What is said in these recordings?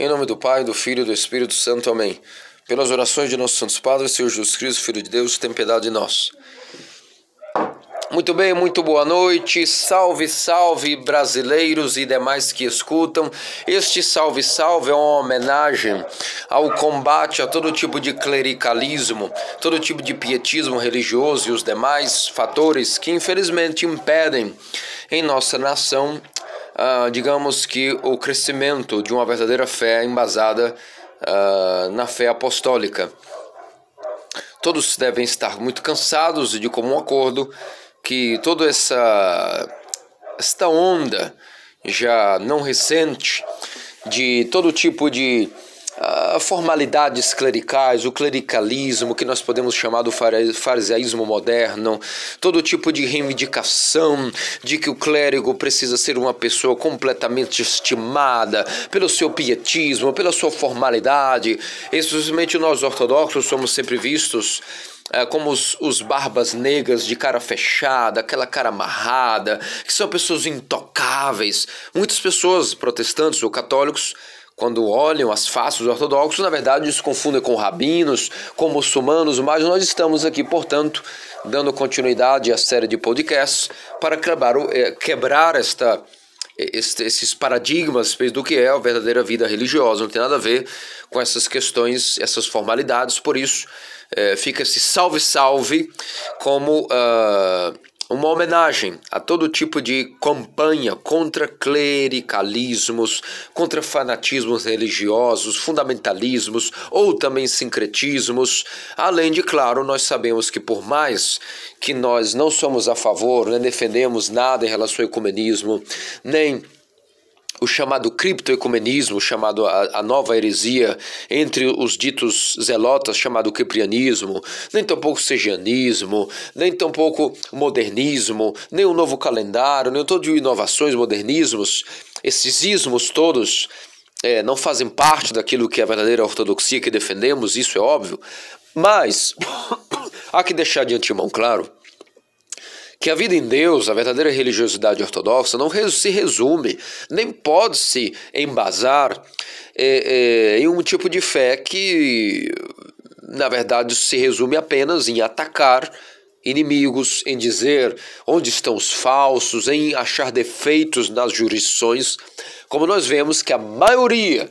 Em nome do Pai, do Filho e do Espírito Santo. Amém. Pelas orações de nossos santos padres, Senhor Jesus Cristo, Filho de Deus, tem piedade de nós. Muito bem, muito boa noite. Salve, salve, brasileiros e demais que escutam. Este salve, salve é uma homenagem ao combate a todo tipo de clericalismo, todo tipo de pietismo religioso e os demais fatores que infelizmente impedem em nossa nação uh, digamos que o crescimento de uma verdadeira fé embasada uh, na fé apostólica. Todos devem estar muito cansados e de comum acordo que toda essa esta onda já não recente de todo tipo de uh, formalidades clericais, o clericalismo, que nós podemos chamar do farisaísmo moderno, todo tipo de reivindicação de que o clérigo precisa ser uma pessoa completamente estimada pelo seu pietismo, pela sua formalidade. Especialmente nós ortodoxos somos sempre vistos é, como os, os, barbas negras de cara fechada, aquela cara amarrada, que são pessoas intocáveis. Muitas pessoas, protestantes ou católicos, quando olham as faces dos ortodoxos, na verdade se confundem com rabinos, com muçulmanos, mas nós estamos aqui, portanto, dando continuidade à série de podcasts para quebrar, eh, quebrar esta, esses paradigmas do que é a verdadeira vida religiosa. Não tem nada a ver com essas questões, essas formalidades, por isso é, fica esse salve-salve como. Uh, uma homenagem a todo tipo de campanha contra clericalismos, contra fanatismos religiosos, fundamentalismos ou também sincretismos. Além de, claro, nós sabemos que por mais que nós não somos a favor, nem defendemos nada em relação ao ecumenismo, nem o chamado criptoecumenismo, chamado a, a, nova heresia entre os ditos zelotas, chamado ciprianismo, nem tampouco segianismo, nem tampouco modernismo, nem o novo calendário, nem todo de inovações, modernismos, esses ismos todos é, não fazem parte daquilo que é a verdadeira ortodoxia que defendemos, isso é óbvio, mas há que deixar de antemão claro que a vida em Deus, a verdadeira religiosidade ortodoxa, não se resume, nem pode se embasar é, é, em um tipo de fé que, na verdade, se resume apenas em atacar inimigos, em dizer onde estão os falsos, em achar defeitos nas jurisdições, como nós vemos que a maioria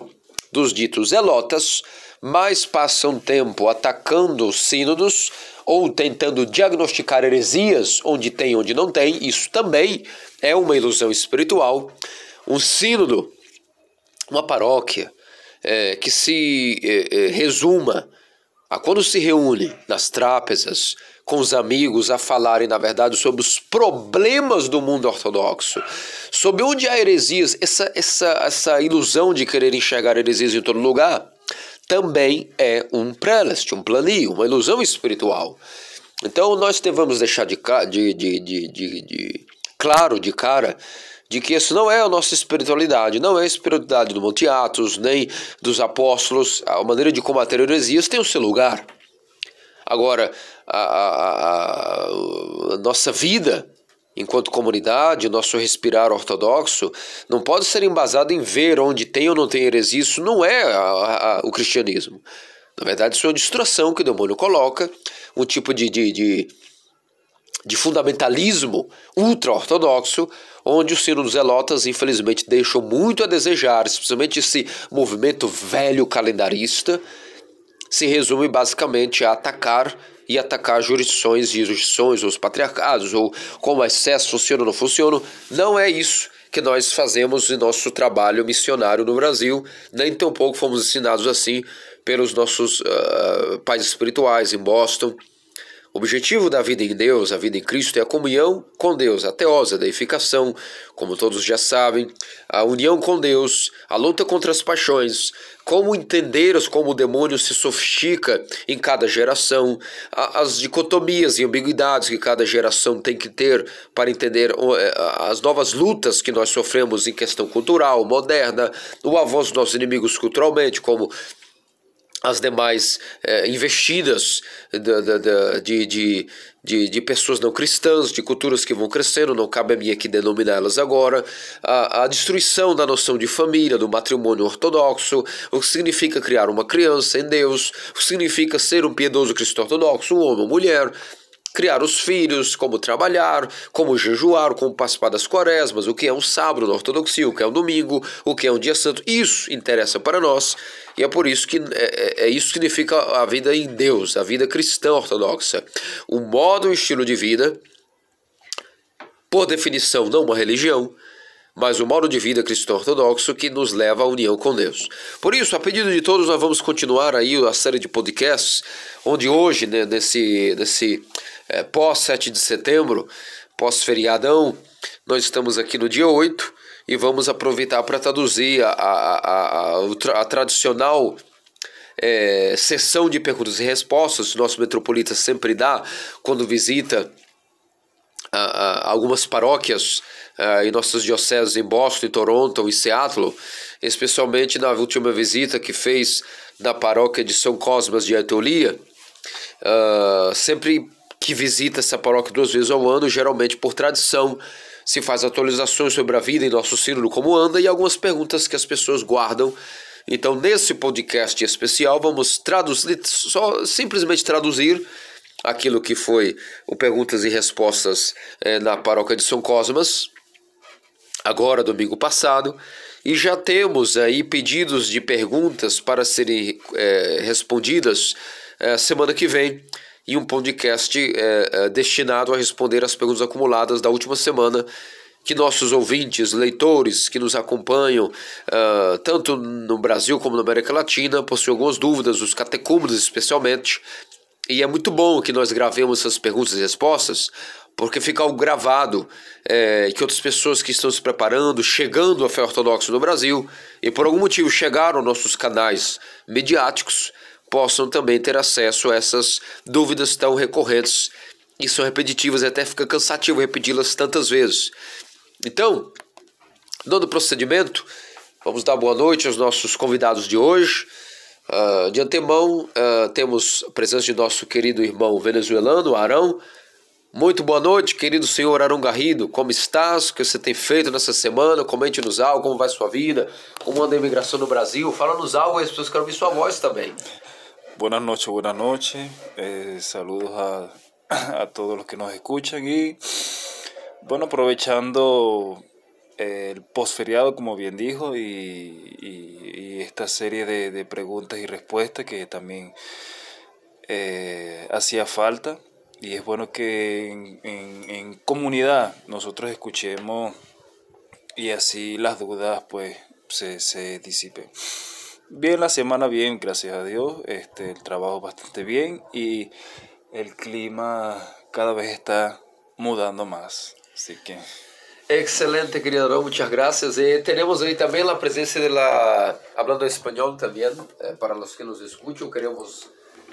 dos ditos zelotas mais passam tempo atacando os sínodos ou tentando diagnosticar heresias onde tem onde não tem, isso também é uma ilusão espiritual. Um sínodo, uma paróquia, é, que se é, é, resuma a quando se reúne nas trápezas com os amigos a falarem, na verdade, sobre os problemas do mundo ortodoxo, sobre onde há heresias, essa, essa, essa ilusão de querer enxergar heresias em todo lugar, também é um prelest, um planio, uma ilusão espiritual. Então nós devemos deixar de, de, de, de, claro, de cara, de que isso não é a nossa espiritualidade, não é a espiritualidade do Monte Atos, nem dos apóstolos. A maneira de combater heresias tem o seu lugar. Agora, a, a, a nossa vida enquanto comunidade, nosso respirar ortodoxo, não pode ser embasado em ver onde tem ou não tem heresia. Isso não é a, a, o cristianismo. Na verdade, isso é uma distração que o demônio coloca, um tipo de, de, de, de fundamentalismo ultra-ortodoxo, onde os sínodos zelotas, infelizmente, deixam muito a desejar, especialmente esse movimento velho calendarista, se resume basicamente a atacar e atacar jurisdições e jurisdições, ou os patriarcados, ou como excesso funciona ou não funciona. Não é isso que nós fazemos em nosso trabalho missionário no Brasil, nem tampouco fomos ensinados assim pelos nossos uh, pais espirituais em Boston. Objetivo da vida em Deus, a vida em Cristo, é a comunhão com Deus, a teosa, a deificação, como todos já sabem, a união com Deus, a luta contra as paixões, como entender como o demônio se sofistica em cada geração, as dicotomias e ambiguidades que cada geração tem que ter para entender é, as novas lutas que nós sofremos em questão cultural, moderna, o avô dos nossos inimigos culturalmente, como as demais é, investidas de, de, de, de, pessoas não cristãs, de culturas que vão crescendo, não cabe a mim aqui denominá-las agora, a, a destruição da noção de família, do matrimônio ortodoxo, o que significa criar uma criança em Deus, o que significa ser um piedoso cristão ortodoxo, um homem ou mulher, criar os filhos, como trabalhar, como jejuar, como participar das quaresmas, o que é um sábado na ortodoxia, o que é um domingo, o que é um dia santo. Isso interessa para nós e é por isso que é, é, é isso que significa a vida em Deus, a vida cristã ortodoxa. O modo e estilo de vida, por definição, não uma religião, mas o modo de vida cristão ortodoxo que nos leva à união com Deus. Por isso, a pedido de todos, nós vamos continuar aí a série de podcasts, onde hoje, né, nesse, nesse é, pós 7 de setembro, pós-feriadão, nós estamos aqui no dia 8 e vamos aproveitar para traduzir a, a, a, a, a tradicional é, sessão de perguntas e respostas que o nosso metropolita sempre dá quando visita algumas paróquias uh, em nossas dioceses em Boston, Toronto e Seattle, especialmente na última visita que fez na paróquia de São Cosmas de Aetolia, uh, sempre que visita essa paróquia duas vezes ao ano, geralmente por tradição, se faz atualizações sobre a vida em nosso sínodo como anda e algumas perguntas que as pessoas guardam. Então, nesse podcast especial, vamos traduzir, só simplesmente traduzir aquilo que foi o perguntas e respostas eh, na paróquia de São Cosmas, agora domingo passado, e já temos aí pedidos de perguntas para serem eh, respondidas eh, semana que vem e um podcast é, é, destinado a responder as perguntas acumuladas da última semana que nossos ouvintes, leitores que nos acompanham, uh, tanto no Brasil como na América Latina, possuem algumas dúvidas, os catecúmenos especialmente, e é muito bom que nós gravemos essas perguntas e respostas, porque fica algo gravado é, que outras pessoas que estão se preparando, chegando à fé ortodoxa no Brasil, e por algum motivo chegaram aos nossos canais mediáticos, possam também ter acesso a essas dúvidas tão recorrentes e são repetitivas até fica cansativo repeti-las tantas vezes. Então, dando procedimento, vamos dar boa noite aos nossos convidados de hoje. Uh, de antemão, uh, temos a presença de nosso querido irmão venezuelano, Arão. Muito boa noite, querido senhor Arão Garrido. Como estás? O que você tem feito nessa semana? Comente-nos algo, como vai sua vida, como anda a imigração no Brasil. Fala-nos algo, as pessoas querem ouvir sua voz também. Buenas noches, buenas noches. Eh, saludos a, a, todos los que nos escuchan y bueno, aprovechando eh, el posferiado, como bien dijo, y, y, esta serie de, de, preguntas y respuestas que también eh, hacía falta. Y es bueno que en, en, en comunidad nosotros escuchemos y así las dudas pues se, se disipen. Bien, la semana bien, gracias a Dios. Este, el trabajo bastante bien y el clima cada vez está mudando más. Así que. Excelente, querido muchas gracias. Y tenemos ahí también la presencia de la, hablando español también, eh, para los que nos escuchan, queremos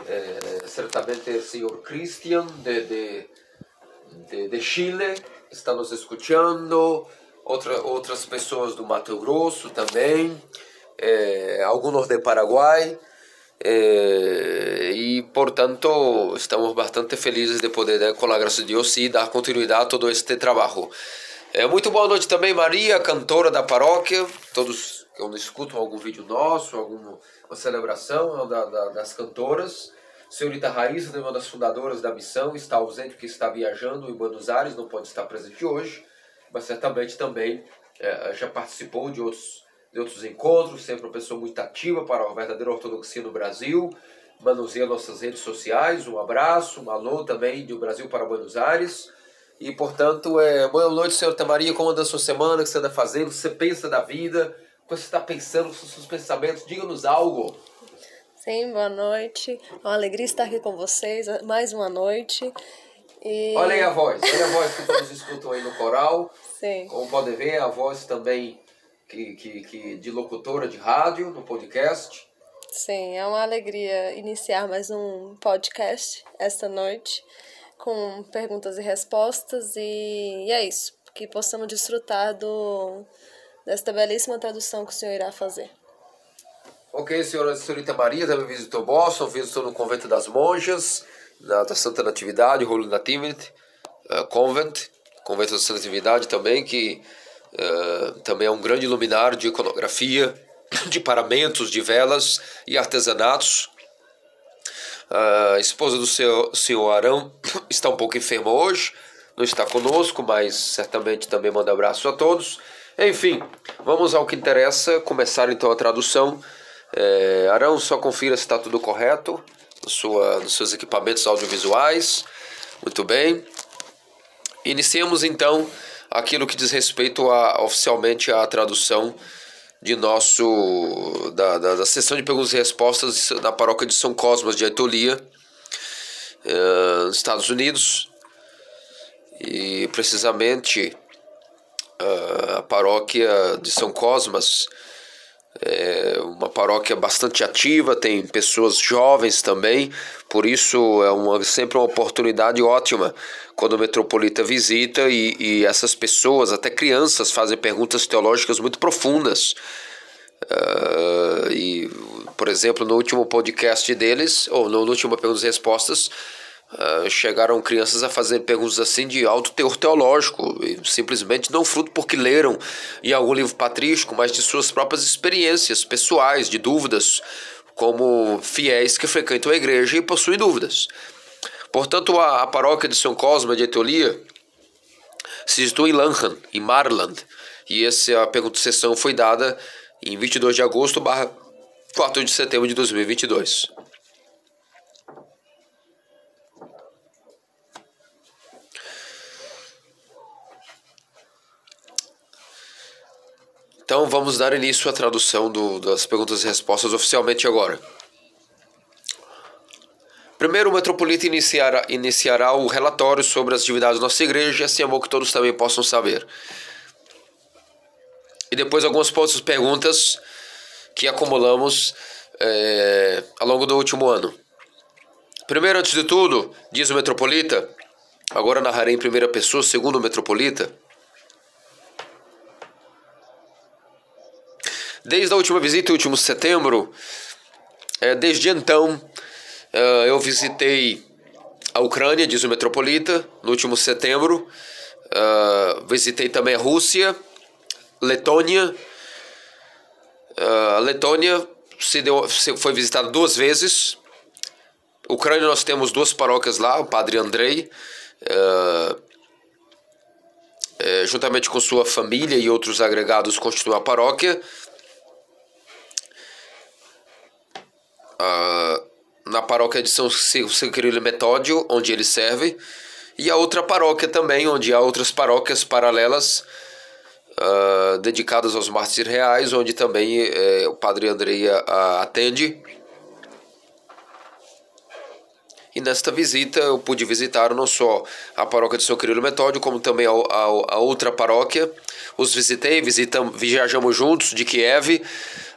eh, certamente el señor Cristian de, de, de, Chile, está escuchando, otra, otras personas de Mato Grosso también eh, algunos de Paraguay. Eh, y por tanto estamos bastante felizes de poder, com a graça de Deus, sim, dar continuidade a todo este trabalho. É, muito boa noite também, Maria, cantora da paróquia. Todos que escutam algum vídeo nosso, alguma celebração da, da, das cantoras. Senhorita Raíssa, uma das fundadoras da missão, está ausente porque está viajando em Buenos Aires, não pode estar presente hoje, mas certamente também é, já participou de outros de outros encontros, sempre uma pessoa muito ativa para a verdadeira ortodoxia no Brasil, manuseia nossas redes sociais, um abraço, um alô também do Brasil para Buenos Aires. E, portanto, é, boa noite, senhora Maria, como anda a sua semana, o que você anda fazendo, o que você pensa da vida, o que você está pensando, os seus pensamentos, diga-nos algo. Sim, boa noite, é uma alegria estar aqui com vocês, mais uma noite. E... Olha aí a voz, olha a voz que todos escutam aí no coral. Sim. Como podem ver, a voz também que, que, que de locutora de rádio, no podcast. Sim, é uma alegria iniciar mais um podcast esta noite com perguntas e respostas e, e é isso, que possamos desfrutar do, desta belíssima tradução que o senhor irá fazer. Ok, senhora senhorita Maria também visitou Boston, visitou no convento das monjas, na, da Santa Natividade, Holy Nativity uh, Convent, convento da Santa Natividade também, que uh, também é um grande luminar de iconografia, de paramentos, de velas e artesanatos. A esposa do senhor, senhor Arão está um pouco enferma hoje, não está conosco, mas certamente também manda abraço a todos. Enfim, vamos ao que interessa, começar então a tradução. É, Arão, só confira se está tudo correto sua, nos seus equipamentos audiovisuais. Muito bem. Iniciemos então aquilo que diz respeito a, oficialmente à tradução de nosso da, da, da, sessão de perguntas e respostas na paróquia de São Cosmas de Aitolia, nos Estados Unidos, e precisamente uh, a paróquia de São Cosmas é uma paróquia bastante ativa, tem pessoas jovens também, por isso é uma, sempre uma oportunidade ótima quando o metropolita visita e, e essas pessoas, até crianças, fazem perguntas teológicas muito profundas. Uh, e, por exemplo, no último podcast deles, ou no último Perguntas e Respostas, uh, chegaram crianças a fazer perguntas assim de alto teor teológico, simplesmente não fruto porque leram em algum livro patrístico, mas de suas próprias experiências pessoais, de dúvidas, como fiéis que frequentam a igreja e possuem dúvidas. Portanto, a, a paróquia de São Cosme de Etolia se situa em Lanham, em Marland, e essa pergunta sessão foi dada em 22 de agosto barra 4 de setembro de 2022. Então vamos dar início à tradução do, das perguntas e respostas oficialmente agora. Primeiro, o metropolita iniciará, iniciará o relatório sobre as atividades da nossa igreja, assim é bom que todos também possam saber. E depois algumas outras perguntas que acumulamos é, ao longo do último ano. Primeiro, antes de tudo, diz o metropolita, agora narrarei em primeira pessoa, segundo o metropolita. Desde a última visita, último setembro, é, desde então, Uh, eu visitei a Ucrânia, diz o metropolita, no último setembro. Uh, visitei também a Rússia, Letônia. Uh, a Letônia se deu, se foi visitada duas vezes. Ucrânia nós temos duas paróquias lá, o Padre Andrei, uh, é, juntamente com sua família e outros agregados constituem a paróquia. Na paróquia de São Cirilo Metódio, onde ele serve, e a outra paróquia também, onde há outras paróquias paralelas uh, dedicadas aos mártires reais, onde também uh, o padre Andrei uh, atende. E nesta visita eu pude visitar não só a paróquia de São Quirilo Metódio, como também a, a, a outra paróquia. Os visitei, visitamos, viajamos juntos de Kiev,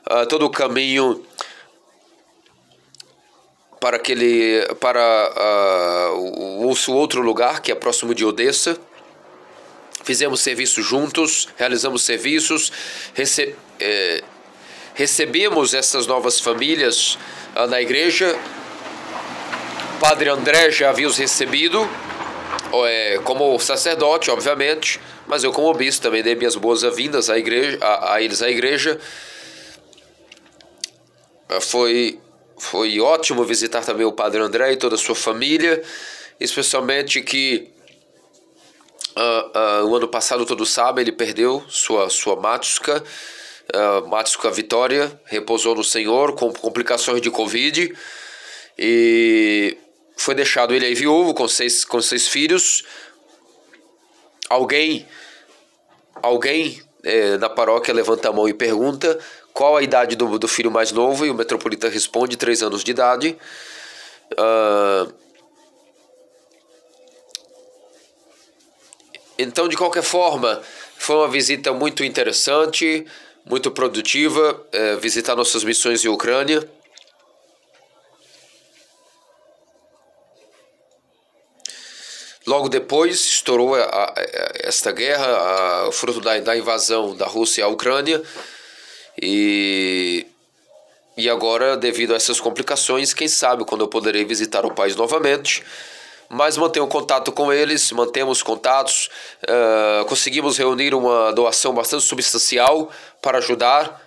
uh, todo o caminho para aquele para uh, o, outro lugar que é próximo de Odessa. Fizemos serviço juntos, realizamos serviços, rece, eh, recebemos essas novas famílias uh, na igreja. Padre André já havia os recebido, é, como sacerdote, obviamente, mas eu como bispo também dei minhas boas-vindas à igreja, a, a eles à igreja. Uh, foi foi ótimo visitar também o Padre André e toda a sua família, especialmente que uh, uh, o ano passado, todos sabem, ele perdeu sua, sua Matsuka, uh, Matsuka Vitória, repousou no Senhor com complicações de Covid e foi deixado ele aí viúvo com seis, com seis filhos. Alguém, alguém eh, na paróquia levanta a mão e pergunta qual a idade do, do filho mais novo? E o metropolita responde: três anos de idade. Uh, então, de qualquer forma, foi uma visita muito interessante, muito produtiva, é, visitar nossas missões em Ucrânia. Logo depois estourou a, a, a, esta guerra, fruto da, da invasão da Rússia à Ucrânia. E e agora, devido a essas complicações, quem sabe quando eu poderei visitar o país novamente. Mas mantenho contato com eles, mantemos contatos, uh, conseguimos reunir uma doação bastante substancial para ajudar,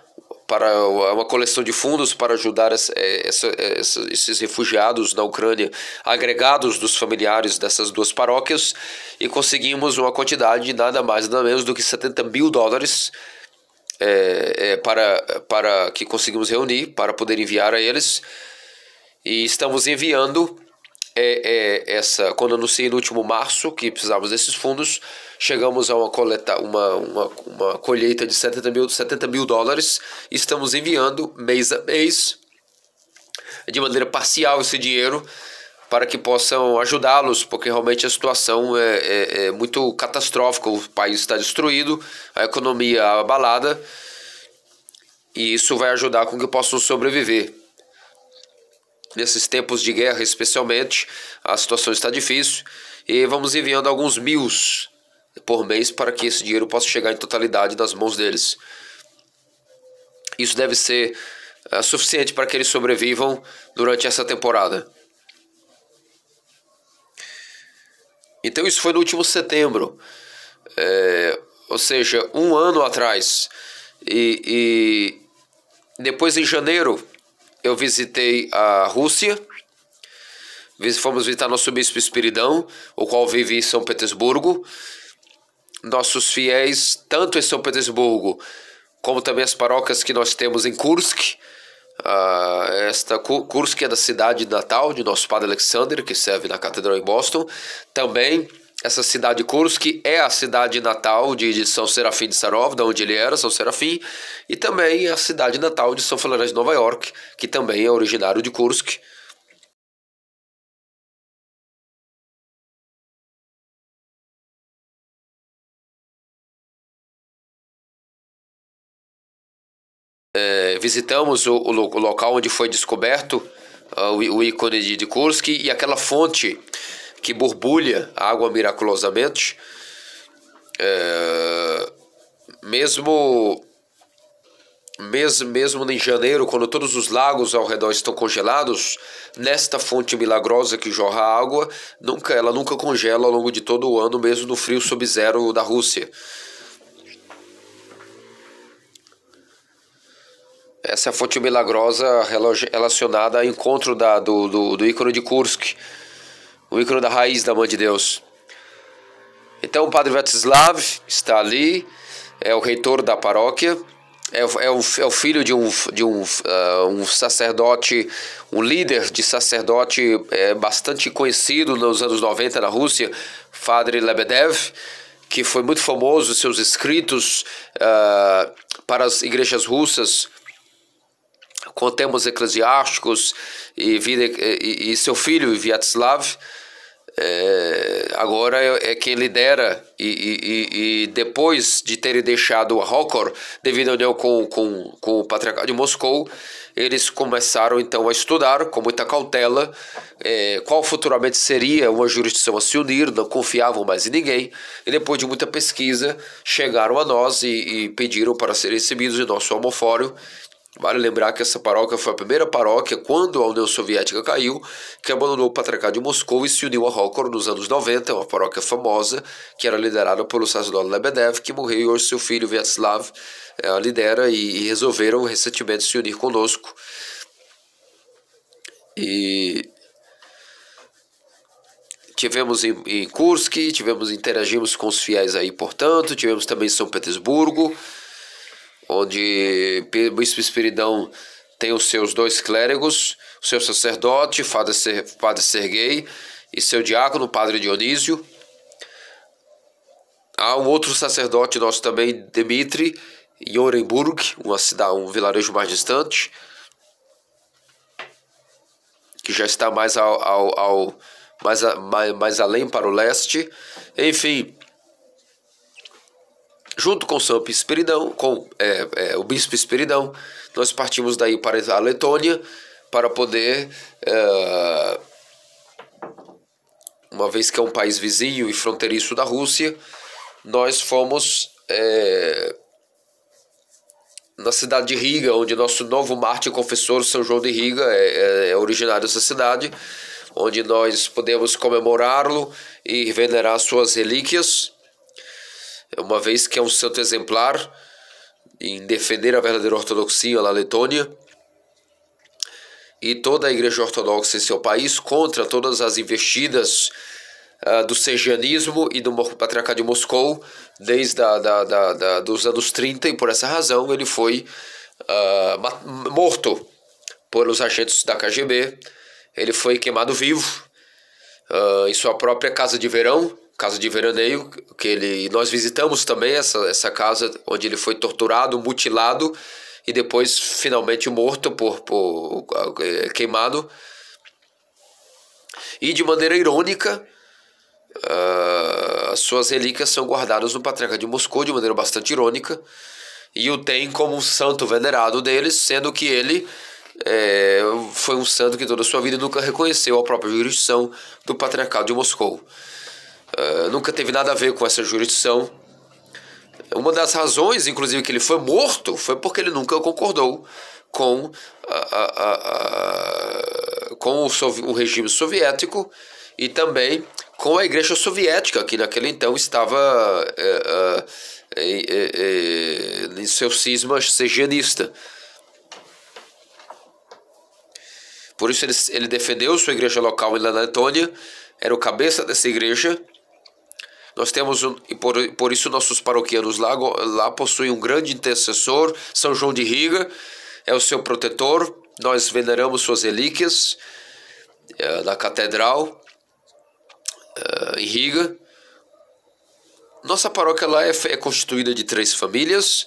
para uma coleção de fundos para ajudar essa, essa, essa, esses refugiados na Ucrânia, agregados dos familiares dessas duas paróquias, e conseguimos uma quantidade de nada mais nada menos do que 70 mil dólares é, é, para, para que conseguimos reunir para poder enviar a eles. E estamos enviando é, é, essa. Quando anunciei no último março que precisávamos desses fundos, chegamos a uma, coleta, uma, uma, uma colheita de 70 mil, 70 mil dólares. Estamos enviando mês a mês, de maneira parcial, esse dinheiro para que possam ajudá-los, porque realmente a situação é, é, é, muito catastrófica. O país está destruído, a economia abalada, e isso vai ajudar com que possam sobreviver. Nesses tempos de guerra, especialmente, a situação está difícil e vamos enviando alguns mil por mês para que esse dinheiro possa chegar em totalidade nas mãos deles. Isso deve ser é, suficiente para que eles sobrevivam durante essa temporada. Então isso foi no último setembro, é, ou seja, um ano atrás. E, e depois em janeiro eu visitei a Rússia, fomos visitar nosso bispo Espiridão, o qual vive em São Petersburgo. Nossos fiéis, tanto em São Petersburgo, como também as paróquias que nós temos em Kursk, Uh, esta Kursk é da cidade natal de nosso padre Alexander, que serve na catedral em Boston. Também essa cidade Kursk é a cidade natal de, de São Serafim de Sarov, da onde ele era, São Serafim, e também a cidade natal de São Florence de Nova York, que também é originário de Kursk. Visitamos o, o, o, local onde foi descoberto uh, o, o, ícone de, de Kursk e aquela fonte que borbulha água miraculosamente. É, mesmo, mesmo, mesmo em janeiro, quando todos os lagos ao redor estão congelados, nesta fonte milagrosa que jorra água, nunca, ela nunca congela ao longo de todo o ano, mesmo no frio sub-zero da Rússia. Essa é a fonte milagrosa relacionada ao encontro da, do, do, do ícone de Kursk, o ícone da raiz da Mãe de Deus. Então o padre Vatislav está ali, é o reitor da paróquia, é, é, o, é o filho de um, de um, uh, um sacerdote, um líder de sacerdote é, bastante conhecido nos anos 90 na Rússia, Padre Lebedev, que foi muito famoso, seus escritos uh, para as igrejas russas contemos eclesiásticos e, vida, e, e seu filho Vyacheslav é, agora é, é, quem lidera e, e, e, depois de terem deixado a Rokor devido à união com, com, com o Patriarcado de Moscou eles começaram então a estudar com muita cautela é, qual futuramente seria uma jurisdição a se unir, não confiavam mais em ninguém, e depois de muita pesquisa chegaram a nós e, e pediram para serem recebidos em nosso homofório Vale lembrar que essa paróquia foi a primeira paróquia, quando a União Soviética caiu, que abandonou o Patriarcado de Moscou e se uniu a Rokor nos anos 90, uma paróquia famosa, que era liderada pelo sacerdote Lebedev, que morreu e hoje seu filho Vyacheslav é, lidera e, e resolveram recentemente se unir conosco. E tivemos em, em Kursk, tivemos interagimos com os fiéis aí, portanto, tivemos também em São Petersburgo, onde bispo Espiridão tem os seus dois clérigos, o seu sacerdote, Padre, Ser, Padre Serguei, e seu diácono, Padre Dionísio. Há um outro sacerdote nosso também, Dmitri, em Orenburg, uma cidade, um vilarejo mais distante, que já está mais, ao, ao, ao mais, mais, mais além para o leste. Enfim, Junto com São Espiridão, com é, é, o Bispo Espiridão, nós partimos daí para a Letônia para poder, é, uma vez que é um país vizinho e fronteiriço da Rússia, nós fomos é, na cidade de Riga, onde nosso novo mártir confessor, São João de Riga, é, é, é originário dessa cidade, onde nós podemos comemorá-lo e venerar suas relíquias, uma vez que é um santo exemplar em defender a verdadeira ortodoxia na Letônia. E toda a igreja ortodoxa em seu país contra todas as investidas uh, do sergianismo e do patriarcado de Moscou desde a, da, da, da, dos anos 30 e por essa razão ele foi uh, morto pelos agentes da KGB ele foi queimado vivo uh, em sua própria casa de verão casa de veraneio que ele nós visitamos também essa, essa casa onde ele foi torturado mutilado e depois finalmente morto por, por eh, queimado. E de maneira irônica, uh, as suas relíquias são guardadas no Patriarca de Moscou de maneira bastante irônica e o tem como um santo venerado deles, sendo que ele é, foi um santo que toda a sua vida nunca reconheceu a própria jurisdição do Patriarcado de Moscou. Uh, nunca teve nada a ver com essa jurisdição uma das razões, inclusive, que ele foi morto foi porque ele nunca concordou com, a, a, a, com o, o regime soviético e também com a igreja soviética, que naquele então estava é, é, é, em seu cisma sejanista. Por isso ele, ele defendeu sua igreja local em Letônia, era o cabeça dessa igreja, nós temos, um, e por, por isso nossos paroquianos lá, lá possuem um grande intercessor, São João de Riga, é o seu protetor. Nós veneramos suas relíquias é, na catedral é, em Riga. Nossa paróquia lá é, é constituída de três famílias,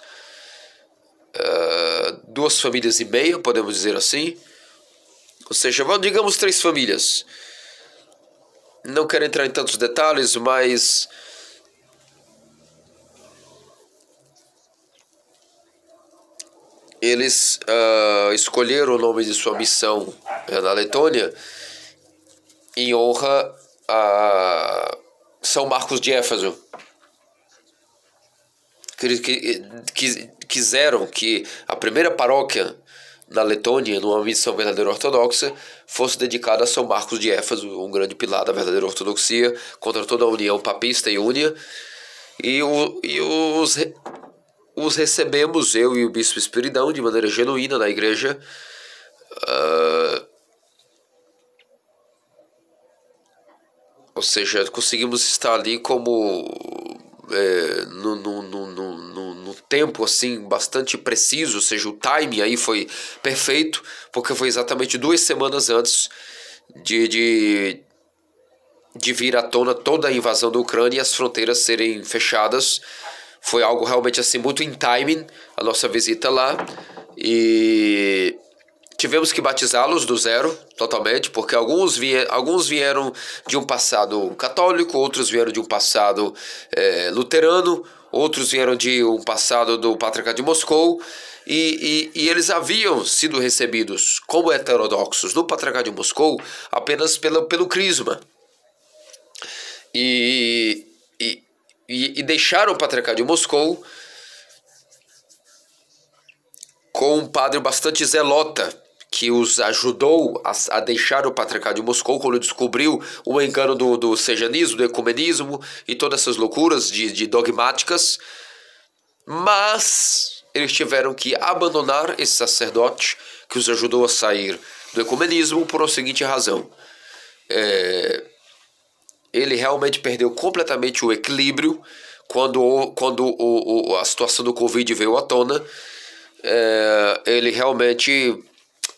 é, duas famílias e meia, podemos dizer assim. Ou seja, digamos três famílias. Não quero entrar em tantos detalhes, mas eles uh, escolheram o nome de sua missão eh, na Letônia em honra a São Marcos de Éfeso. Que, quiseram que a primeira paróquia na Letônia, numa missão verdadeira ortodoxa, fosse dedicada a São Marcos de Éfeso, um grande pilar da verdadeira ortodoxia, contra toda a união papista e únia. E, o, e os, os recebemos, eu e o Bispo Espiridão, de maneira genuína na igreja. Uh, ou seja, conseguimos estar ali como é, no, no, no, no, no, tempo assim bastante preciso, ou seja, o timing aí foi perfeito, porque foi exatamente duas semanas antes de, de, de vir à tona toda a invasão da Ucrânia e as fronteiras serem fechadas. Foi algo realmente assim muito em timing a nossa visita lá e tivemos que batizá-los do zero, totalmente, porque alguns, vie alguns vieram de um passado católico, outros vieram de um passado é, luterano, outros vieram de um passado do Patriarcado de Moscou, e, e, e, eles haviam sido recebidos como heterodoxos no Patriarcado de Moscou apenas pelo, pelo crisma. E, e, e, deixaram o Patriarcado de Moscou com um padre bastante zelota, que os ajudou a, a, deixar o patriarcado de Moscou quando descobriu o engano do, do sejanismo, do ecumenismo e todas essas loucuras de, de dogmáticas. Mas eles tiveram que abandonar esse sacerdote que os ajudou a sair do ecumenismo por uma seguinte razão. É, ele realmente perdeu completamente o equilíbrio quando, quando o, o, a situação do Covid veio à tona. É, ele realmente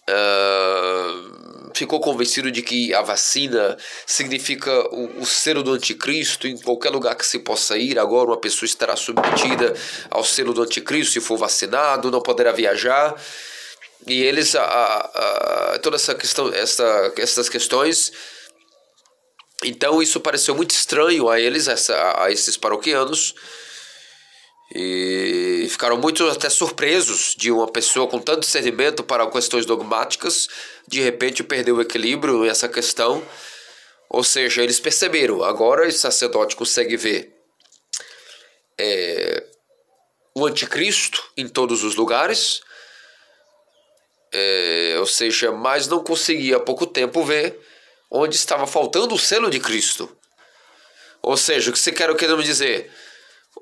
Uh, ficou convencido de que a vacina significa o, o selo do anticristo em qualquer lugar que se possa ir. Agora uma pessoa estará submetida ao selo do anticristo se for vacinado, não poderá viajar. E eles, a, a, a toda essa questão, essa, essas questões. Então isso pareceu muito estranho a eles, essa, a esses paroquianos e ficaram muito até surpresos de uma pessoa com tanto discernimento para questões dogmáticas de repente perder o equilíbrio nessa questão. Ou seja, eles perceberam, agora esse sacerdote consegue ver é, o anticristo em todos os lugares, é, ou seja, mas não conseguia há pouco tempo ver onde estava faltando o selo de Cristo. Ou seja, o que você quer querendo dizer?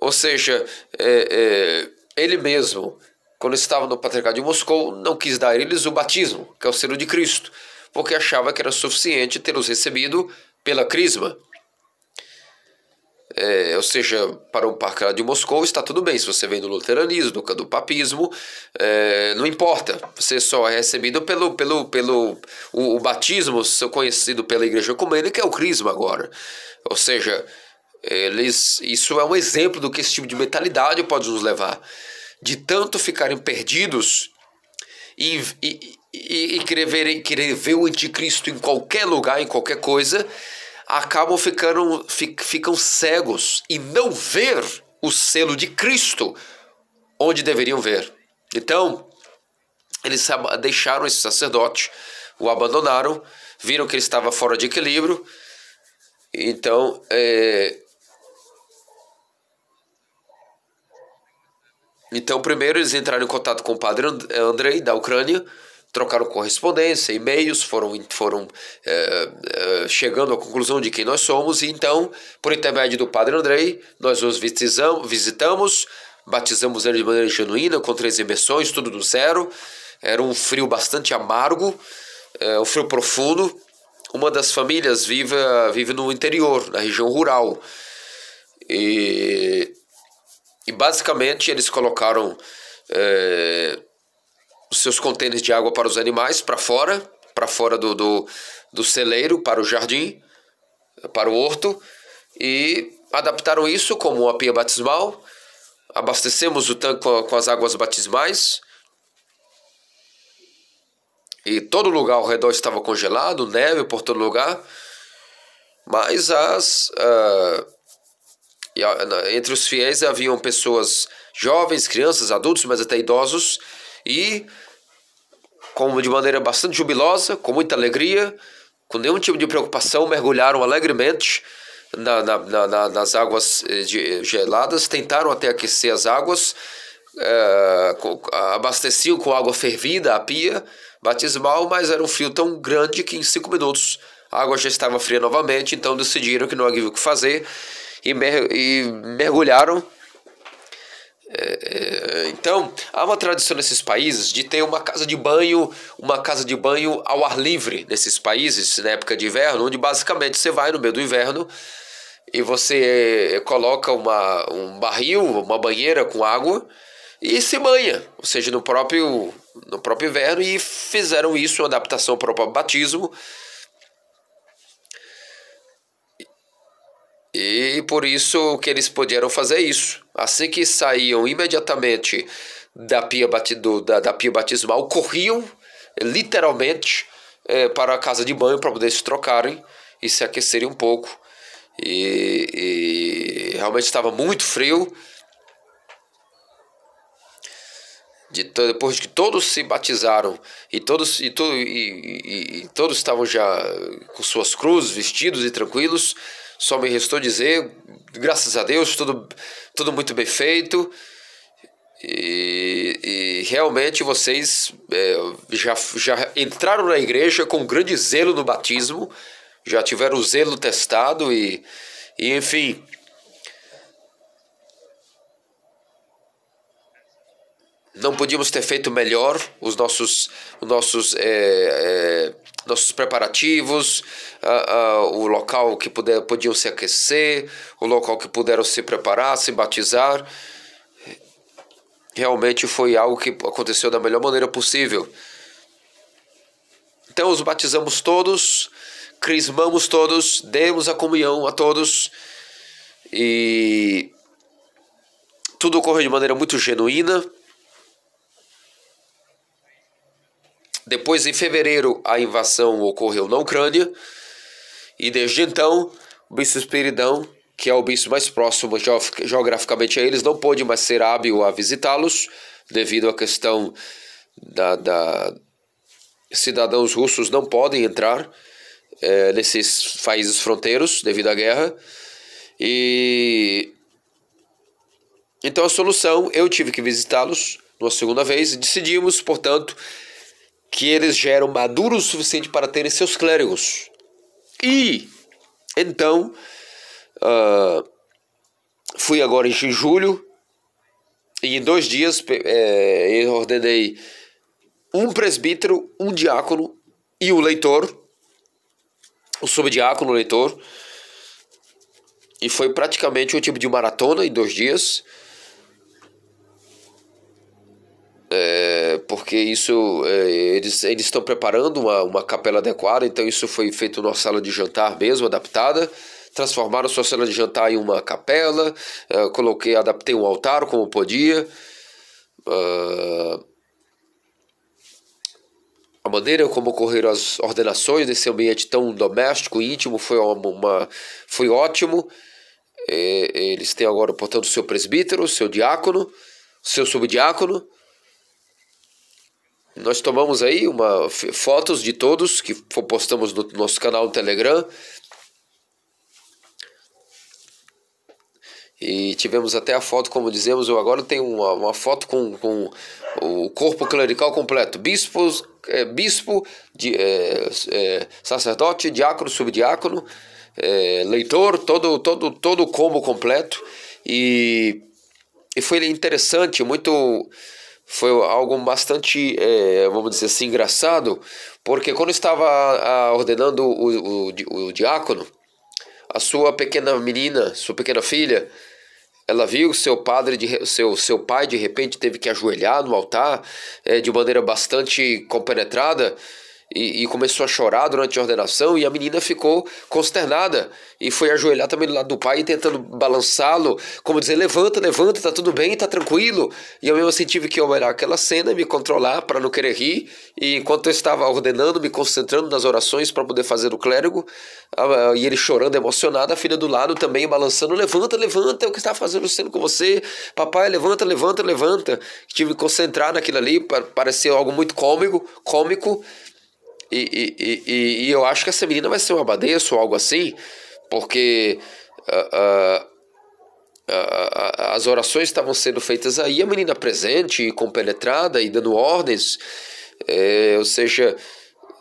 Ou seja, é, é, ele mesmo, quando estava no Patriarcado de Moscou, não quis dar a eles o batismo, que é o selo de Cristo, porque achava que era suficiente tê-los recebido pela crisma. É, ou seja, para o Parque de Moscou está tudo bem. Se você vem do luteranismo, do, do papismo, é, não importa. Você só é recebido pelo, pelo, pelo o, o batismo conhecido pela Igreja Ecumênica, é o crisma agora. Ou seja, eles, isso é um exemplo do que esse tipo de mentalidade pode nos levar. De tanto ficarem perdidos e, e, e, e querer, ver, querer ver o anticristo em qualquer lugar, em qualquer coisa acabam ficando ficam cegos e não ver o selo de Cristo onde deveriam ver. Então, eles deixaram esse sacerdote, o abandonaram, viram que ele estava fora de equilíbrio. Então, é... então primeiro eles entraram em contato com o padre Andrei da Ucrânia trocaram correspondência, e-mails, foram, foram é, é, chegando à conclusão de quem nós somos, e então, por intermédio do Padre Andrei, nós os visitamos, visitamos batizamos ele de maneira genuína, com três imersões, tudo do zero. Era um frio bastante amargo, é, um frio profundo. Uma das famílias vive, vive no interior, na região rural. E, e basicamente eles colocaram é, os seus contêineres de água para os animais para fora, para fora do, do, do celeiro, para o jardim, para o horto, e adaptaram isso como uma pia batismal. Abastecemos o tanque com as águas batismais. E todo lugar ao redor estava congelado, neve por todo lugar. Mas as. Uh, entre os fiéis haviam pessoas jovens, crianças, adultos, mas até idosos. E como de maneira bastante jubilosa, com muita alegria, com nenhum tipo de preocupação, mergulharam alegremente na, na, na, nas águas eh, geladas, tentaram até aquecer as águas, é, abasteciam com água fervida a pia batismal, mas era um frio tão grande que em cinco minutos a água já estava fria novamente, então decidiram que não havia o que fazer e, mer e mergulharam é, é, então, há uma tradição nesses países de ter uma casa de banho, uma casa de banho ao ar livre nesses países, na época de inverno, onde basicamente você vai no meio do inverno e você coloca uma, um barril, uma banheira com água e se banha, ou seja, no próprio, no próprio inverno, e fizeram isso, uma adaptação para o batismo. E por isso que eles puderam fazer isso. Assim que saíam imediatamente da pia, batido, da, da pia batismal, corriam literalmente é, para a casa de banho para poder se trocarem e se aquecerem um pouco. E, e realmente estava muito frio. De, depois que todos se batizaram e todos, e, to, e, e, e todos estavam já com suas cruzes, vestidos e tranquilos, só me restou dizer, graças a Deus, tudo, tudo muito bem feito. E, e realmente vocês é, já, já entraram na igreja com grande zelo no batismo, já tiveram o zelo testado e, e enfim. Não podíamos ter feito melhor os nossos, os nossos, é, é, nossos preparativos, o local que puder, podiam se aquecer, o local que puderam se preparar, se batizar. Realmente foi algo que aconteceu da melhor maneira possível. Então os batizamos todos, crismamos todos, demos a comunhão a todos e tudo ocorreu de maneira muito genuína. Depois, em fevereiro, a invasão ocorreu na Ucrânia. E desde então, o bispo Espiridão, que é o bispo mais próximo geograficamente a eles, não pôde mais ser hábil a visitá-los, devido à questão da, da cidadãos russos não podem entrar é, nesses países fronteiros devido à guerra. E Então a solução, eu tive que visitá-los uma segunda vez e decidimos, portanto, que eles já eram maduros o suficiente para terem seus clérigos. E então uh, fui agora em julho e em dois dias é, eu ordenei um presbítero, um diácono e o leitor, o subdiácono, o leitor. E foi praticamente um tipo de maratona em dois dias. É, porque isso é, eles, eles estão preparando uma, uma capela adequada, então isso foi feito numa sala de jantar mesmo, adaptada. Transformaram sua sala de jantar em uma capela, é, coloquei, adaptei um altar como podia. Uh, a maneira como ocorreram as ordenações desse ambiente tão doméstico, íntimo, foi, uma, uma foi ótimo. É, eles têm agora, portanto, seu presbítero, seu diácono, seu subdiácono. Nós tomamos aí uma, fotos de todos que postamos no nosso canal no Telegram. E tivemos até a foto, como dizemos, eu agora tenho uma, uma foto com, com o corpo clerical completo: bispos, é, bispo, de, é, é, sacerdote, diácono, subdiácono, é, leitor, todo, todo, todo o combo completo. E, e foi interessante, muito. Foi algo bastante, é, vamos dizer assim, engraçado, porque quando estava ordenando o, o, o diácono, a sua pequena menina, sua pequena filha, ela viu seu padre, de, seu, seu pai de repente teve que ajoelhar no altar é, de maneira bastante compenetrada e, e, começou a chorar durante a ordenação e a menina ficou consternada e foi ajoelhar também do lado do pai tentando balançá-lo, como dizer, levanta, levanta, tá tudo bem, tá tranquilo. E eu mesmo assim tive que olhar aquela cena e me controlar para não querer rir. E enquanto eu estava ordenando, me concentrando nas orações para poder fazer o clérigo, e ele chorando, emocionado, a filha do lado também balançando, levanta, levanta, é o que está fazendo sendo com você, papai, levanta, levanta, levanta. Tive que concentrar naquilo ali, pareceu algo muito cômico, cômico e, e, e, e, eu acho que essa menina vai ser uma abadesa ou algo assim, porque uh, uh, uh, as orações estavam sendo feitas aí, a menina presente, compenetrada e dando ordens, é, ou seja,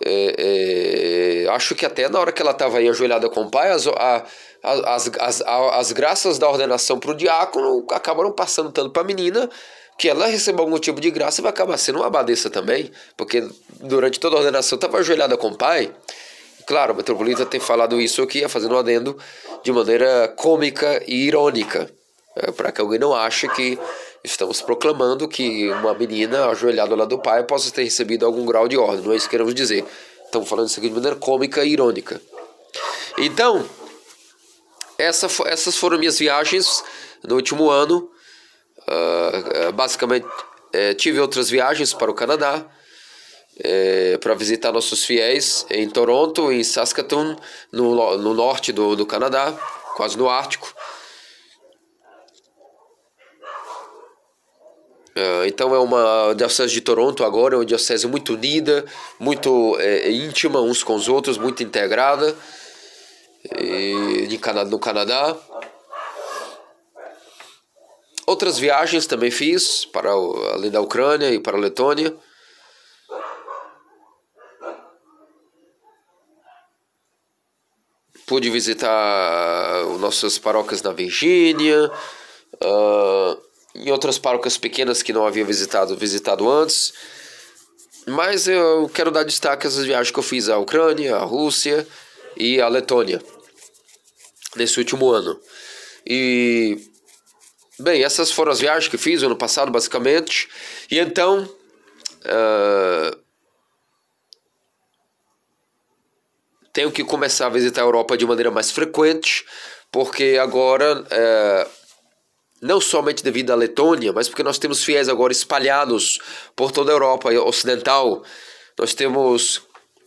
é, é, acho que até na hora que ela estava aí ajoelhada com o pai, as, a, as, as, as graças da ordenação para o diácono acabaram passando tanto para a menina que ela receba algum tipo de graça vai acabar sendo uma abadesa também, porque durante toda a ordenação estava ajoelhada com o pai. Claro, o metropolita tem falado isso aqui, fazendo um adendo de maneira cômica e irônica, é, para que alguém não ache que estamos proclamando que uma menina ajoelhada lá do pai possa ter recebido algum grau de ordem, não é isso que queremos dizer. Estamos falando isso aqui de maneira cômica e irônica. Então, essa, essas foram minhas viagens no último ano. Uh, basicamente, uh, tive outras viagens para o Canadá uh, para visitar nossos fiéis em Toronto, em Saskatoon, no, no norte do, do Canadá, quase no Ártico. Uh, então é uma diocese de Toronto agora, é uma diocese muito unida, muito é, íntima uns com os outros, muito integrada e, no Canadá. Outras viagens também fiz, para além da Ucrânia e para a Letônia. Pude visitar nossas paróquias na Virgínia, uh, em outras paróquias pequenas que não havia visitado, visitado antes. Mas eu quero dar destaque às viagens que eu fiz à Ucrânia, à Rússia e à Letônia nesse último ano. E Bem, essas foram as viagens que fiz ano passado, basicamente. E então. Uh, tenho que começar a visitar a Europa de maneira mais frequente, porque agora. Uh, não somente devido à Letônia, mas porque nós temos fiéis agora espalhados por toda a Europa ocidental. Nós temos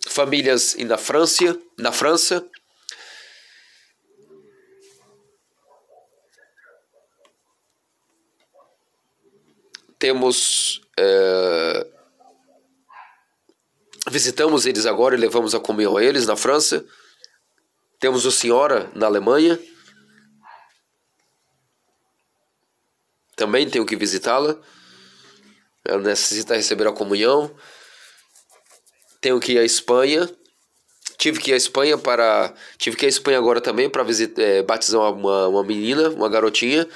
famílias na França, na França, temos. É, visitamos eles agora e levamos a comunhão a eles na França. Temos o Senhora na Alemanha. também tenho que visitá-la. Ela necessita receber a comunhão. Tenho que ir à Espanha. Tive que ir à Espanha para. Tive que ir à Espanha agora também para é, batizar uma, uma menina, uma garotinha.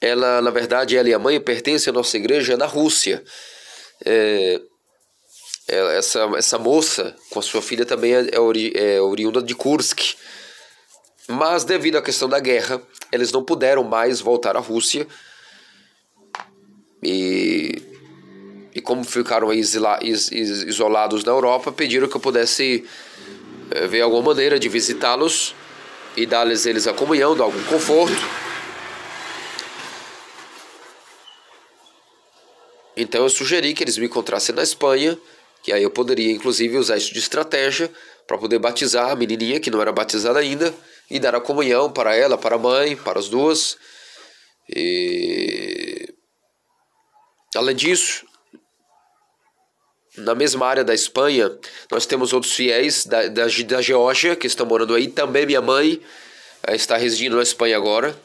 Ela, na verdade, ela e a mãe pertencem à nossa igreja na Rússia. É, essa, essa moça com a sua filha também é, é, ori, é oriunda de Kursk. Mas devido à questão da guerra, eles não puderam mais voltar à Rússia. E, e como ficaram isla, is, is, isolados na Europa, pediram que eu pudesse é, ver alguma maneira de visitá-los e dar-lhes eles a comunhão, dar algum conforto. Então eu sugeri que eles me encontrassem na Espanha que aí eu poderia inclusive usar isso de estratégia para poder batizar a menininha que não era batizada ainda e dar a comunhão para ela, para a mãe, para as duas. E além disso, na mesma área da Espanha, nós temos outros fiéis da, da, da Geórgia que estão morando aí. Também minha mãe eh, está residindo na Espanha agora.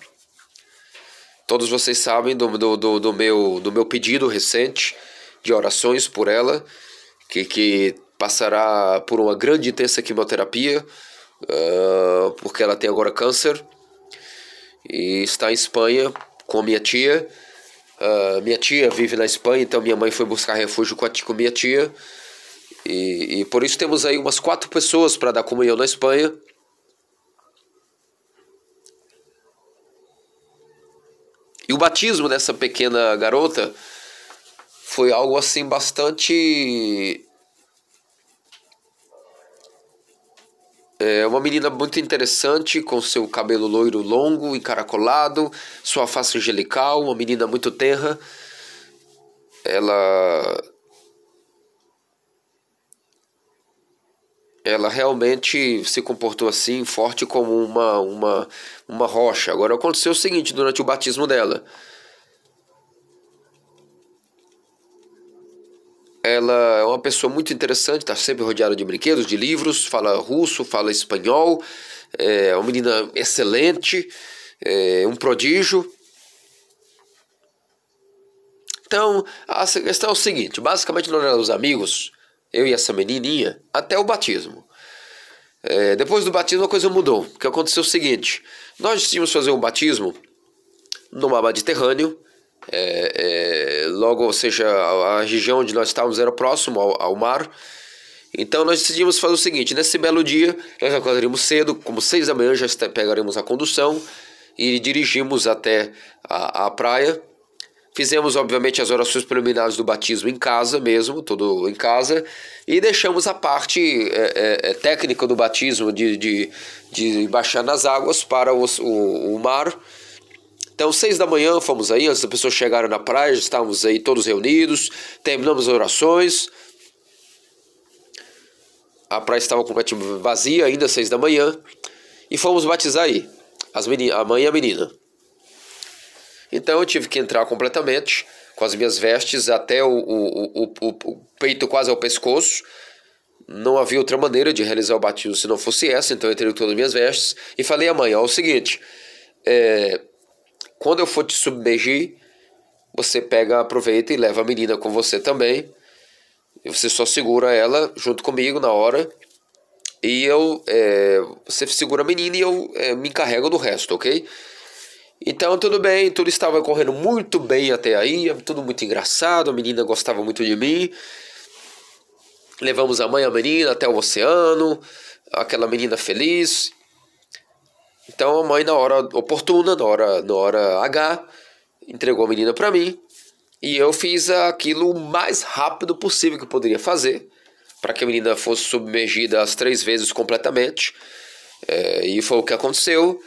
Todos vocês sabem do, do, do, do meu, do meu pedido recente de orações por ela que, que passará por uma grande intensa quimioterapia, uh, porque ela tem agora câncer, e está em Espanha com minha tia. Uh, minha tia vive na Espanha, então minha mãe foi buscar refúgio com, a, com minha tia. E, e por isso temos aí umas quatro pessoas para dar comunhão na Espanha. E o batismo dessa pequena garota foi algo assim bastante É uma menina muito interessante, com seu cabelo loiro longo, encaracolado, sua face angelical, uma menina muito terra. Ela. Ela realmente se comportou assim, forte como uma, uma, uma rocha. Agora aconteceu o seguinte durante o batismo dela. Ela é uma pessoa muito interessante, está sempre rodeada de brinquedos, de livros, fala russo, fala espanhol, é uma menina excelente, é um prodígio. Então, a questão é o seguinte: basicamente nós éramos amigos, eu e essa menininha, até o batismo. É, depois do batismo a coisa mudou, porque aconteceu o seguinte: nós decidimos fazer um batismo no mar Mediterrâneo, é, é, logo, ou seja, a, a, região onde nós estávamos era próximo ao, ao, mar. Então nós decidimos fazer o seguinte: nesse belo dia, nós acordaríamos cedo, como seis da manhã, já pegaremos a condução e dirigimos até a, a praia. Fizemos, obviamente, as orações preliminares do batismo em casa mesmo, tudo em casa, e deixamos a parte é, é, é técnica do batismo de, de, de baixar nas águas para os, o, o mar então, seis da manhã, fomos aí, as pessoas chegaram na praia, estávamos aí todos reunidos, terminamos as orações. A praia estava completamente vazia, ainda seis da manhã, e fomos batizar aí, as meninas, a mãe e a menina. Então, eu tive que entrar completamente, com as minhas vestes até o, o, o, o peito quase ao pescoço. Não havia outra maneira de realizar o batismo se não fosse essa, então eu entrei com todas as minhas vestes e falei à mãe: ó, é o seguinte, é, quando eu for te submergir, você pega, aproveita e leva a menina com você também. E você só segura ela junto comigo na hora. E eu. É, você segura a menina e eu é, me encarrego do resto, ok? Então tudo bem, tudo estava correndo muito bem até aí, tudo muito engraçado, a menina gostava muito de mim. Levamos a mãe e a menina até o oceano, aquela menina feliz. Então a mãe, na hora oportuna, na hora, na hora H, entregou a menina para mim e eu fiz aquilo o mais rápido possível que eu poderia fazer para que a menina fosse submergida as três vezes completamente. É, e foi o que aconteceu.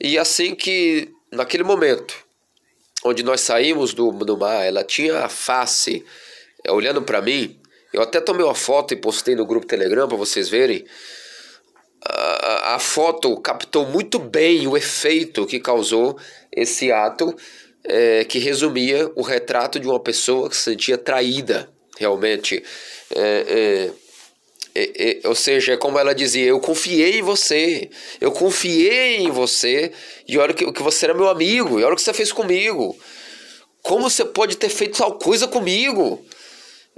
E assim que, naquele momento, onde nós saímos do, do mar, ela tinha a face é, olhando para mim. Eu até tomei uma foto e postei no grupo Telegram para vocês verem a, a foto captou muito bem o efeito que causou esse ato, é, que resumia o retrato de uma pessoa que se sentia traída, realmente. É, é, é, é, ou seja, como ela dizia, eu confiei em você, eu confiei em você, e olha que, que você era meu amigo, e olha o que você fez comigo. Como você pode ter feito tal coisa comigo?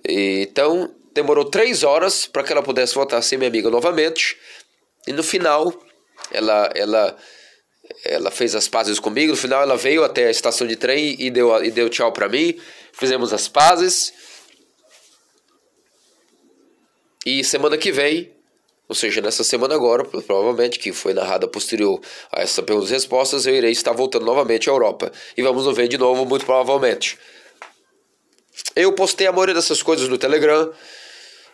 E, então, demorou três horas para que ela pudesse voltar a ser minha amiga novamente. E no final, ela, ela, ela fez as pazes comigo. No final, ela veio até a estação de trem e deu, e deu tchau para mim. Fizemos as pazes. E semana que vem, ou seja, nessa semana agora, provavelmente, que foi narrada posterior a essa perguntas e respostas, eu irei estar voltando novamente à Europa. E vamos nos ver de novo, muito provavelmente. Eu postei a maioria dessas coisas no Telegram.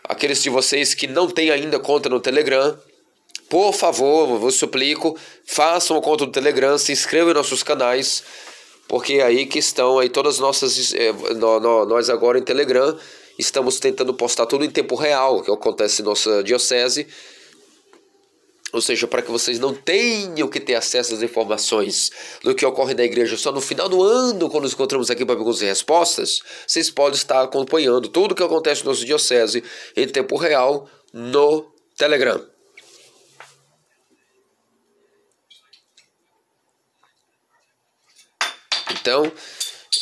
Aqueles de vocês que não têm ainda conta no Telegram, por favor, vos suplico, façam uma conta no Telegram, se inscrevam em nossos canais, porque é aí que estão aí todas as nossas. Eh, nós agora em Telegram estamos tentando postar tudo em tempo real, que acontece em nossa diocese. Ou seja, para que vocês não tenham que ter acesso às informações do que ocorre na igreja só no final do ano, quando nos encontramos aqui para perguntas e respostas, vocês podem estar acompanhando tudo o que acontece na nossa diocese em tempo real no Telegram. Então,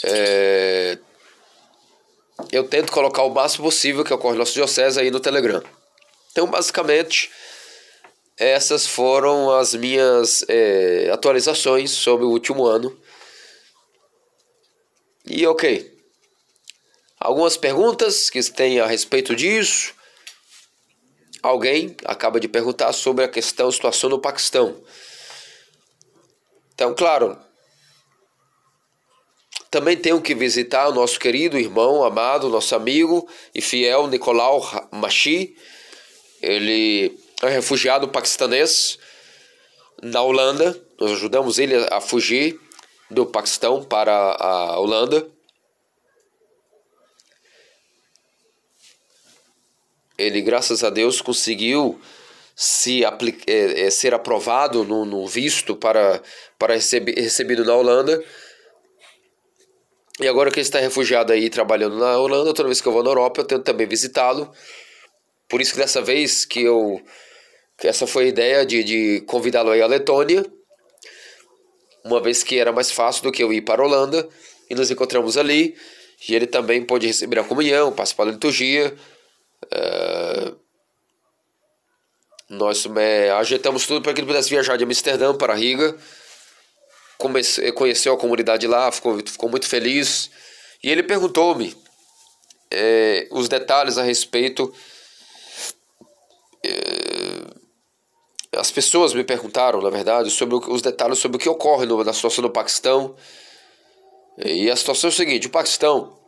é, eu tento colocar o máximo possível que ocorre no nosso diocese aí no Telegram. Então, basicamente, essas foram as minhas é, atualizações sobre o último ano. E ok. Algumas perguntas que tem a respeito disso. Alguém acaba de perguntar sobre a questão situação no Paquistão. Então, claro, também tenho que visitar o nosso querido irmão, amado, nosso amigo e fiel Nicolau Machi. Ele é refugiado paquistanês na Holanda. Nós ajudamos ele a fugir do Paquistão para a Holanda. Ele, graças a Deus, conseguiu se é, é, ser aprovado no, no, visto para, para receber, recebido na Holanda. E agora que ele está refugiado aí trabalhando na Holanda, toda vez que eu vou na Europa, eu tento também visitá-lo. Por isso que dessa vez que eu que essa foi a ideia de, de convidá-lo aí à Letônia, uma vez que era mais fácil do que eu ir para a Holanda, e nos encontramos ali, e ele também pôde receber a comunhão, participar da liturgia. Uh, nós é, ajeitamos tudo para que ele pudesse viajar de Amsterdã para Riga. Comece, conheceu a comunidade lá, ficou, ficou muito feliz. E ele perguntou-me é, os detalhes a respeito é, as pessoas me perguntaram, na verdade, sobre os detalhes sobre o que ocorre no, na situação do Paquistão. E a situação é o seguinte: o Paquistão,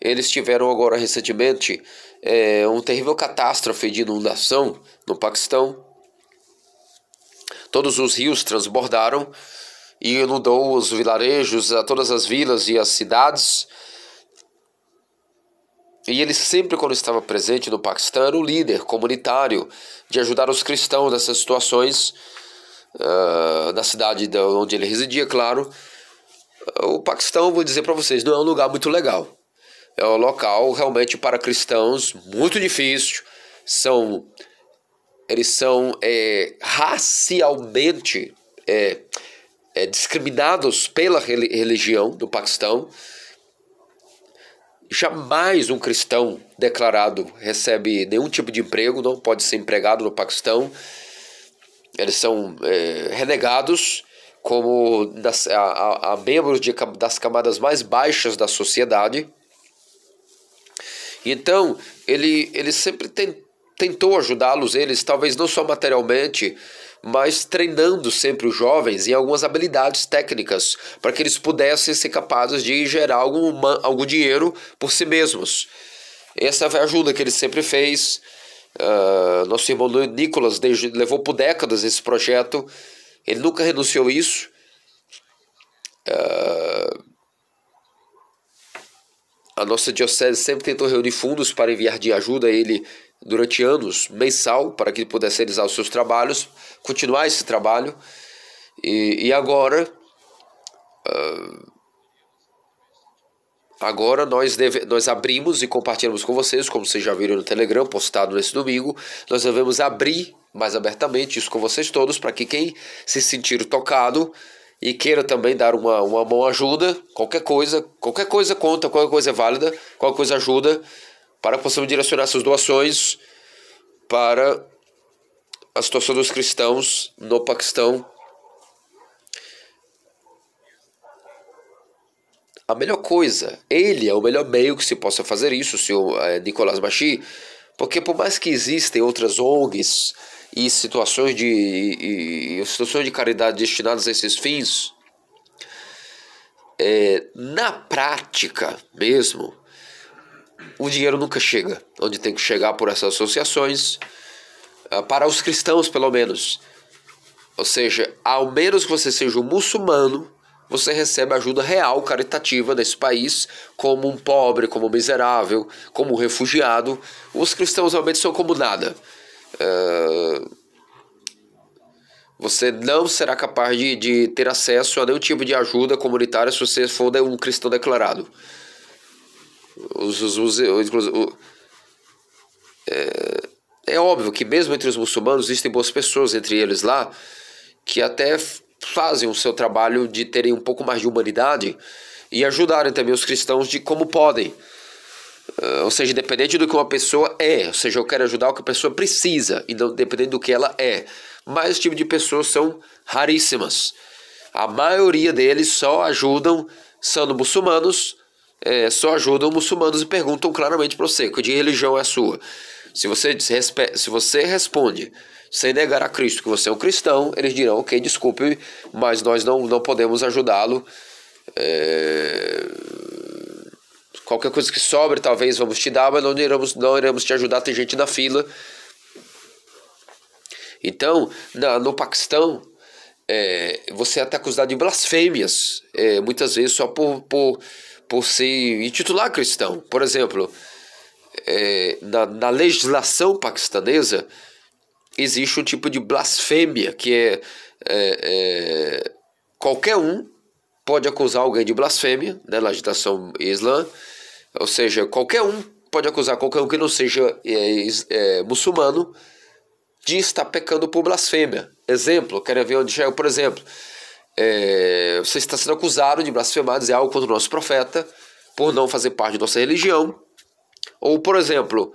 eles tiveram agora recentemente é, um terrível catástrofe de inundação no Paquistão. Todos os rios transbordaram e inundou os vilarejos, todas as vilas e as cidades. E ele sempre, quando estava presente no Paquistão, era o líder comunitário de ajudar os cristãos nessas situações, uh, na cidade onde ele residia, claro. O Paquistão, vou dizer para vocês, não é um lugar muito legal. É um local realmente para cristãos muito difícil. São, eles são é, racialmente é, é, discriminados pela religião do Paquistão. Jamais um cristão declarado recebe nenhum tipo de emprego, não pode ser empregado no Paquistão. Eles são é, renegados como das, a, a, a, membros de, das camadas mais baixas da sociedade. Então, ele, ele sempre tem, tentou ajudá-los, eles, talvez não só materialmente, mas treinando sempre os jovens em algumas habilidades técnicas para que eles pudessem ser capazes de gerar algum, algum dinheiro por si mesmos. Essa foi a ajuda que ele sempre fez. Uh, nosso irmão Nicolas levou por décadas esse projeto, ele nunca renunciou a isso. Uh, a nossa diocese sempre tentou reunir fundos para enviar de ajuda a ele durante anos, mensal, para que ele pudesse realizar os seus trabalhos, continuar esse trabalho. E, e agora, uh, agora nós, deve, nós abrimos e compartilhamos com vocês, como vocês já viram no Telegram, postado nesse domingo, nós devemos abrir mais abertamente isso com vocês todos, para que quem se sentir tocado e queira também dar uma, uma mão ajuda, qualquer coisa, qualquer coisa conta, qualquer coisa é válida, qualquer coisa ajuda, para que possamos direcionar essas doações para a situação dos cristãos no Paquistão. A melhor coisa, ele é o melhor meio que se possa fazer isso, senhor é, Nicolás Machi, porque por mais que existem outras ONGs e situações de, e, e situações de caridade destinadas a esses fins, é, na prática mesmo, o dinheiro nunca chega onde tem que chegar por essas associações, ah, para os cristãos pelo menos. Ou seja, ao menos que você seja um muçulmano, você recebe ajuda real, caritativa desse país, como um pobre, como um miserável, como um refugiado. Os cristãos realmente são como nada. Uh, você não será capaz de, de ter acesso a nenhum tipo de ajuda comunitária se você for um cristão declarado. Os, os, é, é óbvio que mesmo entre os muçulmanos existem boas pessoas entre eles lá que até fazem o seu trabalho de terem um pouco mais de humanidade e ajudarem também os cristãos de como podem. Uh, ou seja, independente do que uma pessoa é, ou seja, eu quero ajudar o que a pessoa precisa, e não dependendo do que ela é. Mas esse tipo de pessoas são raríssimas. A maioria deles só ajudam, sendo muçulmanos, é, só ajudam muçulmanos e perguntam claramente para você que religião é a sua. Se você, se você responde sem negar a Cristo que você é um cristão, eles dirão, ok, desculpe, mas nós não, não podemos ajudá-lo. É... Qualquer coisa que sobre, talvez vamos te dar, mas não iremos, não iremos te ajudar, tem gente na fila. Então, na, no Paquistão, é, você é até acusado de blasfêmias, é, muitas vezes só por, por, por se intitular cristão. Por exemplo, é, na, na legislação paquistanesa, existe um tipo de blasfêmia que é, é, é qualquer um pode acusar alguém de blasfêmia né, na agitação islã, ou seja, qualquer um pode acusar qualquer um que não seja é, é, muçulmano de estar pecando por blasfêmia. Exemplo, quero ver onde chega, por exemplo, é, você está sendo acusado de blasfemar, dizer algo contra o nosso profeta, por não fazer parte da nossa religião. Ou, por exemplo,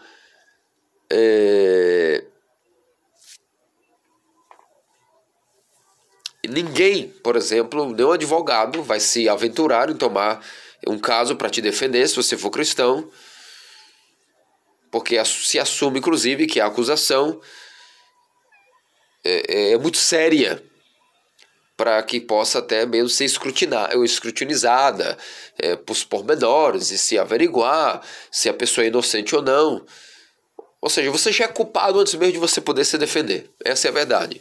é, Ninguém, por exemplo, nenhum advogado vai se aventurar em tomar um caso para te defender se você for cristão, porque se assume, inclusive, que a acusação é, é, é muito séria para que possa até mesmo ser escrutinizada é, por pormenores e se averiguar se a pessoa é inocente ou não. Ou seja, você já é culpado antes mesmo de você poder se defender. Essa é a verdade.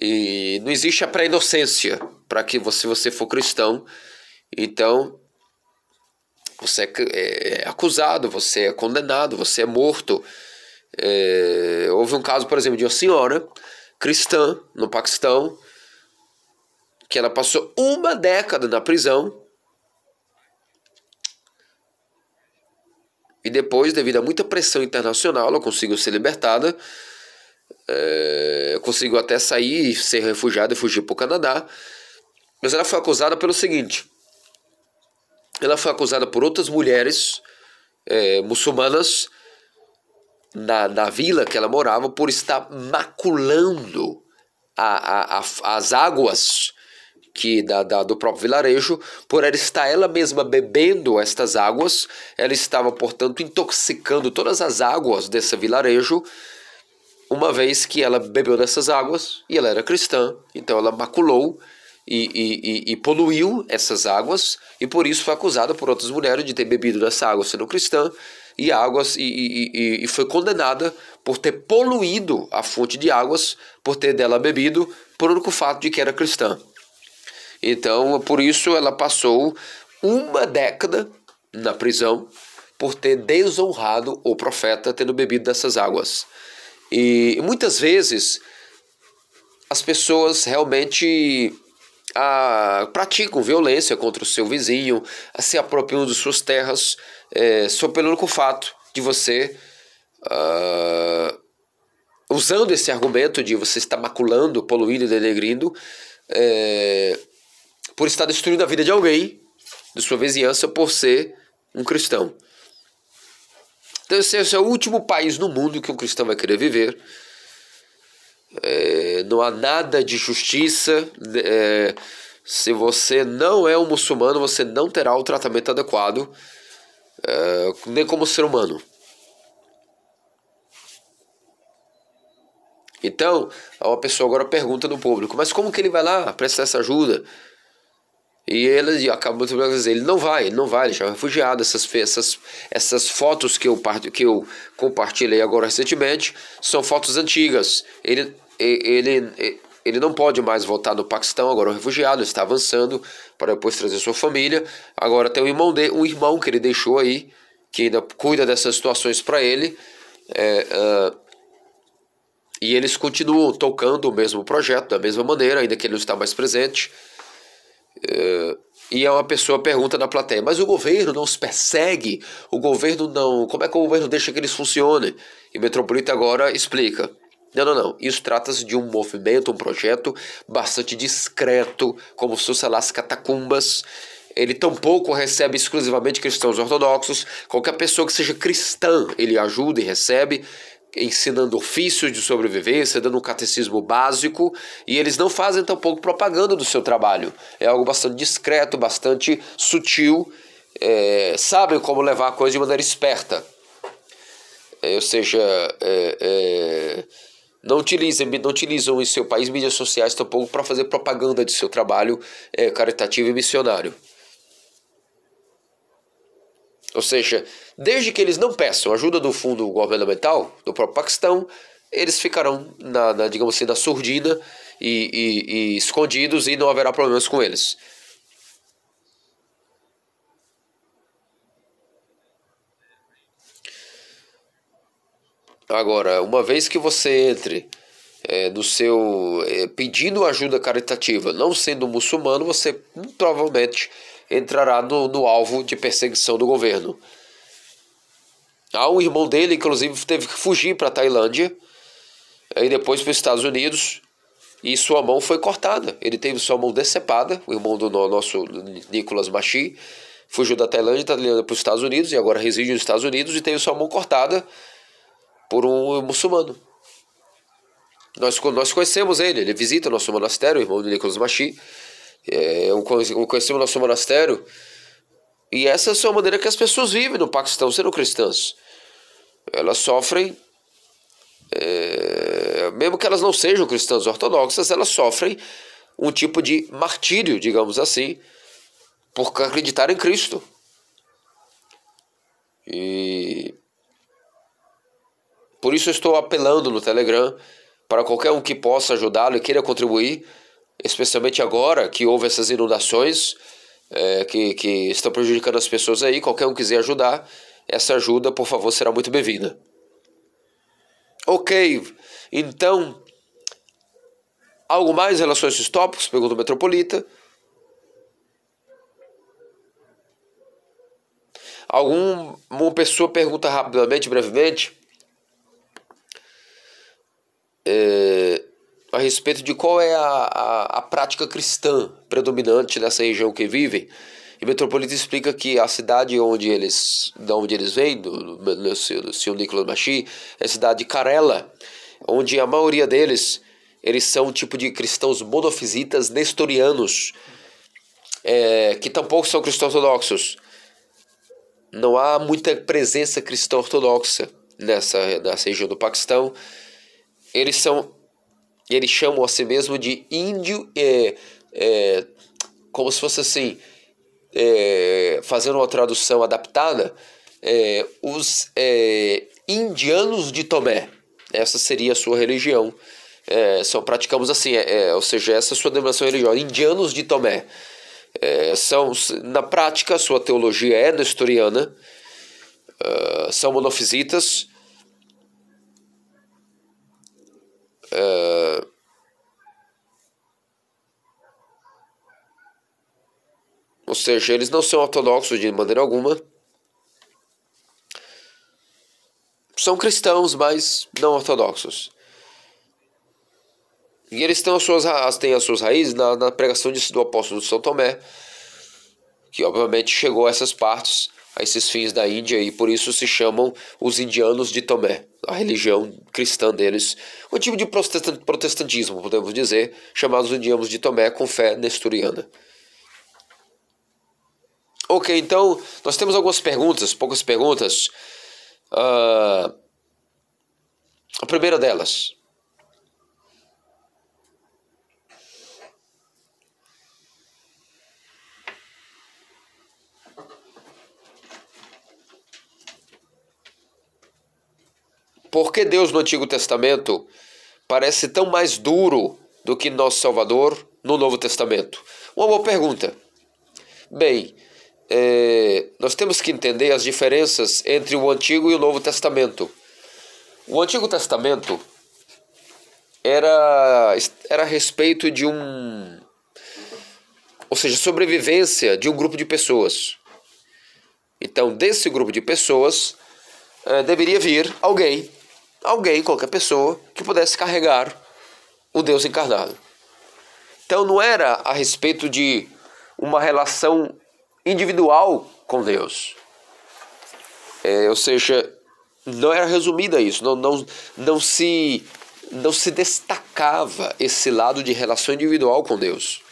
E não existe a pré-inocência para que você, você for cristão. Então, você é, é, acusado, você é condenado, você é morto. É, houve um caso, por exemplo, de uma senhora cristã no Paquistão que ela passou uma década na prisão. E depois, devido a muita pressão internacional, ela conseguiu ser libertada. É, conseguiu até sair, ser refugiada e fugir para o Canadá. Mas ela foi acusada pelo seguinte: ela foi acusada por outras mulheres é, muçulmanas na, na vila que ela morava por estar maculando a, a, a, as águas que da, da, do próprio vilarejo, por ela estar ela mesma bebendo estas águas, ela estava, portanto, intoxicando todas as águas desse vilarejo uma vez que ela bebeu dessas águas e ela era cristã, então ela maculou e, e, e, e, poluiu essas águas e por isso foi acusada por outras mulheres de ter bebido dessa água sendo cristã e águas e, e, foi condenada por ter poluído a fonte de águas por ter dela bebido por único fato de que era cristã. Então por isso ela passou uma década na prisão por ter desonrado o profeta tendo bebido dessas águas. E muitas vezes as pessoas realmente a, praticam violência contra o seu vizinho, a se apropriam de suas terras, é, só pelo único fato de você, uh, usando esse argumento de você estar maculando, poluindo denegrindo, é, por estar destruindo a vida de alguém, de sua vizinhança, por ser um cristão. Então, esse é o último país no mundo que um cristão vai querer viver. É, não há nada de justiça. É, se você não é um muçulmano, você não terá o tratamento adequado, é, nem como ser humano. Então, uma pessoa agora pergunta no público, mas como que ele vai lá prestar essa ajuda? E ele dizer, ele não vai, ele não vai, ele já é refugiado. Essas, essas, essas fotos que eu, que eu compartilhei agora recentemente são fotos antigas. Ele, ele, ele não pode mais voltar no Paquistão, agora é um refugiado, está avançando para depois trazer sua família. Agora tem um irmão, de, um irmão que ele deixou aí, que ainda cuida dessas situações para ele. É, uh, e eles continuam tocando o mesmo projeto da mesma maneira, ainda que ele não está mais presente. É, e é uma pessoa pergunta na plateia, mas o governo não os persegue? O governo não. Como é que o governo deixa que eles funcionem? E o Metropolita agora explica. Não, não, não. Isso trata-se de um movimento, um projeto bastante discreto, como se fosse lá as catacumbas. Ele tampouco recebe exclusivamente cristãos ortodoxos. Qualquer pessoa que seja cristã, ele ajuda e recebe ensinando ofícios de sobrevivência, dando um catecismo básico, e eles não fazem tampouco propaganda do seu trabalho. É algo bastante discreto, bastante sutil, é, sabem como levar a coisa de maneira esperta. É, ou seja, é, é não, utilizem, não utilizam em seu país mídias sociais tampouco para fazer propaganda de seu trabalho é, caritativo e missionário. Ou seja, desde que eles não peçam ajuda do fundo governamental do próprio Paquistão, eles ficarão na, na digamos assim, na surdina e, e, e escondidos e não haverá problemas com eles. Agora, uma vez que você entre é, no seu é, pedindo ajuda caritativa, não sendo muçulmano, você provavelmente entrará no, no alvo de perseguição do governo. Há um irmão dele, inclusive, teve que fugir para a Tailândia e depois para os Estados Unidos e sua mão foi cortada. Ele teve sua mão decepada, o irmão do nosso Nicolas Machi, fugiu da Tailândia para os Estados Unidos e agora reside nos Estados Unidos e teve sua mão cortada por um muçulmano. Nós, nós conhecemos ele, ele visita o nosso monastério, o irmão do Nicolas Machi. É, conheci o nosso monastério. E essa é a maneira que as pessoas vivem no Paquistão, sendo cristãs. Elas sofrem, é, mesmo que elas não sejam cristãs ortodoxas, elas sofrem um tipo de martírio, digamos assim, por acreditar em Cristo. E por isso eu estou apelando no Telegram para qualquer um que possa ajudá-lo e queira contribuir especialmente agora que houve essas inundações é, que, que estão prejudicando as pessoas aí. Qualquer um quiser ajudar, essa ajuda, por favor, será muito bem-vinda. Ok, então, algo mais em relação a esses tópicos? Pergunta o Metropolita. Alguma pessoa pergunta rapidamente, brevemente. É, a respeito de qual é a, a, a, prática cristã predominante nessa região que vivem. E Metropolita explica que a cidade onde eles, da onde eles vêm, do, do, do senhor Nicolas Machi, é a cidade de Carela, onde a maioria deles eles são um tipo de cristãos monofisitas nestorianos, é, que tampouco são cristãos ortodoxos. Não há muita presença cristã ortodoxa nessa, nessa região do Paquistão. Eles são eles chamam a si mesmo de índio, é, é, como se fosse assim, é, fazendo uma tradução adaptada, é, os é, indianos de Tomé. Essa seria a sua religião. É, são praticamos assim, ou seja, essa é a sua denominação religiosa, indianos de Tomé. são, na prática, sua teologia é nestoriana, uh, são monofisitas, Uh, seja, eles não são ortodoxos de maneira alguma. São cristãos, mas não ortodoxos. E eles têm as suas, têm as suas raízes na, na pregação de, do apóstolo São Tomé, que obviamente chegou a essas partes, a esses fins da Índia, e por isso se chamam os indianos de Tomé, a religião cristã deles, um tipo de protestantismo, podemos dizer, chamados indianos de Tomé, com fé nestoriana. Ok, então nós temos algumas perguntas, poucas perguntas. Uh, a primeira delas. Por que Deus no Antigo Testamento parece tão mais duro do que nosso Salvador no Novo Testamento? Uma boa pergunta. Bem, é, nós temos que entender as diferenças entre o Antigo e o Novo Testamento. O Antigo Testamento era, era a respeito de um. Ou seja, sobrevivência de um grupo de pessoas. Então, desse grupo de pessoas, é, deveria vir alguém, alguém, qualquer pessoa, que pudesse carregar o Deus encarnado. Então, não era a respeito de uma relação individual com Deus. É, ou seja, não era resumida isso, não, não, não, se, não se destacava esse lado de relação individual com Deus.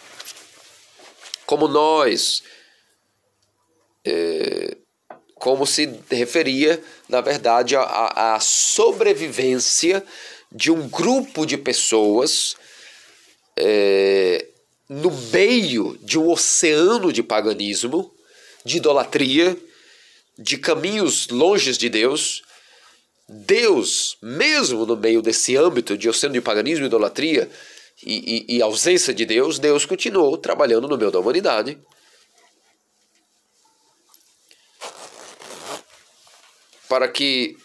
Como nós, é, como se referia, na verdade, à sobrevivência de um grupo de pessoas é, no meio de um oceano de paganismo, de idolatria, de caminhos longes de Deus, Deus, mesmo no meio desse âmbito de oceano de paganismo e idolatria e, e, e ausência de Deus, Deus continuou trabalhando no meio da humanidade. Para que,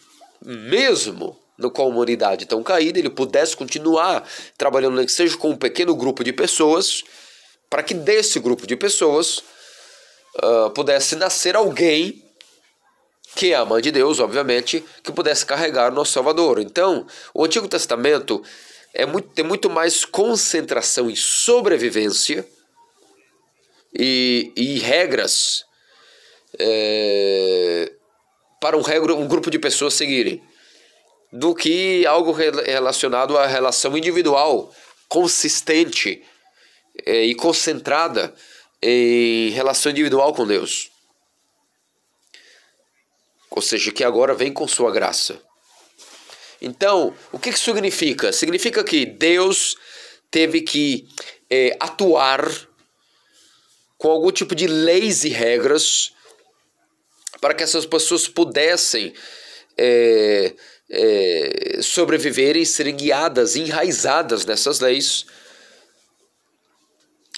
mesmo qual a humanidade tão caída, ele pudesse continuar trabalhando, que seja com um pequeno grupo de pessoas, para que desse grupo de pessoas uh, pudesse nascer alguém que é a mãe de Deus, obviamente, que pudesse carregar o nosso Salvador. Então, o Antigo Testamento é muito, tem muito mais concentração em sobrevivência e, e regras é, para um, regra, um grupo de pessoas seguirem do que algo relacionado à relação individual, consistente é, e concentrada em relação individual com Deus. Ou seja, que agora vem com sua graça. Então, o que isso significa? Significa que Deus teve que é, atuar com algum tipo de leis e regras para que essas pessoas pudessem é, é, sobreviverem, serem guiadas, enraizadas nessas leis.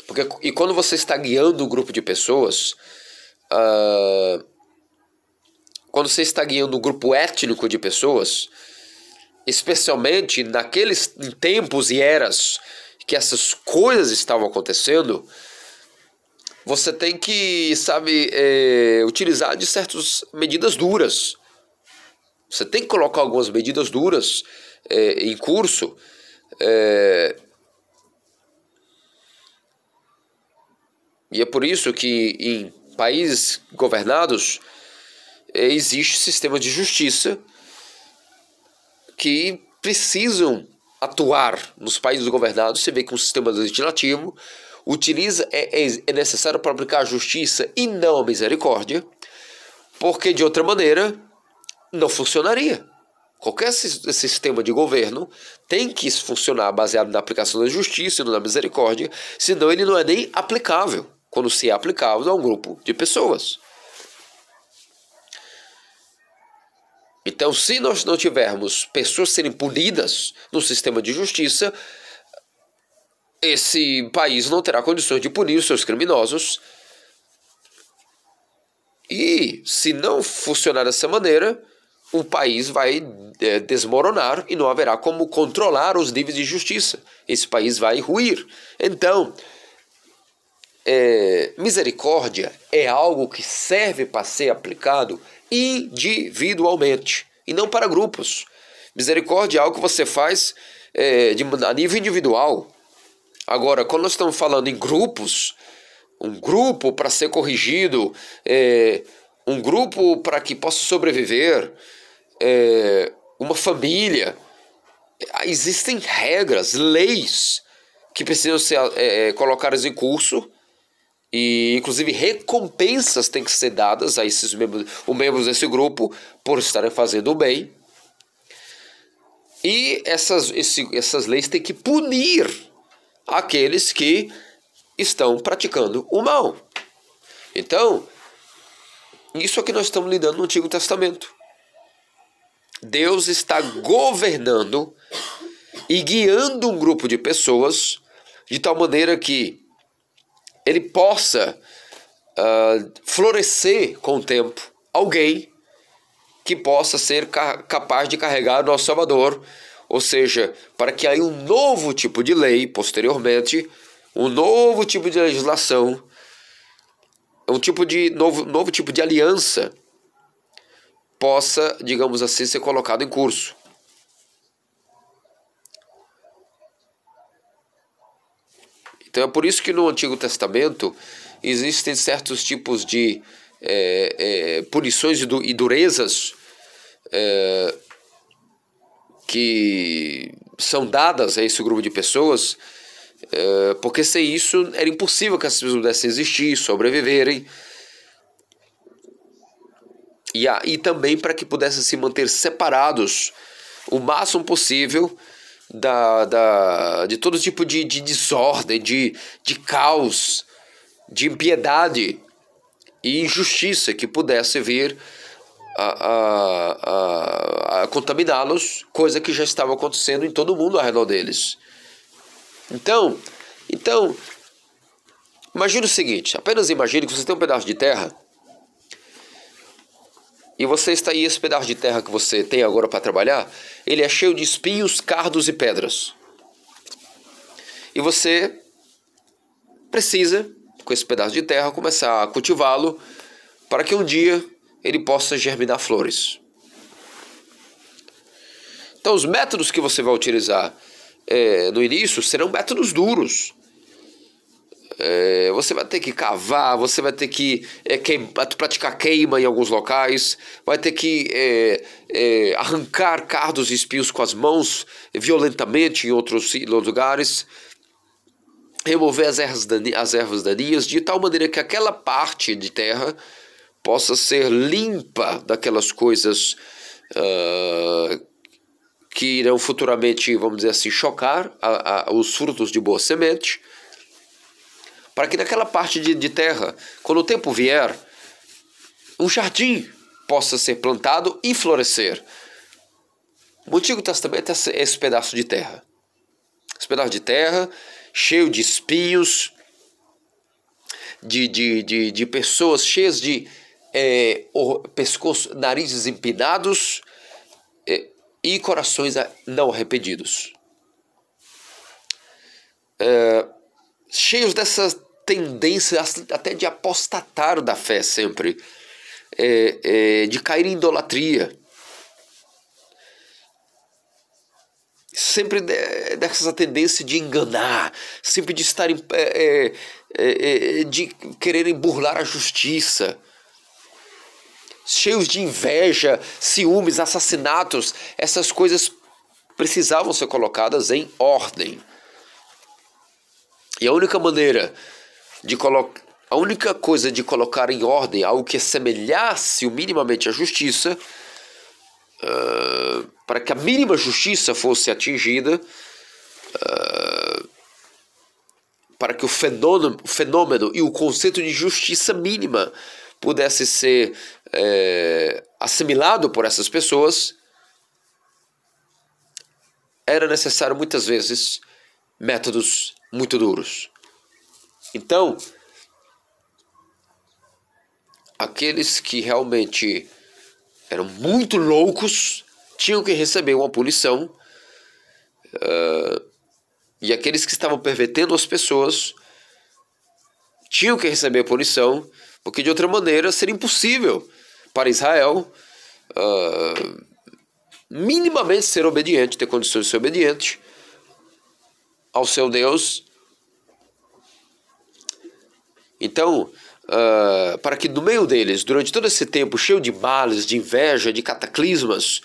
Porque, e quando você está guiando um grupo de pessoas, uh, quando você está guiando um grupo étnico de pessoas, especialmente naqueles tempos e eras que essas coisas estavam acontecendo, você tem que, sabe, é, utilizar de certas medidas duras você tem que colocar algumas medidas duras é, em curso. É, e é por isso que em países governados é, existe sistema de justiça que precisam atuar nos países governados. Você vê que um sistema legislativo utiliza é, é, é necessário para aplicar justiça e não a misericórdia, porque de outra maneira não funcionaria. Qualquer sistema de governo tem que funcionar baseado na aplicação da justiça e na misericórdia, senão ele não é nem aplicável, quando se é aplicável a um grupo de pessoas. Então, se nós não tivermos pessoas serem punidas no sistema de justiça, esse país não terá condições de punir os seus criminosos. E se não funcionar dessa maneira, o país vai é, desmoronar e não haverá como controlar os níveis de justiça. Esse país vai ruir. Então, é, misericórdia é algo que serve para ser aplicado individualmente e não para grupos. Misericórdia é algo que você faz é, de, a nível individual. Agora, quando nós estamos falando em grupos, um grupo para ser corrigido, é, um grupo para que possa sobreviver, é, uma família, existem regras, leis que precisam ser é, é, colocadas em curso e inclusive recompensas têm que ser dadas a esses membros, os membros desse grupo por estarem fazendo o bem. E essas, esse, essas leis têm que punir aqueles que estão praticando o mal. Então, isso é que nós estamos lidando no Antigo Testamento. Deus está governando e guiando um grupo de pessoas de tal maneira que ele possa uh, florescer com o tempo alguém que possa ser ca capaz de carregar o nosso Salvador, ou seja, para que aí um novo tipo de lei posteriormente, um novo tipo de legislação, um tipo de novo, novo tipo de aliança possa, digamos assim, ser colocado em curso. Então é por isso que no Antigo Testamento existem certos tipos de é, é, punições e durezas é, que são dadas a esse grupo de pessoas, é, porque sem isso era impossível que as pessoas pudessem existir, sobreviverem. E, a, e também para que pudessem se manter separados o máximo possível da, da, de todo tipo de, de desordem, de, de caos, de impiedade e injustiça que pudesse vir a, a, a, contaminá-los, coisa que já estava acontecendo em todo mundo ao redor deles. Então, então, imagine o seguinte: apenas imagine que você tem um pedaço de terra e você está aí, esse pedaço de terra que você tem agora para trabalhar, ele é cheio de espinhos, cardos e pedras. E você precisa, com esse pedaço de terra, começar a cultivá-lo para que um dia ele possa germinar flores. Então, os métodos que você vai utilizar é, no início serão métodos duros. É, você vai ter que cavar, você vai ter que é, queima, praticar queima em alguns locais, vai ter que é, é, arrancar cardos e espinhos com as mãos violentamente em outros lugares, remover as ervas, as ervas daninhas de tal maneira que aquela parte de terra possa ser limpa daquelas coisas uh, que irão futuramente, vamos dizer assim, chocar a, a, os frutos de boa semente para que naquela parte de, de terra, quando o tempo vier, um jardim possa ser plantado e florescer. O Antigo Testamento é esse pedaço de terra. Esse pedaço de terra, cheio de espinhos, de, de, de, de pessoas cheias de é, pescoço, narizes empinados é, e corações não arrependidos. É, cheios dessa tendência até de apostatar da fé sempre, é, é, de cair em idolatria. Sempre dessa tendência de enganar, sempre de estarem. É, é, é, é, de quererem burlar a justiça cheios de inveja, ciúmes, assassinatos, essas coisas precisavam ser colocadas em ordem. E a única maneira de colocar a única coisa de colocar em ordem algo que assemelhasse minimamente a justiça, uh, para que a mínima justiça fosse atingida, uh, para que o fenômeno, o fenômeno e o conceito de justiça mínima pudesse ser é, assimilado por essas pessoas, era necessário muitas vezes métodos muito duros. Então, aqueles que realmente eram muito loucos tinham que receber uma punição, uh, e aqueles que estavam pervertendo as pessoas tinham que receber punição, porque de outra maneira seria impossível para Israel uh, minimamente ser obediente, ter condições de ser obediente ao seu Deus. Então, uh, para que no meio deles, durante todo esse tempo cheio de males, de inveja, de cataclismas,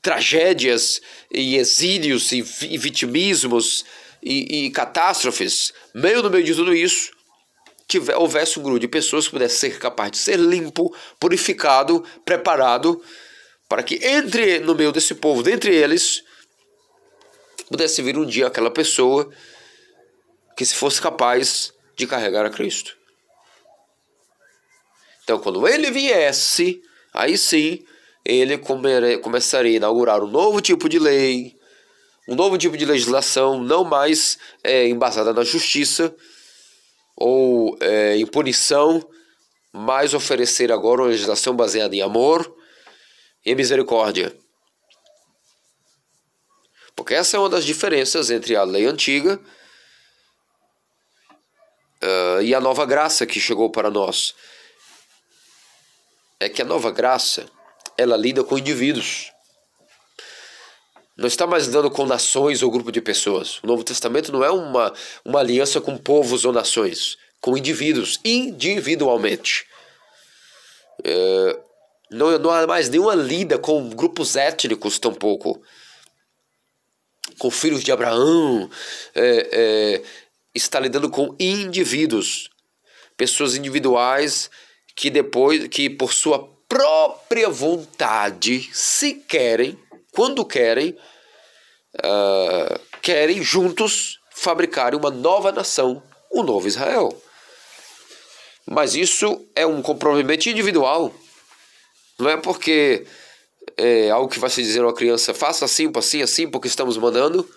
tragédias e exílios e vitimismos e, e catástrofes, meio no meio de tudo isso, tiver, houvesse um grupo de pessoas que pudesse ser capaz de ser limpo, purificado, preparado, para que entre no meio desse povo, dentre eles, pudesse vir um dia aquela pessoa que se fosse capaz de carregar a Cristo. Então, quando ele viesse, aí sim, ele começaria a inaugurar um novo tipo de lei, um novo tipo de legislação, não mais é, embasada na justiça ou é, em punição, mas oferecer agora uma legislação baseada em amor e misericórdia. Porque essa é uma das diferenças entre a lei antiga uh, e a nova graça que chegou para nós. É que a nova graça ela lida com indivíduos. Não está mais lidando com nações ou grupo de pessoas. O Novo Testamento não é uma, uma aliança com povos ou nações, com indivíduos, individualmente. É, não, não há mais nenhuma lida com grupos étnicos, tampouco. Com filhos de Abraão. É, é, está lidando com indivíduos, pessoas individuais que depois, que por sua própria vontade, se querem, quando querem, uh, querem juntos fabricarem uma nova nação, um novo Israel. Mas isso é um comprometimento individual. Não é porque é algo que vai se dizer a uma criança, faça assim, assim, assim, porque estamos mandando,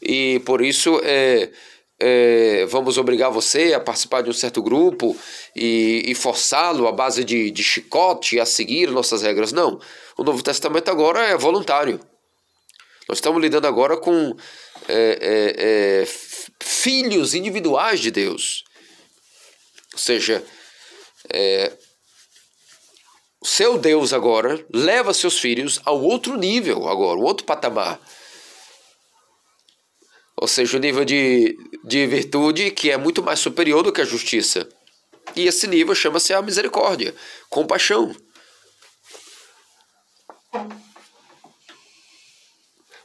e por isso é, é, vamos obrigar você a participar de um certo grupo e, e forçá-lo à base de, de chicote a seguir nossas regras. Não. O Novo Testamento agora é voluntário. Nós estamos lidando agora com é, é, é filhos individuais de Deus. Ou seja, é, seu Deus agora leva seus filhos ao outro nível agora, o outro patamar ou seja, o nível de, de virtude que é muito mais superior do que a justiça. E esse nível chama-se a misericórdia, compaixão.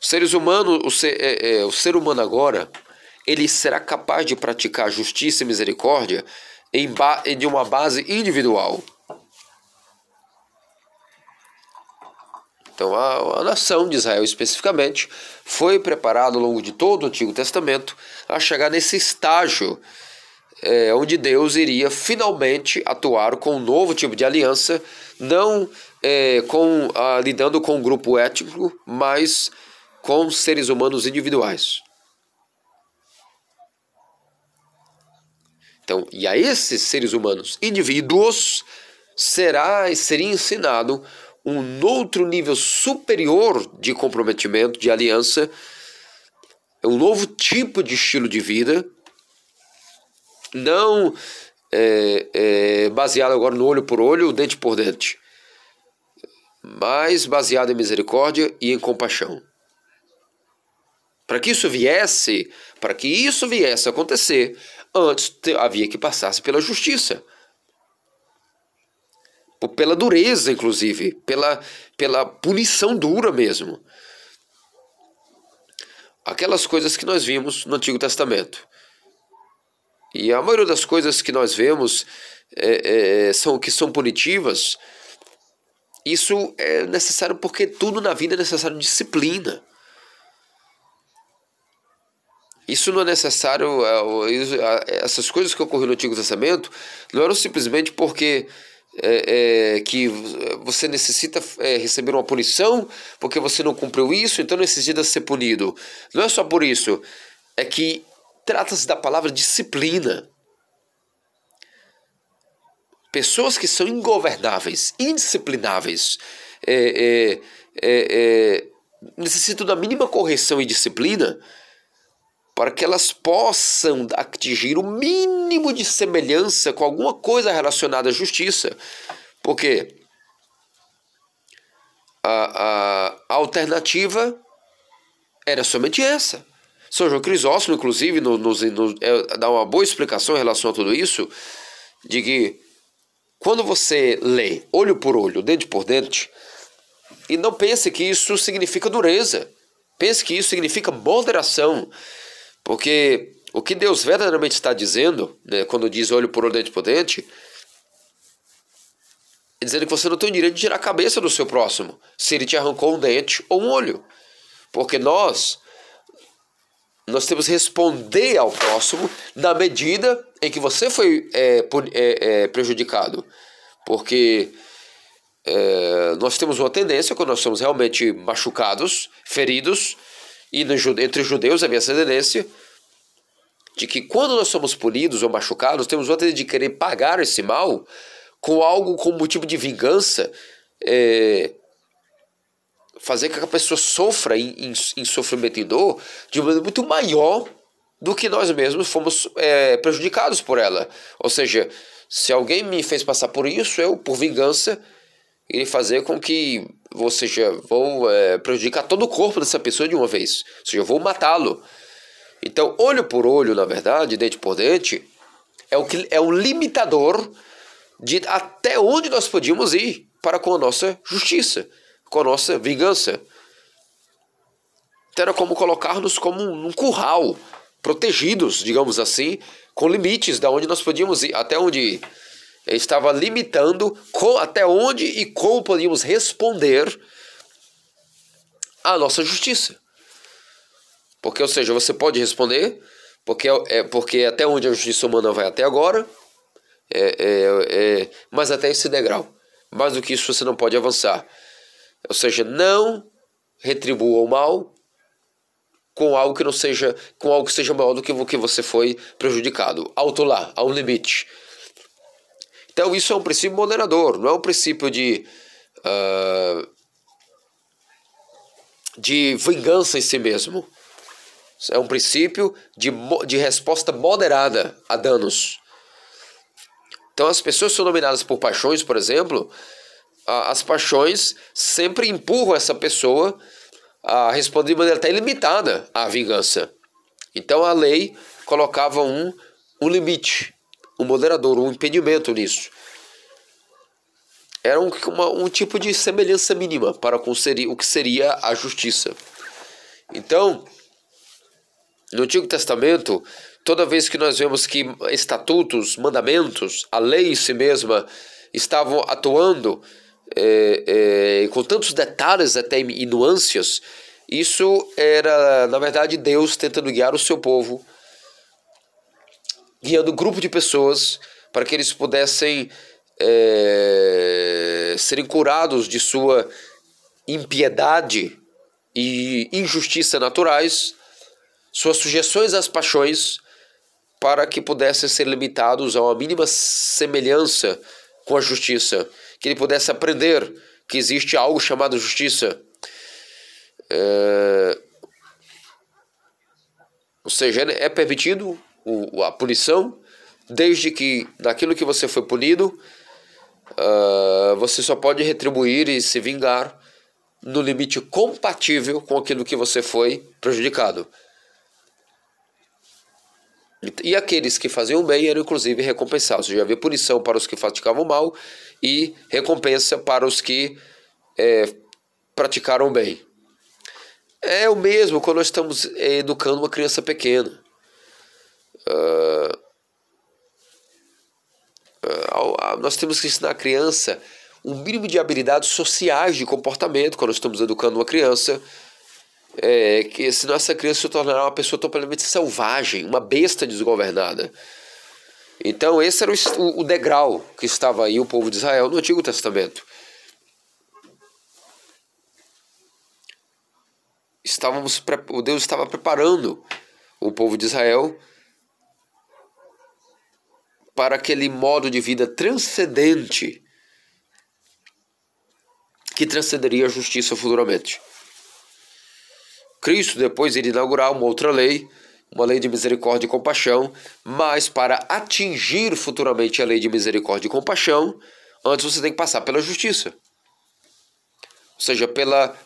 Os seres humanos, o ser, é, é, o ser humano agora, ele será capaz de praticar justiça e misericórdia em, em uma base individual. Então, a, a, nação de Israel especificamente foi preparada ao longo de todo o Antigo Testamento a chegar nesse estágio é, onde Deus iria finalmente atuar com um novo tipo de aliança, não é, com a, lidando com um grupo étnico, mas com seres humanos individuais. Então, e a esses seres humanos indivíduos será seria ensinado um outro nível superior de comprometimento, de aliança, um novo tipo de estilo de vida, não é, é, baseado agora no olho por olho, dente por dente, mas baseado em misericórdia e em compaixão. Para que isso viesse, para que isso viesse a acontecer, antes havia que passasse pela justiça pela dureza, inclusive, pela, pela punição dura mesmo. Aquelas coisas que nós vimos no Antigo Testamento. E a maioria das coisas que nós vemos é, é, são que são punitivas. Isso é necessário porque tudo na vida é necessário disciplina. Isso não é necessário. É, essas coisas que ocorreram no Antigo Testamento não eram simplesmente porque é, é, que você necessita é, receber uma punição porque você não cumpriu isso, então necessita ser punido. Não é só por isso, é que trata-se da palavra disciplina. Pessoas que são ingovernáveis, indisciplináveis, é, é, necessitam da mínima correção e disciplina para que elas possam atingir o mínimo de semelhança com alguma coisa relacionada à justiça. Porque a, a, a alternativa era somente essa. São João Crisóstomo, inclusive, nos, nos, nos é, dá uma boa explicação em relação a tudo isso, de que quando você lê olho por olho, dente por dente, e não pense que isso significa dureza, pense que isso significa moderação, porque o que Deus verdadeiramente está dizendo, né, quando diz olho por olho, dente por dente, é dizendo que você não tem o direito de tirar a cabeça do seu próximo, se ele te arrancou um dente ou um olho. Porque nós, nós temos que responder ao próximo na medida em que você foi é, é, é, prejudicado. Porque é, nós temos uma tendência, quando nós somos realmente machucados, feridos, e no, entre os judeus havia essa tendência de que quando nós somos punidos ou machucados, temos uma tendência de querer pagar esse mal com algo como motivo de vingança, é, fazer com que a pessoa sofra em, em, em, sofrimento e dor de uma maneira muito maior do que nós mesmos fomos é, prejudicados por ela. Ou seja, se alguém me fez passar por isso, eu, por vingança, irei fazer com que, ou seja, vou é, prejudicar todo o corpo dessa pessoa de uma vez. Ou seja, vou matá-lo. Então, olho por olho, na verdade, dente por dente, é o, que, é o limitador de até onde nós podíamos ir para com a nossa justiça, com a nossa vingança. Então, era como colocar-nos como um curral, protegidos, digamos assim, com limites da onde nós podíamos ir, até onde. Ele estava limitando com, até onde e como podíamos responder à nossa justiça. Porque, ou seja, você pode responder, porque, é, porque até onde a justiça humana vai até agora, é, é, é, mas até esse degrau. Mais do que isso você não pode avançar. Ou seja, não retribua o mal com algo que não seja com algo que seja maior do que o que você foi prejudicado. Alto lá, ao limite. Então isso é um princípio moderador, não é um princípio de uh, de vingança em si mesmo. É um princípio de, de resposta moderada a danos. Então as pessoas são dominadas por paixões, por exemplo, as paixões sempre empurram essa pessoa a responder de maneira até ilimitada à vingança. Então a lei colocava um, um limite, um moderador, um impedimento nisso. Era um, uma, um tipo de semelhança mínima para com o que seria a justiça. Então, no Antigo Testamento, toda vez que nós vemos que estatutos, mandamentos, a lei em si mesma estavam atuando é, é, com tantos detalhes até e nuances, isso era, na verdade, Deus tentando guiar o seu povo, guiando um grupo de pessoas para que eles pudessem é, serem curados de sua impiedade e injustiça naturais, suas sugestões às paixões, para que pudessem ser limitados a uma mínima semelhança com a justiça, que ele pudesse aprender que existe algo chamado justiça. É... Ou seja, é permitido a punição, desde que naquilo que você foi punido, uh, você só pode retribuir e se vingar no limite compatível com aquilo que você foi prejudicado. E aqueles que faziam bem eram inclusive recompensados. Já havia punição para os que praticavam mal e recompensa para os que é, praticaram bem. É o mesmo quando nós estamos é, educando uma criança pequena. Uh, uh, nós temos que ensinar a criança um mínimo de habilidades sociais de comportamento quando estamos educando uma criança é, que senão essa criança se tornará uma pessoa totalmente selvagem, uma besta desgovernada. Então, esse era o, o degrau que estava aí o povo de Israel no Antigo Testamento. Estávamos, o Deus estava preparando o povo de Israel para aquele modo de vida transcendente que transcenderia a justiça futuramente. Cristo depois iria inaugurar uma outra lei uma lei de misericórdia e compaixão, mas para atingir futuramente a lei de misericórdia e compaixão, antes você tem que passar pela justiça. Ou seja, pela,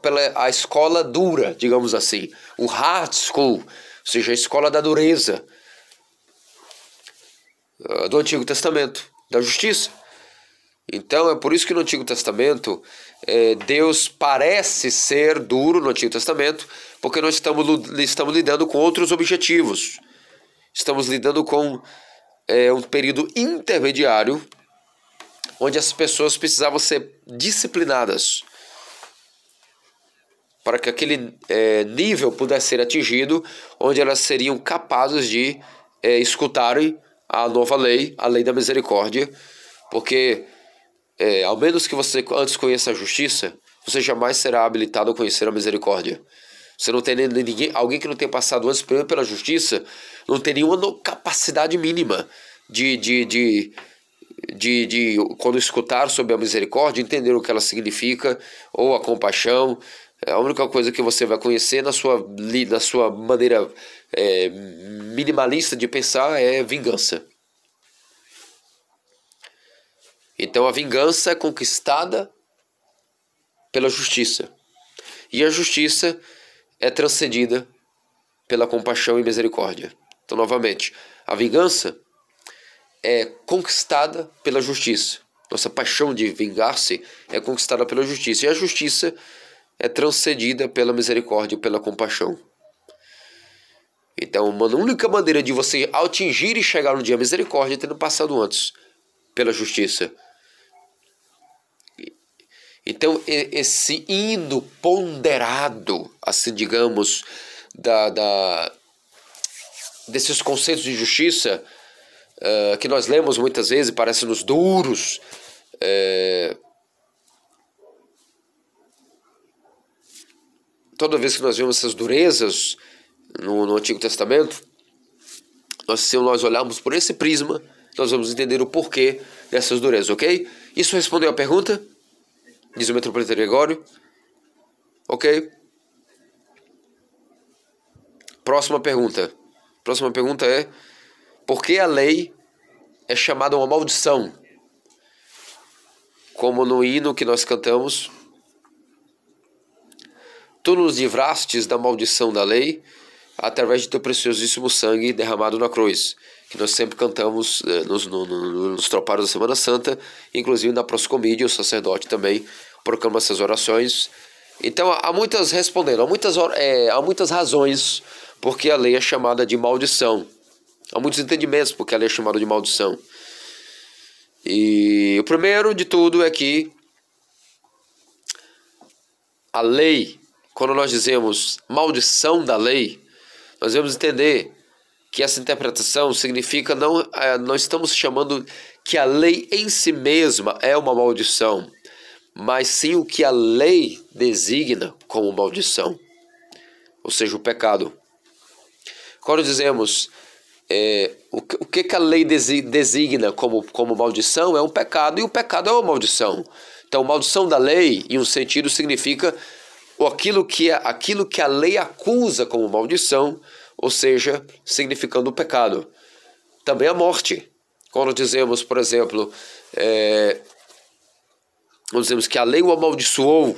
pela a escola dura, digamos assim, o hard school, ou seja, a escola da dureza do Antigo Testamento, da justiça. Então é por isso que no Antigo Testamento é, Deus parece ser duro no Antigo Testamento, porque nós estamos, estamos lidando com outros objetivos. Estamos lidando com é, um período intermediário onde as pessoas precisavam ser disciplinadas para que aquele é, nível pudesse ser atingido, onde elas seriam capazes de é, escutarem a nova lei, a lei da misericórdia, porque é, ao menos que você antes conheça a justiça, você jamais será habilitado a conhecer a misericórdia. Você não tem ninguém, alguém que não tenha passado antes pela justiça, não tem nenhuma capacidade mínima de, de, de, de, de, quando escutar sobre a misericórdia, entender o que ela significa, ou a compaixão. É a única coisa que você vai conhecer na sua, na sua maneira é, minimalista de pensar é vingança. Então a vingança é conquistada pela justiça. E a justiça é transcendida pela compaixão e misericórdia. Então, novamente, a vingança é conquistada pela justiça. Nossa paixão de vingar-se é conquistada pela justiça. E a justiça é transcendida pela misericórdia e pela compaixão. Então, uma única maneira de você atingir e chegar no dia da misericórdia é tendo passado antes pela justiça. Então, esse hino ponderado, assim digamos, da, da, desses conceitos de justiça, uh, que nós lemos muitas vezes, parecem-nos duros, uh, toda vez que nós vemos essas durezas no, no Antigo Testamento, nós, se nós olharmos por esse prisma, nós vamos entender o porquê dessas durezas, ok? Isso respondeu a pergunta? diz o metropolitano Gregório. Ok? Próxima pergunta. Próxima pergunta é: por que a lei é chamada uma maldição? Como no hino que nós cantamos, tu nos livrastes da maldição da lei através de teu preciosíssimo sangue derramado na cruz, que nós sempre cantamos eh, nos, no, no, nos tropados da Semana Santa, inclusive na proscomídia, o sacerdote também proclama essas orações. Então há muitas respondendo, há muitas, é, há muitas razões porque a lei é chamada de maldição. Há muitos entendimentos porque a lei é chamada de maldição. E o primeiro de tudo é que a lei, quando nós dizemos maldição da lei, nós devemos entender que essa interpretação significa não, é, nós estamos chamando que a lei em si mesma é uma maldição mas sim o que a lei designa como maldição, ou seja, o pecado. Quando dizemos é, o, o que, que a lei designa como, como maldição é um pecado e o pecado é uma maldição. Então, maldição da lei, em um sentido, significa aquilo que, aquilo que a lei acusa como maldição, ou seja, significando o pecado. Também a morte. Quando dizemos, por exemplo, é, dizemos que a lei o amaldiçoou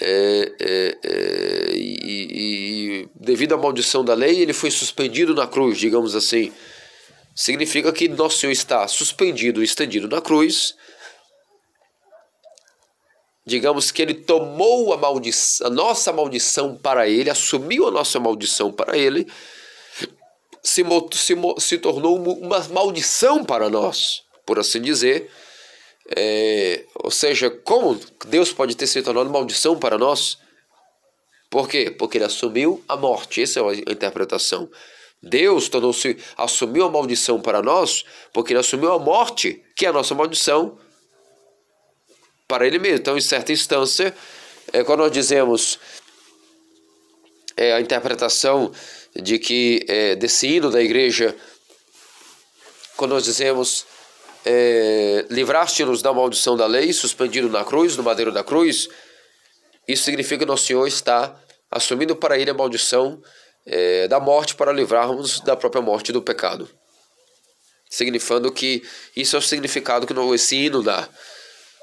é, é, é, e, e, devido à maldição da lei ele foi suspendido na cruz, digamos assim. Significa que nosso Senhor está suspendido, estendido na cruz. Digamos que ele tomou a, maldição, a nossa maldição para ele, assumiu a nossa maldição para ele, se, se, se tornou uma maldição para nós, por assim dizer é, ou seja, como Deus pode ter se tornado maldição para nós? Por quê? Porque ele assumiu a morte. Essa é a interpretação. Deus tornou-se, assumiu a maldição para nós, porque ele assumiu a morte, que é a nossa maldição, para ele mesmo. Então, em certa instância, é, quando nós dizemos é, a interpretação de que é, desse hino da igreja, quando nós dizemos é, livraste-nos da maldição da lei, suspendido na cruz, no madeiro da cruz, isso significa que nosso Senhor está assumindo para ele a maldição é, da morte para livrarmos da própria morte do pecado. Significando que isso é o significado que esse hino dá.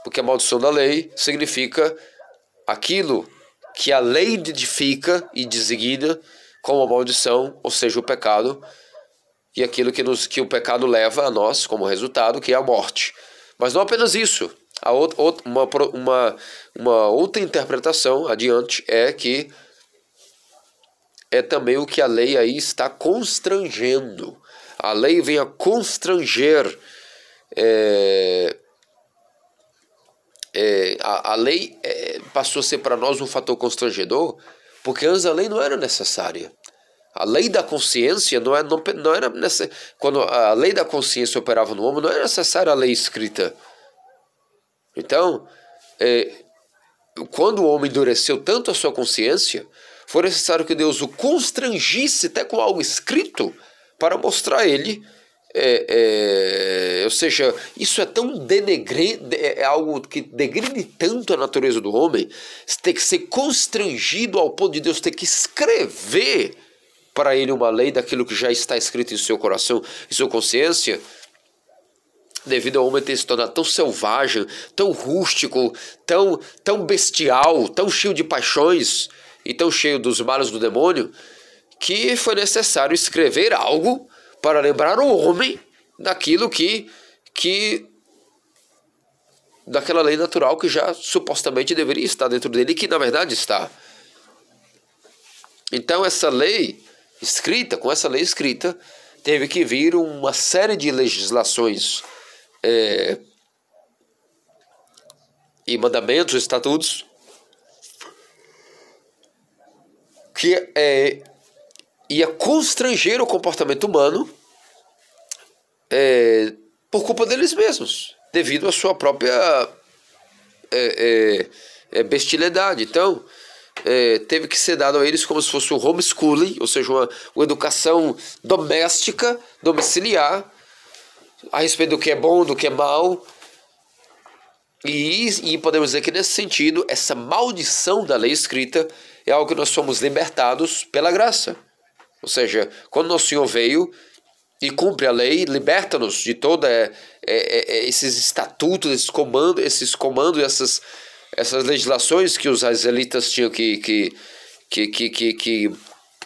Porque a maldição da lei significa aquilo que a lei edifica e designa como a maldição, ou seja, o pecado, e aquilo que, nos, que o pecado leva a nós como resultado, que é a morte. Mas não apenas isso. A outra, uma, uma, uma outra interpretação adiante é que é também o que a lei aí está constrangendo. A lei vem a constranger. É, é, a, a lei é, passou a ser para nós um fator constrangedor, porque antes a lei não era necessária. A lei da consciência não, é, não, não era necessária. Quando a lei da consciência operava no homem, não era necessária a lei escrita. Então, é, quando o homem endureceu tanto a sua consciência, foi necessário que Deus o constrangisse até com algo escrito para mostrar a ele. É, é, ou seja, isso é tão denegre, é, é algo que degride tanto a natureza do homem, tem que ser constrangido ao ponto de Deus ter que escrever para ele uma lei daquilo que já está escrito em seu coração, em sua consciência, devido ao homem ter se tornado tão selvagem, tão rústico, tão, tão bestial, tão cheio de paixões e tão cheio dos males do demônio, que foi necessário escrever algo para lembrar o homem daquilo que, que daquela lei natural que já supostamente deveria estar dentro dele, que na verdade está. Então essa lei escrita, com essa lei escrita, teve que vir uma série de legislações é, e mandamentos, estatutos, que é, ia constranger o comportamento humano é, por culpa deles mesmos, devido à sua própria é, é, é bestialidade. Então, é, teve que ser dado a eles como se fosse um homeschooling, ou seja, uma, uma educação doméstica, domiciliar, a respeito do que é bom, do que é mal. E, e podemos dizer que nesse sentido, essa maldição da lei escrita é algo que nós somos libertados pela graça. Ou seja, quando nosso Senhor veio e cumpre a lei, liberta-nos de toda é, é, é, esses estatutos, esses comandos, esses comandos, essas, essas legislações que os israelitas tinham que, que, que, que, que, que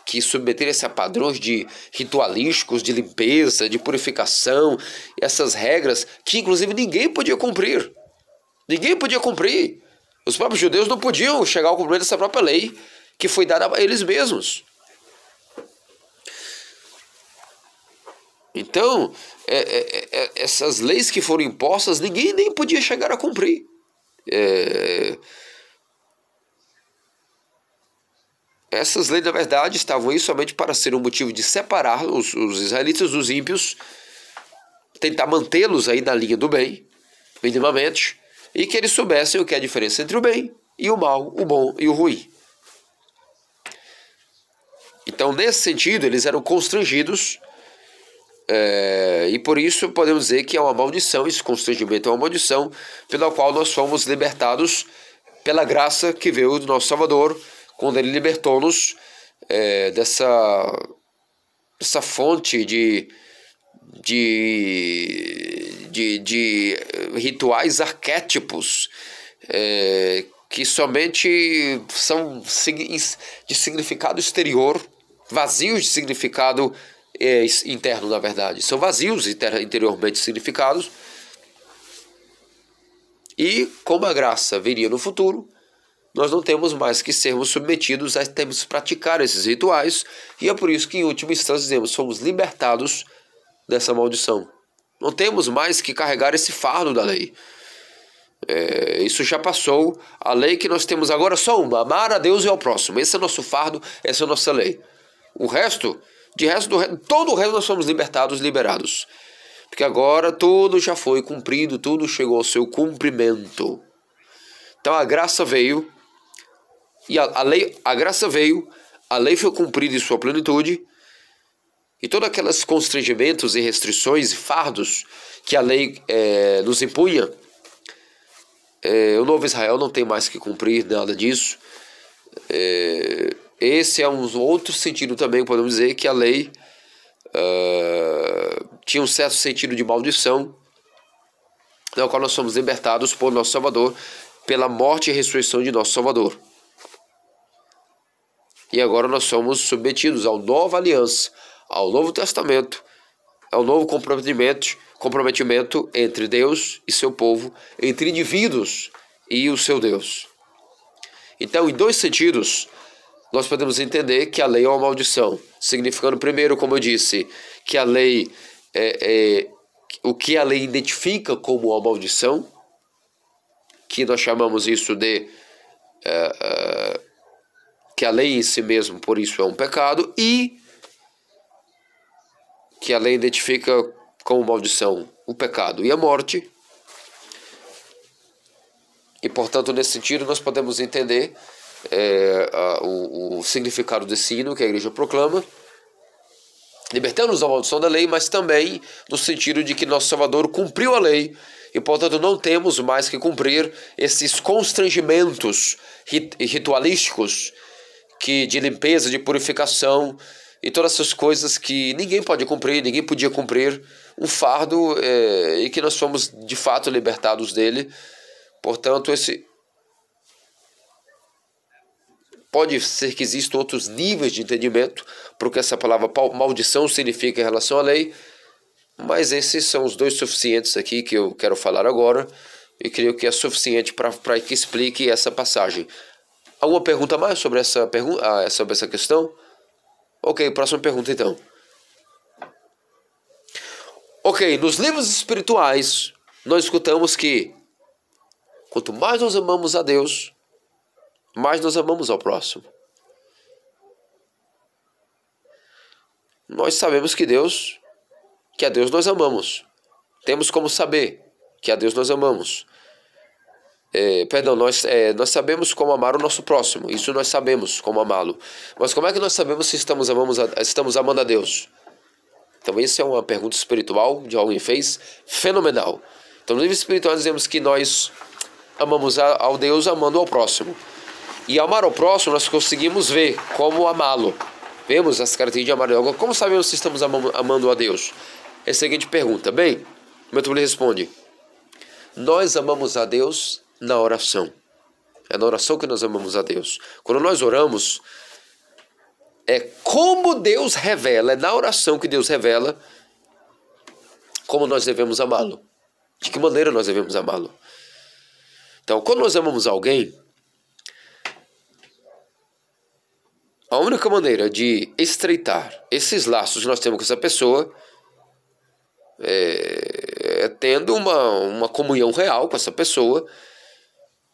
que submeterem-se a padrões de ritualísticos, de limpeza, de purificação, essas regras que inclusive ninguém podia cumprir. Ninguém podia cumprir. Os próprios judeus não podiam chegar ao cumprimento dessa própria lei que foi dada a eles mesmos. Então, é, é, é, essas leis que foram impostas, ninguém nem podia chegar a cumprir. É, Essas leis, na verdade, estavam aí somente para ser um motivo de separar os, os israelitas dos ímpios, tentar mantê-los aí na linha do bem, minimamente, e que eles soubessem o que é a diferença entre o bem e o mal, o bom e o ruim. Então, nesse sentido, eles eram constrangidos, é, e por isso podemos dizer que é uma maldição, esse constrangimento é uma maldição, pela qual nós fomos libertados pela graça que veio do nosso Salvador quando ele libertou-nos é, dessa, dessa fonte de, de, de, de rituais arquétipos é, que somente são de significado exterior, vazios de significado é, interno, na verdade. São vazios interiormente significados. E como a graça viria no futuro, nós não temos mais que sermos submetidos a termos que praticar esses rituais, e é por isso que, em última instância, dizemos: somos libertados dessa maldição. Não temos mais que carregar esse fardo da lei. É, isso já passou. A lei que nós temos agora é só uma: amar a Deus e ao próximo. Esse é o nosso fardo, essa é a nossa lei. O resto, de resto, do, todo o resto nós somos libertados, liberados. Porque agora tudo já foi cumprido, tudo chegou ao seu cumprimento. Então a graça veio e a, a, lei, a graça veio, a lei foi cumprida em sua plenitude, e todos aqueles constrangimentos e restrições e fardos que a lei é, nos impunha, é, o novo Israel não tem mais que cumprir nada disso. É, esse é um outro sentido também, podemos dizer, que a lei uh, tinha um certo sentido de maldição, na qual nós somos libertados por nosso Salvador, pela morte e ressurreição de nosso Salvador. E agora nós somos submetidos à nova aliança, ao Novo Testamento, ao novo comprometimento, comprometimento entre Deus e seu povo, entre indivíduos e o seu Deus. Então, em dois sentidos, nós podemos entender que a lei é uma maldição, significando, primeiro, como eu disse, que a lei é, é o que a lei identifica como uma maldição, que nós chamamos isso de é, é, que a lei em si mesmo, por isso, é um pecado, e que a lei identifica como maldição o pecado e a morte. E, portanto, nesse sentido, nós podemos entender é, a, o, o, significado desse hino que a igreja proclama, libertando-nos da maldição da lei, mas também no sentido de que nosso Salvador cumpriu a lei e, portanto, não temos mais que cumprir esses constrangimentos rit ritualísticos que de limpeza, de purificação e todas essas coisas que ninguém pode cumprir, ninguém podia cumprir, um fardo é, e que nós fomos de fato libertados dele. Portanto, esse Pode ser que existam outros níveis de entendimento porque essa palavra maldição significa em relação à lei, mas esses são os dois suficientes aqui que eu quero falar agora e creio que é suficiente para que explique essa passagem. Alguma pergunta mais sobre essa, pergunta, ah, sobre essa questão? Ok, próxima pergunta então. Ok, nos livros espirituais nós escutamos que quanto mais nós amamos a Deus, mais nós amamos ao próximo. Nós sabemos que Deus, que a Deus nós amamos. Temos como saber que a Deus nós amamos. É, perdão, nós, é, nós sabemos como amar o nosso próximo. Isso nós sabemos como amá-lo. Mas como é que nós sabemos se estamos, amamos a, estamos amando a Deus? Então, essa é uma pergunta espiritual de alguém fez, fenomenal. Então, no livro espiritual dizemos que nós amamos a, ao Deus amando ao próximo. E amar ao próximo nós conseguimos ver como amá-lo. Vemos as características de amar a Deus. Como sabemos se estamos amando a Deus? É a seguinte pergunta. Bem, o meu responde: Nós amamos a Deus na oração. É na oração que nós amamos a Deus. Quando nós oramos, é como Deus revela, é na oração que Deus revela como nós devemos amá-lo. De que maneira nós devemos amá-lo. Então, quando nós amamos alguém, A única maneira de estreitar esses laços que nós temos com essa pessoa é, é tendo uma, uma comunhão real com essa pessoa,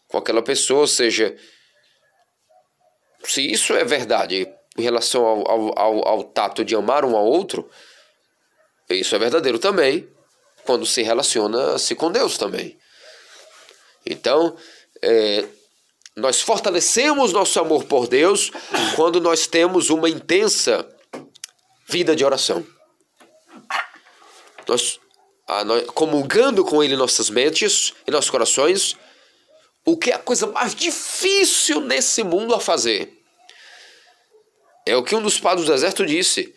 com aquela pessoa, ou seja, se isso é verdade em relação ao, ao, ao, ao tato de amar um ao outro, isso é verdadeiro também quando se relaciona-se com Deus também. Então, é, nós fortalecemos nosso amor por Deus quando nós temos uma intensa vida de oração. Nós, ah, nós comungando com Ele nossas mentes e nossos corações, o que é a coisa mais difícil nesse mundo a fazer? É o que um dos padres do deserto disse.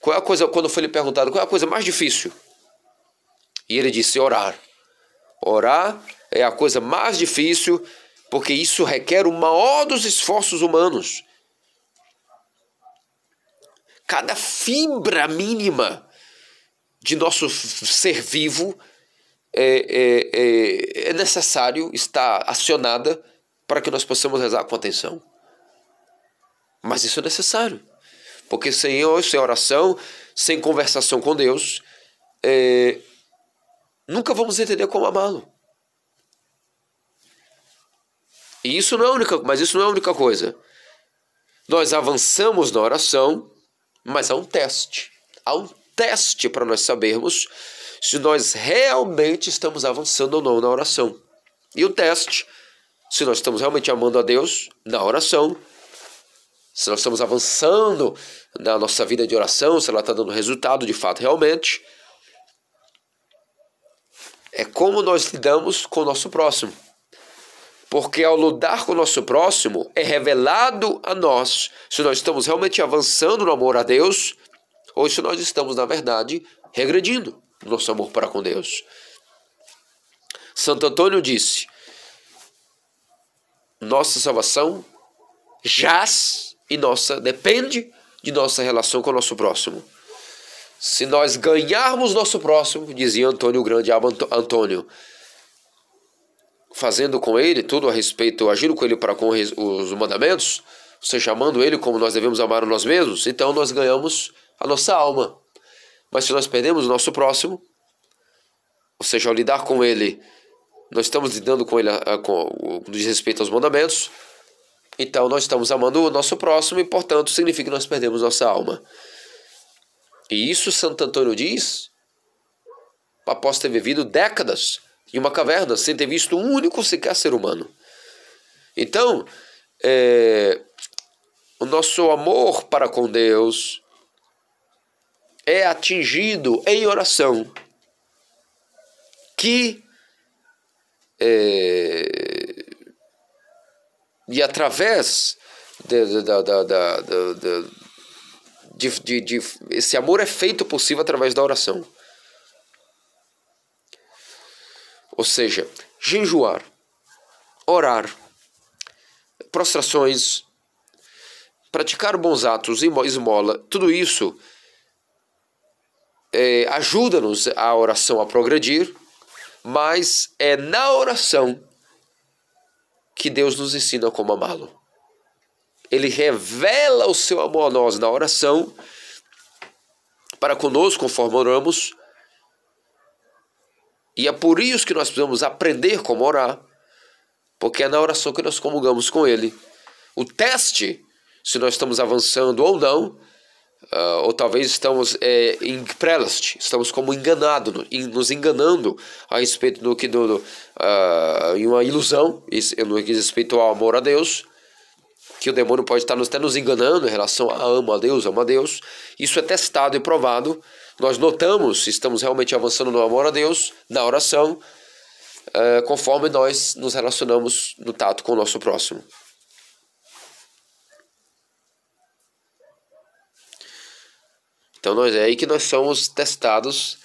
Qual é a coisa, quando foi lhe perguntado, qual é a coisa mais difícil? E ele disse: orar. Orar é a coisa mais difícil porque isso requer o maior dos esforços humanos. Cada fibra mínima de nosso ser vivo é, é, é, é necessário estar acionada para que nós possamos rezar com atenção. Mas isso é necessário. Porque sem, sem oração, sem conversação com Deus, é, nunca vamos entender como amá-lo. E isso não é única, mas isso não é a única coisa. Nós avançamos na oração, mas há um teste. Há um teste para nós sabermos se nós realmente estamos avançando ou não na oração. E o teste, se nós estamos realmente amando a Deus na oração, se nós estamos avançando na nossa vida de oração, se ela está dando resultado de fato realmente, é como nós lidamos com o nosso próximo. Porque ao lidar com o nosso próximo, é revelado a nós se nós estamos realmente avançando no amor a Deus ou se nós estamos, na verdade, regredindo no nosso amor para com Deus. Santo Antônio disse: nossa salvação jaz e nossa depende de nossa relação com o nosso próximo. Se nós ganharmos nosso próximo, dizia Antônio Grande Antônio, fazendo com ele tudo a respeito, agindo com ele para com os mandamentos, ou seja, amando ele como nós devemos amar nós mesmos, então nós ganhamos a nossa alma. Mas se nós perdemos o nosso próximo, ou seja, ao lidar com ele, nós estamos lidando com ele com, diz respeito aos mandamentos, então nós estamos amando o nosso próximo e, portanto, significa que nós perdemos nossa alma. E isso Santo Antônio diz após ter vivido décadas em uma caverna sem ter visto um único sequer ser humano. Então, é, o nosso amor para com Deus é atingido em oração, que é, e através de, de, de, de, de, esse amor é feito possível através da oração. Ou seja, jejuar, orar, prostrações, praticar bons atos, esmola, tudo isso é, ajuda-nos a oração a progredir, mas é na oração que Deus nos ensina como amá-lo. Ele revela o seu amor a nós na oração, para conosco, conforme oramos, e é por isso que nós precisamos aprender como orar, porque é na oração que nós comungamos com Ele. O teste, se nós estamos avançando ou não, uh, ou talvez estamos é, em prelast, estamos como enganados, nos enganando a respeito do que do, do uh, em uma ilusão, no que diz respeito ao amor a Deus, que o demônio pode estar nos, até nos enganando em relação a amo a Deus, amo a Deus. Isso é testado e provado nós notamos se estamos realmente avançando no amor a Deus, na oração, uh, conforme nós nos relacionamos no tato com o nosso próximo. Então nós, é aí que nós somos testados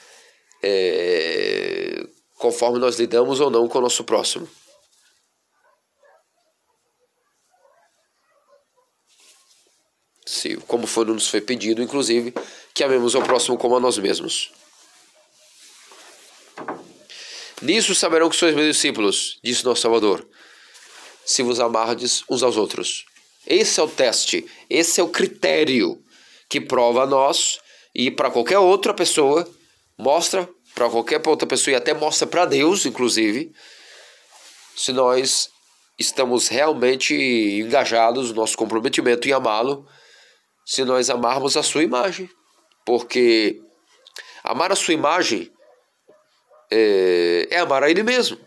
é, conforme nós lidamos ou não com o nosso próximo. Se, como foi, nos foi pedido, inclusive, que amemos ao próximo como a nós mesmos. Nisso saberão que sois meus discípulos, disse nosso Salvador, se vos amardes uns aos outros. Esse é o teste, esse é o critério que prova a nós e para qualquer outra pessoa, mostra para qualquer outra pessoa e até mostra para Deus, inclusive, se nós estamos realmente engajados no nosso comprometimento em amá-lo, se nós amarmos a sua imagem. Porque amar a sua imagem é, é amar a ele mesmo.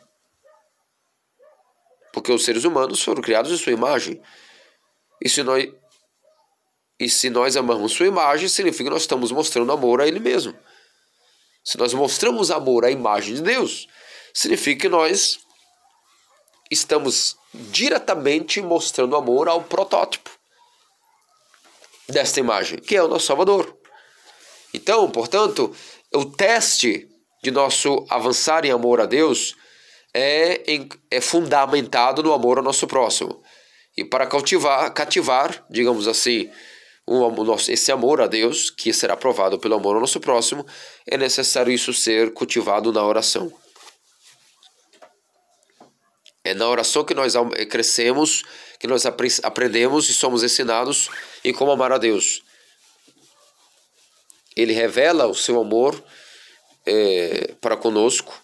Porque os seres humanos foram criados em sua imagem. E se nós, e se nós amamos sua imagem, significa que nós estamos mostrando amor a ele mesmo. Se nós mostramos amor à imagem de Deus, significa que nós estamos diretamente mostrando amor ao protótipo desta imagem, que é o nosso Salvador. Então, portanto, o teste de nosso avançar em amor a Deus é, é fundamentado no amor ao nosso próximo. E para cativar, cativar digamos assim, nosso, esse amor a Deus, que será provado pelo amor ao nosso próximo, é necessário isso ser cultivado na oração. É na oração que nós crescemos, que nós aprendemos e somos ensinados em como amar a Deus ele revela o seu amor é, para conosco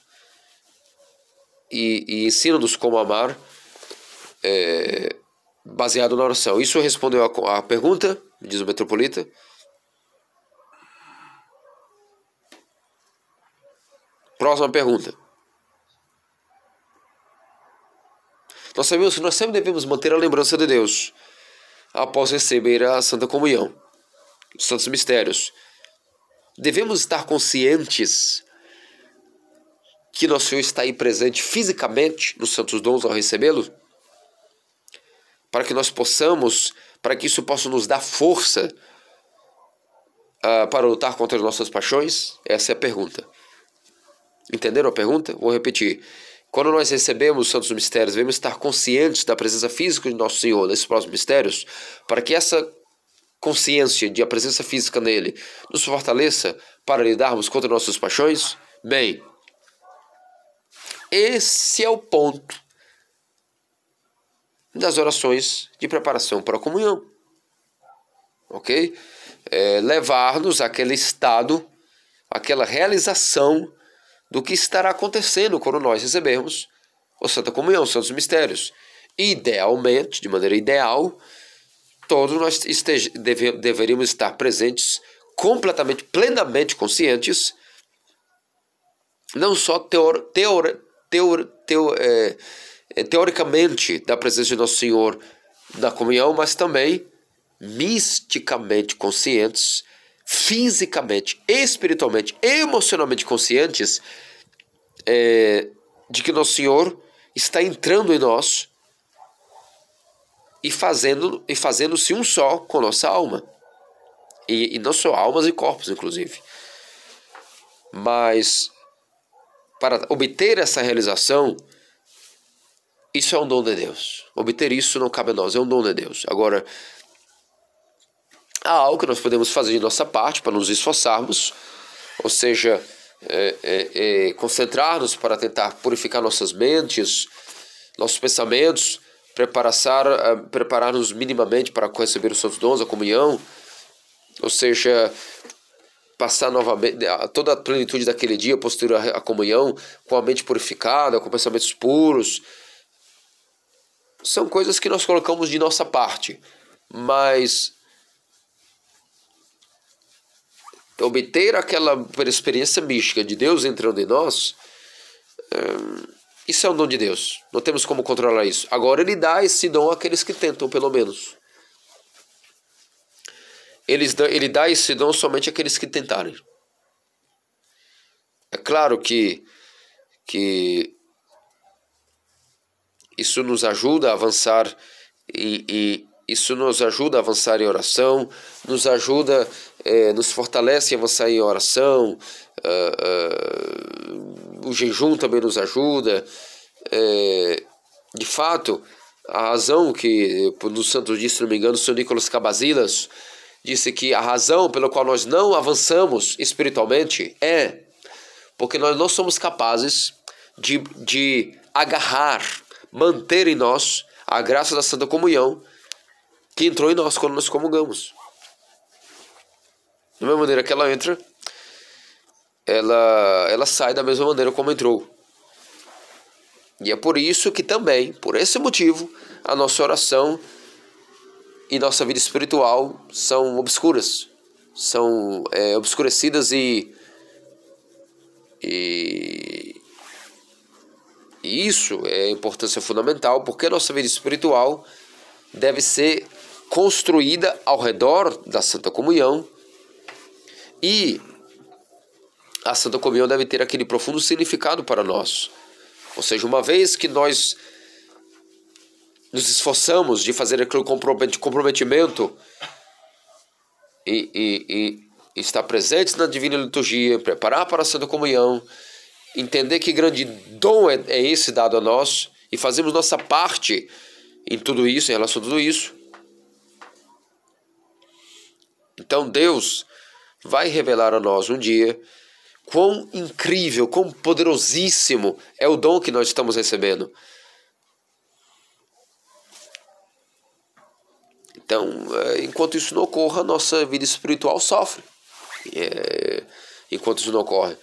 e, e ensina-nos como amar é, baseado na oração. Isso respondeu a pergunta, diz o metropolita. Próxima pergunta. Nós sabemos que nós sempre devemos manter a lembrança de Deus após receber a Santa Comunhão, os Santos Mistérios. Devemos estar conscientes que nosso Senhor está aí presente fisicamente nos santos dons ao recebê-lo? para que nós possamos, para que isso possa nos dar força uh, para lutar contra as nossas paixões? Essa é a pergunta. Entenderam a pergunta? Vou repetir. Quando nós recebemos os santos mistérios, devemos estar conscientes da presença física de nosso Senhor nesses próximos mistérios, para que essa consciência de a presença física nele nos fortaleça para lidarmos contra nossas paixões? Bem, esse é o ponto das orações de preparação para a comunhão. Ok? É, Levar-nos àquele estado, àquela realização do que estará acontecendo quando nós recebermos a Santa Comunhão, os Santos Mistérios. Idealmente, de maneira ideal, todos nós estej, deve, deveríamos estar presentes, completamente, plenamente conscientes, não só teor, teor, teor, teor, é, é, teoricamente da presença de Nosso Senhor na comunhão, mas também misticamente conscientes, fisicamente, espiritualmente, emocionalmente conscientes é, de que Nosso Senhor está entrando em nós e fazendo e fazendo-se um só com nossa alma. E, e não só almas e corpos, inclusive. Mas para obter essa realização, isso é um dom de Deus. Obter isso não cabe a nós, é um dom de Deus. Agora, há algo que nós podemos fazer de nossa parte para nos esforçarmos, ou seja, é, é, é, concentrar-nos para tentar purificar nossas mentes, nossos pensamentos, preparar, preparar-nos minimamente para receber os santos dons, a comunhão, ou seja, passar novamente toda a plenitude daquele dia posterior à comunhão, com a mente purificada, com pensamentos puros. São coisas que nós colocamos de nossa parte, mas obter aquela experiência mística de Deus entrando em nós. É isso é um dom de Deus. Não temos como controlar isso. Agora ele dá esse dom àqueles que tentam, pelo menos. Eles, ele dá esse dom somente àqueles que tentarem. É claro que, que isso nos ajuda a avançar e, e isso nos ajuda a avançar em oração, nos ajuda, é, nos fortalece a avançar em oração, uh, uh, o jejum também nos ajuda. É, de fato, a razão que, no Santo Dia, se não me engano, o Sr. Nicolas Cabazilas disse que a razão pela qual nós não avançamos espiritualmente é porque nós não somos capazes de, de agarrar, manter em nós a graça da Santa Comunhão que entrou em nós quando nós comungamos. Da mesma maneira que ela entra, ela, ela sai da mesma maneira como entrou. E é por isso que também, por esse motivo, a nossa oração e nossa vida espiritual são obscuras, são é, obscurecidas e, e, e isso é importância fundamental, porque nossa vida espiritual deve ser construída ao redor da Santa Comunhão e a Santa Comunhão deve ter aquele profundo significado para nós. Ou seja, uma vez que nós nos esforçamos de fazer aquele comprometimento e, e, e estar presentes na Divina Liturgia, preparar para a Santa Comunhão, entender que grande dom é, é esse dado a nós e fazemos nossa parte em tudo isso, em relação a tudo isso. Então Deus vai revelar a nós um dia quão incrível, quão poderosíssimo é o dom que nós estamos recebendo. Então, é, enquanto isso não ocorra, nossa vida espiritual sofre. É, enquanto isso não ocorre.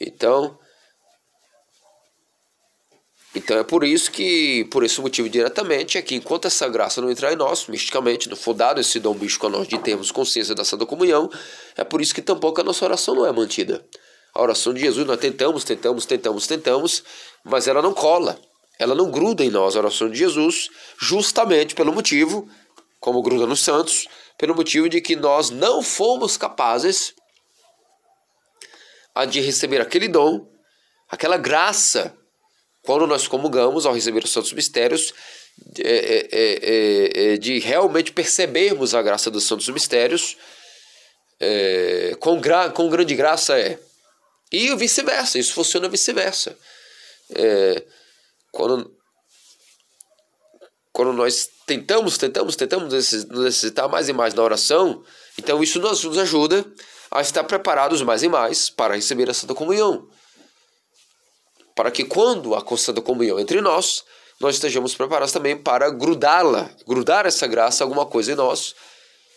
Então, então é por isso que, por esse motivo diretamente, é que enquanto essa graça não entrar em nós, misticamente, não for dado esse dom místico a nós de termos consciência da Santa Comunhão, é por isso que tampouco a nossa oração não é mantida. A oração de Jesus nós tentamos, tentamos, tentamos, tentamos, mas ela não cola, ela não gruda em nós, a oração de Jesus, justamente pelo motivo, como gruda nos santos, pelo motivo de que nós não fomos capazes de receber aquele dom, aquela graça quando nós comungamos ao receber os santos mistérios, é, é, é, de realmente percebermos a graça dos santos mistérios, com, gra com grande graça é. E vice-versa, isso funciona vice-versa. quando, quando nós tentamos, tentamos, tentamos necessitar mais e mais na oração, então isso nos, nos ajuda a estar preparados mais e mais para receber a Santa Comunhão. Para que quando a Santa Comunhão entre nós, nós estejamos preparados também para grudá-la, grudar essa graça alguma coisa em nós,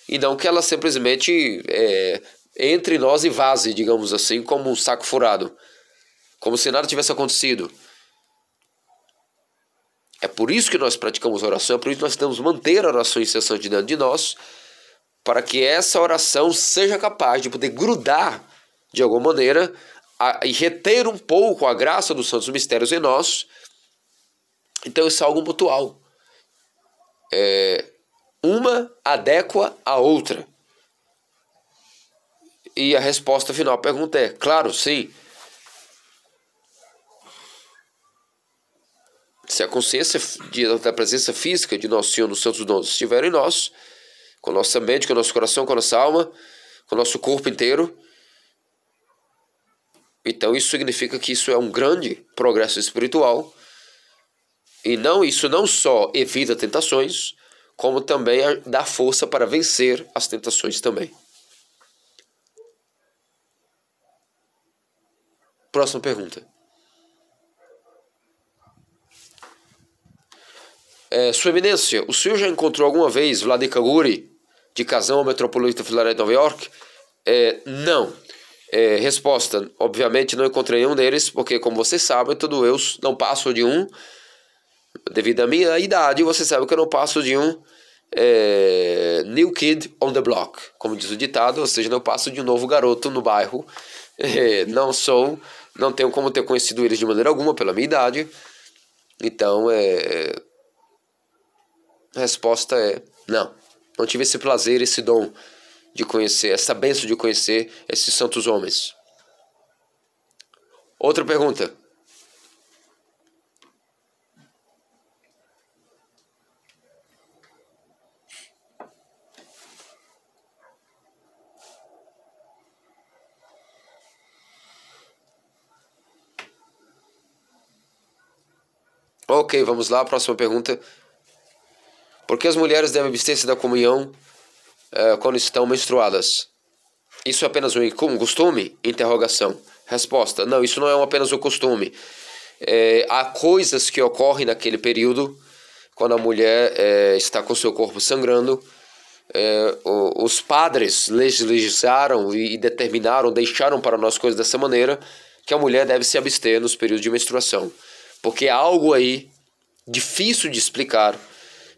e não que ela simplesmente é, entre nós e vaze, digamos assim, como um saco furado, como se nada tivesse acontecido. É por isso que nós praticamos oração, é por isso que nós temos manter a oração incessante dentro de nós, para que essa oração seja capaz de poder grudar de alguma maneira a, e reter um pouco a graça dos santos mistérios em nós. Então isso é algo mutual. É, uma adequa à outra. E a resposta final à pergunta é: claro, sim. Se a consciência da presença física de Nosso Senhor nos Santos Dons estiver em nós, com nossa mente, com nosso coração, com nossa alma, com nosso corpo inteiro. Então isso significa que isso é um grande progresso espiritual. E não isso não só evita tentações, como também dá força para vencer as tentações também. Próxima pergunta. É, Sua Eminência, o senhor já encontrou alguma vez Vladimir Guri de Casão Metropolita Filadelfia de Nova York? É, não. É, resposta: obviamente não encontrei nenhum deles, porque, como vocês sabem, todo eu não passo de um. Devido à minha idade, você sabe que eu não passo de um é, new kid on the block, como diz o ditado, ou seja, não passo de um novo garoto no bairro. É, não sou, não tenho como ter conhecido eles de maneira alguma pela minha idade. Então, é, a resposta é não. Não tive esse prazer, esse dom de conhecer, essa benção de conhecer esses santos homens. Outra pergunta. Ok, vamos lá. Próxima pergunta. Por que as mulheres devem abster-se da comunhão uh, quando estão menstruadas? Isso é apenas um costume? Interrogação. Resposta: Não, isso não é apenas um costume. É, há coisas que ocorrem naquele período, quando a mulher é, está com seu corpo sangrando. É, os padres legislaram e determinaram, deixaram para nós coisas dessa maneira, que a mulher deve se abster nos períodos de menstruação. Porque há algo aí difícil de explicar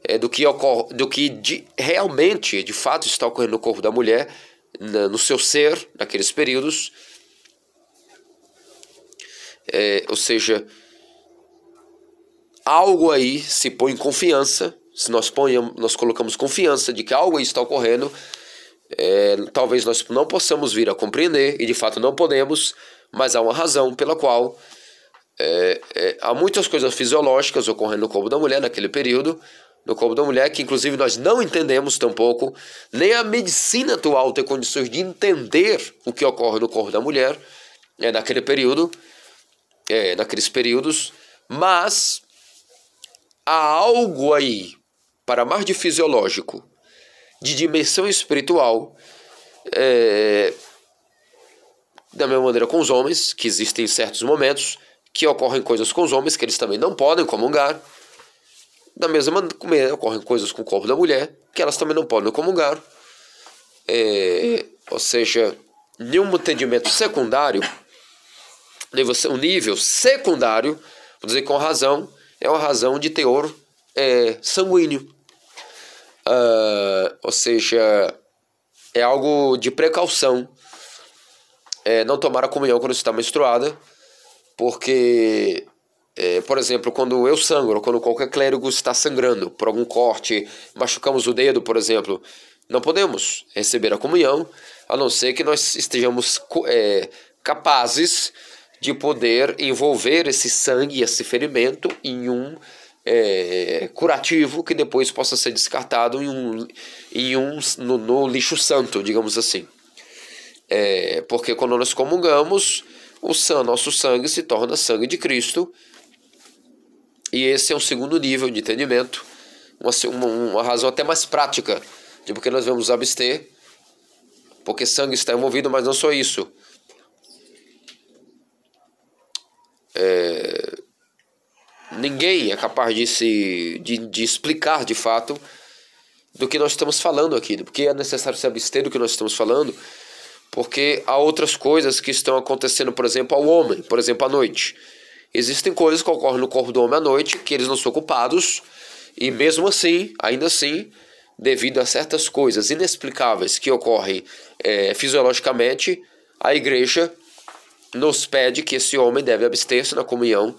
é, do que, ocorre, do que de, realmente, de fato, está ocorrendo no corpo da mulher, na, no seu ser, naqueles períodos. É, ou seja, algo aí se põe em confiança, se nós, ponhamos, nós colocamos confiança de que algo aí está ocorrendo, é, talvez nós não possamos vir a compreender, e de fato não podemos, mas há uma razão pela qual é, é, há muitas coisas fisiológicas ocorrendo no corpo da mulher naquele período, no corpo da mulher, que inclusive nós não entendemos tampouco, nem a medicina atual tem condições de entender o que ocorre no corpo da mulher é, naquele período, é, naqueles períodos, mas há algo aí, para mais de fisiológico, de dimensão espiritual, é, da mesma maneira com os homens, que existem certos momentos que ocorrem coisas com os homens que eles também não podem comungar, da mesma maneira, ocorrem coisas com o corpo da mulher que elas também não podem comungar. É, ou seja, nenhum entendimento secundário, um nível secundário, vou dizer com razão, é uma razão de teor é, sanguíneo. Uh, ou seja, é algo de precaução. É, não tomar a comunhão quando está menstruada, porque é, por exemplo, quando eu sangro, quando qualquer clérigo está sangrando por algum corte, machucamos o dedo, por exemplo, não podemos receber a comunhão, a não ser que nós estejamos é, capazes de poder envolver esse sangue, esse ferimento, em um é, curativo que depois possa ser descartado em um, em um no, no lixo santo, digamos assim. É, porque quando nós comungamos, o nosso sangue se torna sangue de Cristo. E esse é um segundo nível de entendimento, uma, uma, uma razão até mais prática de porque nós vamos abster, porque sangue está envolvido, mas não só isso. É, ninguém é capaz de, se, de, de explicar de fato do que nós estamos falando aqui, porque é necessário se abster do que nós estamos falando, porque há outras coisas que estão acontecendo, por exemplo, ao homem, por exemplo, à noite. Existem coisas que ocorrem no corpo do homem à noite que eles não são culpados, e mesmo assim, ainda assim, devido a certas coisas inexplicáveis que ocorrem é, fisiologicamente, a igreja nos pede que esse homem deve abster-se na comunhão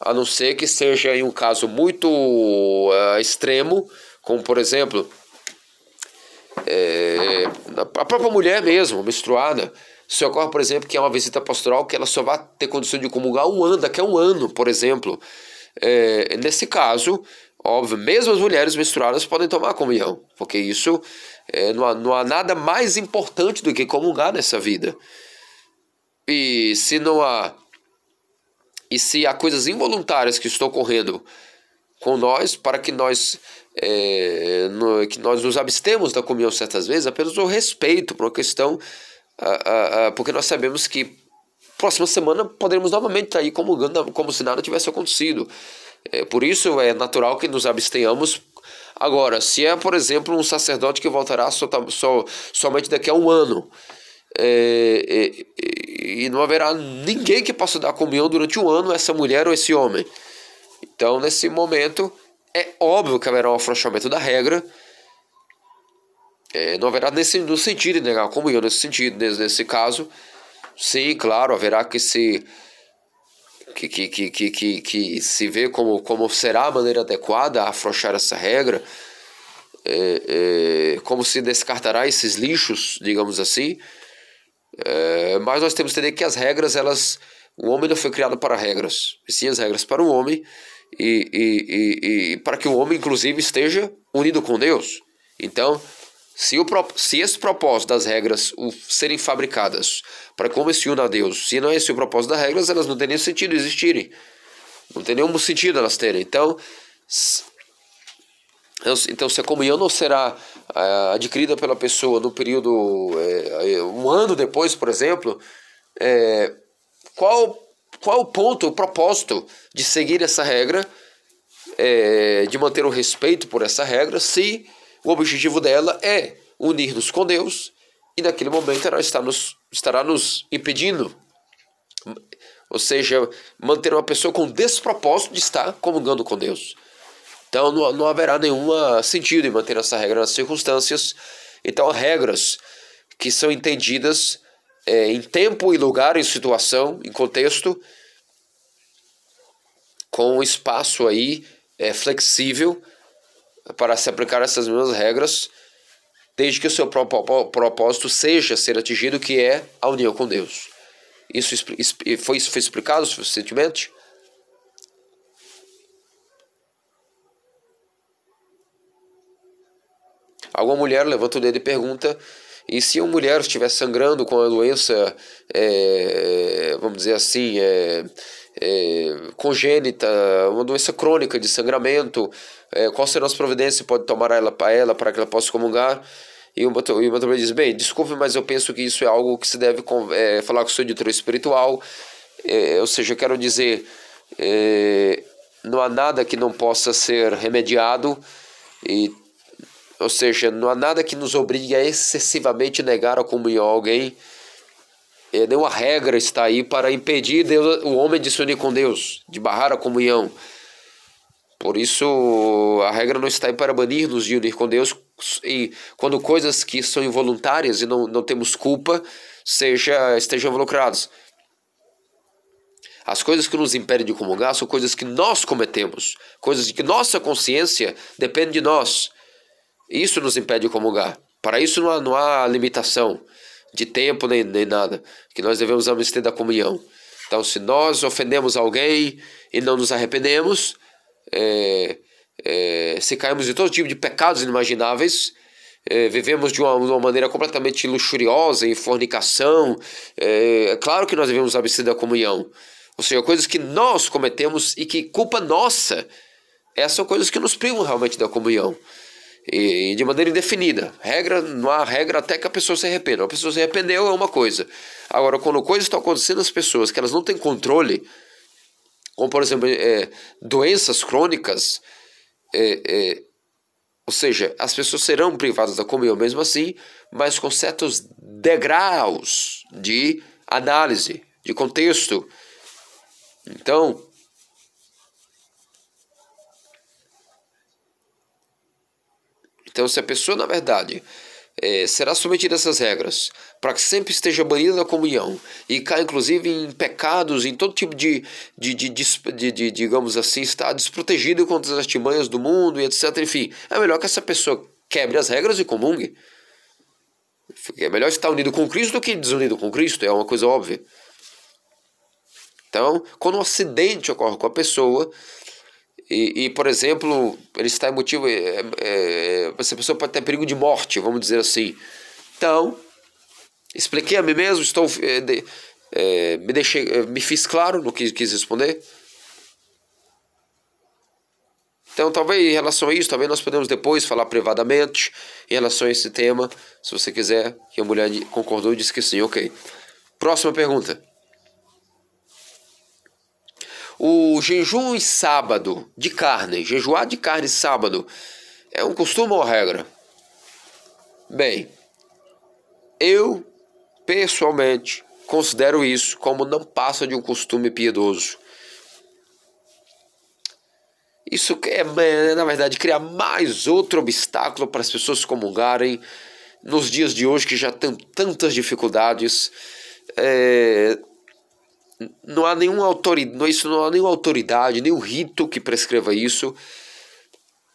a não ser que seja em um caso muito uh, extremo, como por exemplo é, a própria mulher mesmo, menstruada. Se ocorre, por exemplo, que é uma visita pastoral que ela só vai ter condição de comungar um ano, daqui a um ano, por exemplo. É, nesse caso, óbvio, mesmo as mulheres menstruadas podem tomar comunhão, porque isso é, não, há, não há nada mais importante do que comungar nessa vida. E se não há e se há coisas involuntárias que estão ocorrendo com nós, para que nós, é, no, que nós nos abstemos da comunhão certas vezes, apenas o respeito por uma questão, porque nós sabemos que próxima semana poderemos novamente estar aí comungando como se nada tivesse acontecido. É, por isso é natural que nos abstenhamos. Agora, se é, por exemplo, um sacerdote que voltará só, somente daqui a um ano, é, é, e não haverá ninguém que possa dar comunhão durante um ano, essa mulher ou esse homem. Então, nesse momento, é óbvio que haverá um afrouxamento da regra. É, não haverá nesse, no sentido de negar a comunhão, nesse sentido, nesse, nesse caso. Sim, claro, haverá que se que, que, que, que, que, que se vê como, como será a maneira adequada a afrouxar essa regra, é, é, como se descartará esses lixos, digamos assim, é, mas nós temos que entender que as regras, elas. O homem não foi criado para regras, e sim as regras para o homem, e, e, e, e para que o homem, inclusive, esteja unido com Deus. Então, se, o, se esse propósito das regras o, serem fabricadas para que o homem se una a Deus, se não é esse o propósito das regras, elas não têm nenhum sentido existirem. Não tem nenhum sentido elas terem. Então, então, se a comunhão não será uh, adquirida pela pessoa no período é, um ano depois, por exemplo, é, qual qual o ponto, o propósito de seguir essa regra, é, de manter o respeito por essa regra, se o objetivo dela é unir-nos com Deus e naquele momento ela está nos, estará nos impedindo, ou seja, manter uma pessoa com despropósito de estar comungando com Deus. Então não, não haverá nenhum sentido em manter essa regra nas circunstâncias. Então, regras que são entendidas é, em tempo e lugar, em situação, em contexto, com um espaço aí é, flexível para se aplicar essas mesmas regras, desde que o seu propósito seja ser atingido, que é a união com Deus. Isso foi, explicado suficientemente? Alguma mulher levanta o dedo e pergunta: e se uma mulher estiver sangrando com a doença, é, vamos dizer assim, é, é, congênita, uma doença crônica de sangramento, é, qual será as providências pode tomar ela para ela para que ela possa comungar? E o Matomé diz: Bem, desculpe, mas eu penso que isso é algo que se deve é, falar com o seu editor espiritual. É, ou seja, eu quero dizer, é, não há nada que não possa ser remediado e ou seja, não há nada que nos obrigue a excessivamente negar a comunhão a alguém. É, nenhuma regra está aí para impedir Deus, o homem de se unir com Deus, de barrar a comunhão. Por isso, a regra não está aí para banir-nos de unir com Deus e quando coisas que são involuntárias e não, não temos culpa seja, estejam involucradas. As coisas que nos impedem de comungar são coisas que nós cometemos, coisas de que nossa consciência depende de nós. Isso nos impede de comungar. Para isso não há, não há limitação de tempo nem, nem nada, que nós devemos abster da comunhão. Então, se nós ofendemos alguém e não nos arrependemos, é, é, se caímos em todo tipo de pecados inimagináveis, é, vivemos de uma, uma, maneira completamente luxuriosa, em fornicação, é, é claro que nós devemos abster da comunhão. Ou seja, coisas que nós cometemos e que culpa nossa, essas são coisas que nos privam realmente da comunhão. E, de maneira indefinida. Regra, não há regra até que a pessoa se arrependa. A pessoa se arrependeu é uma coisa. Agora, quando coisas estão acontecendo às pessoas que elas não têm controle, como por exemplo é, doenças crônicas, é, é, ou seja, as pessoas serão privadas da comunhão mesmo assim, mas com certos degraus de análise, de contexto. Então, então se a pessoa na verdade é, será submetida a essas regras, para que sempre esteja banida da comunhão e caia inclusive em pecados, em todo tipo de, de, de, de, de digamos assim, está desprotegido contra as artimanhas do mundo e etc. Enfim, é melhor que essa pessoa quebre as regras e comungue. É melhor estar unido com Cristo do que desunido com Cristo, é uma coisa óbvia. Então, quando um acidente ocorre com a pessoa, e, e, por exemplo, ele está em motivo. É, é, essa pessoa pode ter perigo de morte, vamos dizer assim. Então, expliquei a mim mesmo, estou, é, de, é, me, deixei, é, me fiz claro no que quis responder. Então, talvez em relação a isso, talvez nós podemos depois falar privadamente em relação a esse tema, se você quiser. Que a mulher concordou e disse que sim, ok. Próxima pergunta. O jejum em sábado de carne, jejuar de carne sábado, é um costume ou regra? Bem, eu pessoalmente considero isso como não passa de um costume piedoso. Isso é, na verdade, criar mais outro obstáculo para as pessoas comungarem nos dias de hoje que já tem tantas dificuldades. É, não há nenhuma autoridade, isso não há nenhuma autoridade, nenhum rito que prescreva isso.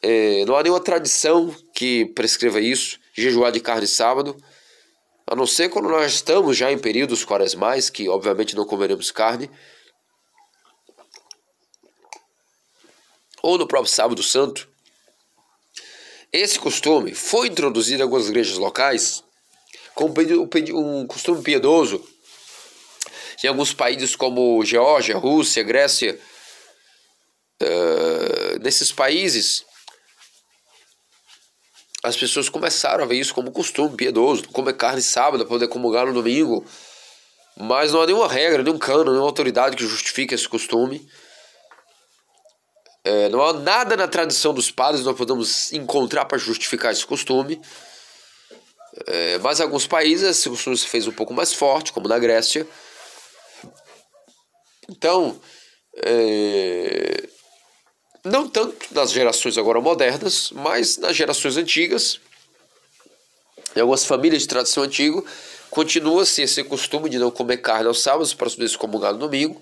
É, não há nenhuma tradição que prescreva isso, jejuar de carne sábado, a não ser quando nós estamos já em períodos quaresmais, que obviamente não comeremos carne, ou no próprio sábado santo. Esse costume foi introduzido em algumas igrejas locais como um costume piedoso em alguns países como Geórgia, Rússia, Grécia, uh, nesses países, as pessoas começaram a ver isso como costume piedoso, comer carne sábado, poder comungar no domingo. Mas não há nenhuma regra, nenhum cano, nenhuma autoridade que justifique esse costume. É, não há nada na tradição dos padres que nós podemos encontrar para justificar esse costume. É, mas em alguns países esse costume se fez um pouco mais forte, como na Grécia. Então, é, não tanto nas gerações agora modernas, mas nas gerações antigas, em algumas famílias de tradição antiga, continua-se esse costume de não comer carne aos sábados para se comungar no domingo.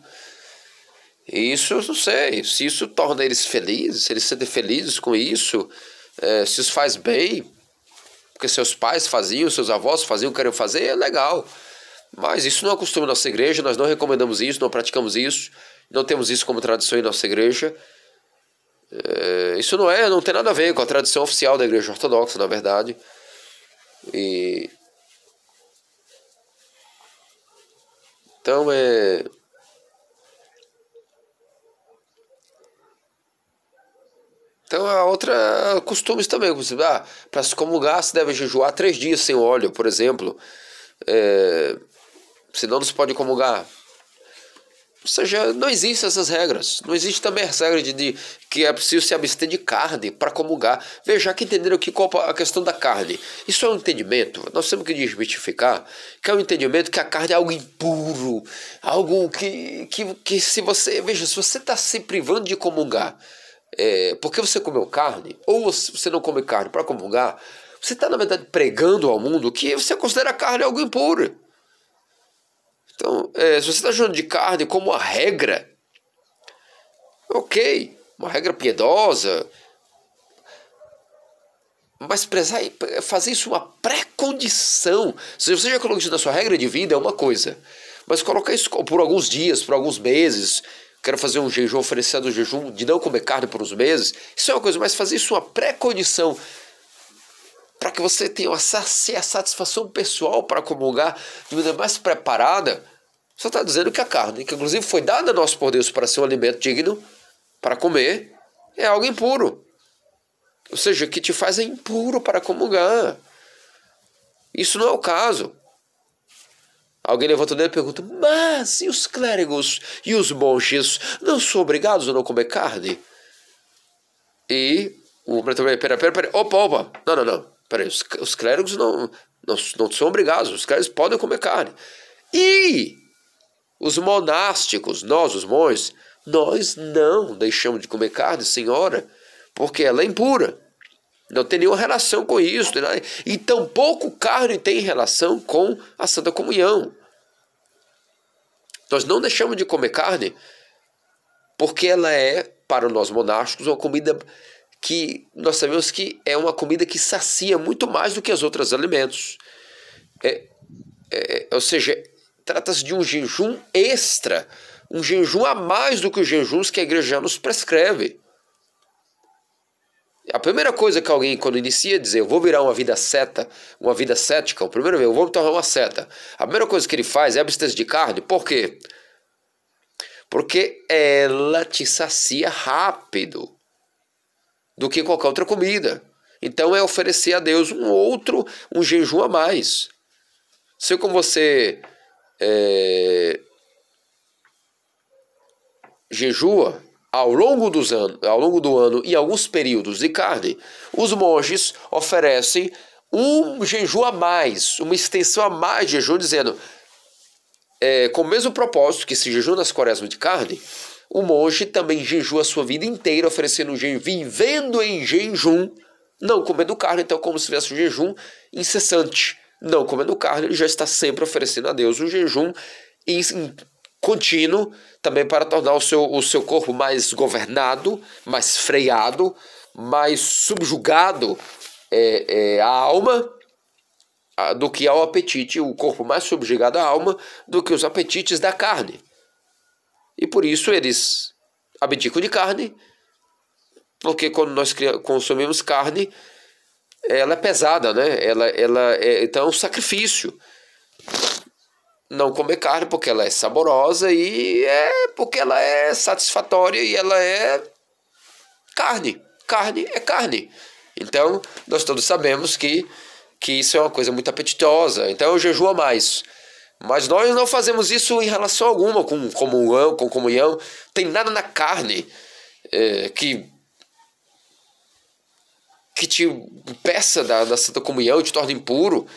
E isso, eu não sei, se isso torna eles felizes, se eles se sentem felizes com isso, é, se isso faz bem, porque seus pais faziam, seus avós faziam, queriam fazer, é legal. Mas isso não é costume da nossa igreja, nós não recomendamos isso, não praticamos isso, não temos isso como tradição em nossa igreja. É, isso não é, não tem nada a ver com a tradição oficial da igreja ortodoxa, na verdade. E então é Então a outra costumes também, ah, para se comungar se deve jejuar três dias sem óleo, por exemplo. É, senão não se pode comungar. Ou seja, não existem essas regras. Não existe também essa regra de, de que é preciso se abster de carne para comungar. Veja, que entenderam que a questão da carne. Isso é um entendimento. Nós temos que desmistificar que é um entendimento que a carne é algo impuro, algo que, que, que se você. Veja, se você está se privando de comungar é, porque você comeu carne, ou você não come carne para comungar, você está, na verdade, pregando ao mundo que você considera a carne algo impuro. Então, é, se você está chamando de carne como uma regra, ok, uma regra piedosa, mas prezar, fazer isso uma pré-condição. Se você já colocou isso na sua regra de vida, é uma coisa. Mas colocar isso por alguns dias, por alguns meses, quero fazer um jejum, oferecendo um jejum de não comer carne por uns meses, isso é uma coisa, mas fazer isso uma pré-condição para que você tenha uma satisfação pessoal para comungar de maneira mais preparada, você está dizendo que a carne, que inclusive foi dada a nós por Deus para ser um alimento digno, para comer, é algo impuro. Ou seja, que te faz impuro para comungar. Isso não é o caso. Alguém levanta o dedo e pergunta: Mas e os clérigos e os monges não são obrigados a não comer carne? E o pera, pera, pera, pera, opa, opa, não, não, não, peraí, os, os clérigos não, não, não são obrigados, os clérigos podem comer carne. E os monásticos, nós, os monges, nós não deixamos de comer carne, senhora, porque ela é impura. Não tem nenhuma relação com isso. E tampouco carne tem relação com a Santa Comunhão. Nós não deixamos de comer carne porque ela é, para nós monásticos, uma comida que nós sabemos que é uma comida que sacia muito mais do que os outros alimentos. É, é, ou seja, trata-se de um jejum extra, um jejum a mais do que os jejuns que a igreja já nos prescreve. A primeira coisa que alguém, quando inicia, é dizer, eu vou virar uma vida seta, uma vida cética, o primeiro eu vou me tornar uma seta. A primeira coisa que ele faz é abster de carne. Por quê? Porque ela te sacia rápido do que qualquer outra comida. Então é oferecer a Deus um outro, um jejum a mais. Se como você é, jejua, ao longo, dos anos, ao longo do ano e alguns períodos de carne, os monges oferecem um jejum a mais, uma extensão a mais de jejum, dizendo, é, com o mesmo propósito que se jejum nas quaresmas de carne, o monge também jejua a sua vida inteira, oferecendo um jejum, vivendo em jejum, não comendo carne, então como se tivesse um jejum incessante. Não comendo carne, ele já está sempre oferecendo a Deus um jejum contínuo, também para tornar o seu, o seu corpo mais governado, mais freado, mais subjugado é, é, à alma do que ao apetite, o corpo mais subjugado à alma do que os apetites da carne. E por isso eles abdicam de carne, porque quando nós consumimos carne, ela é pesada, né? Ela, ela é, então é um sacrifício não comer carne porque ela é saborosa e é porque ela é satisfatória e ela é carne. Carne é carne. Então, nós todos sabemos que, que isso é uma coisa muito apetitosa. Então, eu jejuo mais. Mas nós não fazemos isso em relação alguma com comunhão, com comunhão. Tem nada na carne é, que que te peça da, da Santa Comunhão, te torna impuro.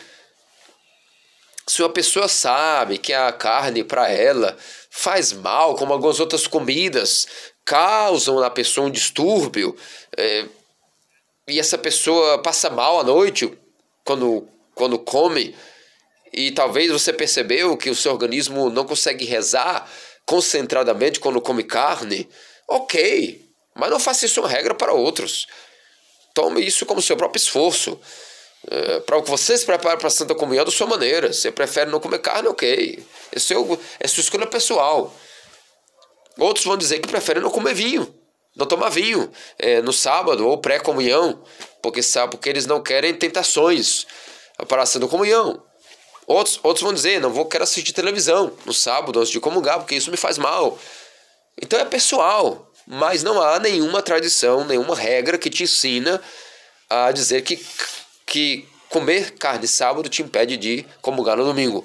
Se uma pessoa sabe que a carne para ela faz mal, como algumas outras comidas, causam na pessoa um distúrbio, é, e essa pessoa passa mal à noite quando, quando come, e talvez você percebeu que o seu organismo não consegue rezar concentradamente quando come carne, ok, mas não faça isso uma regra para outros. Tome isso como seu próprio esforço. É, para que você se prepare para a Santa Comunhão da sua maneira. Você prefere não comer carne, ok. É, é sua escolha pessoal. Outros vão dizer que preferem não comer vinho, não tomar vinho é, no sábado ou pré-comunhão, porque sabe porque eles não querem tentações para a Santa Comunhão. Outros, outros vão dizer, não vou quero assistir televisão no sábado antes de comungar, porque isso me faz mal. Então é pessoal, mas não há nenhuma tradição, nenhuma regra que te ensina a dizer que que comer carne sábado te impede de comungar no domingo.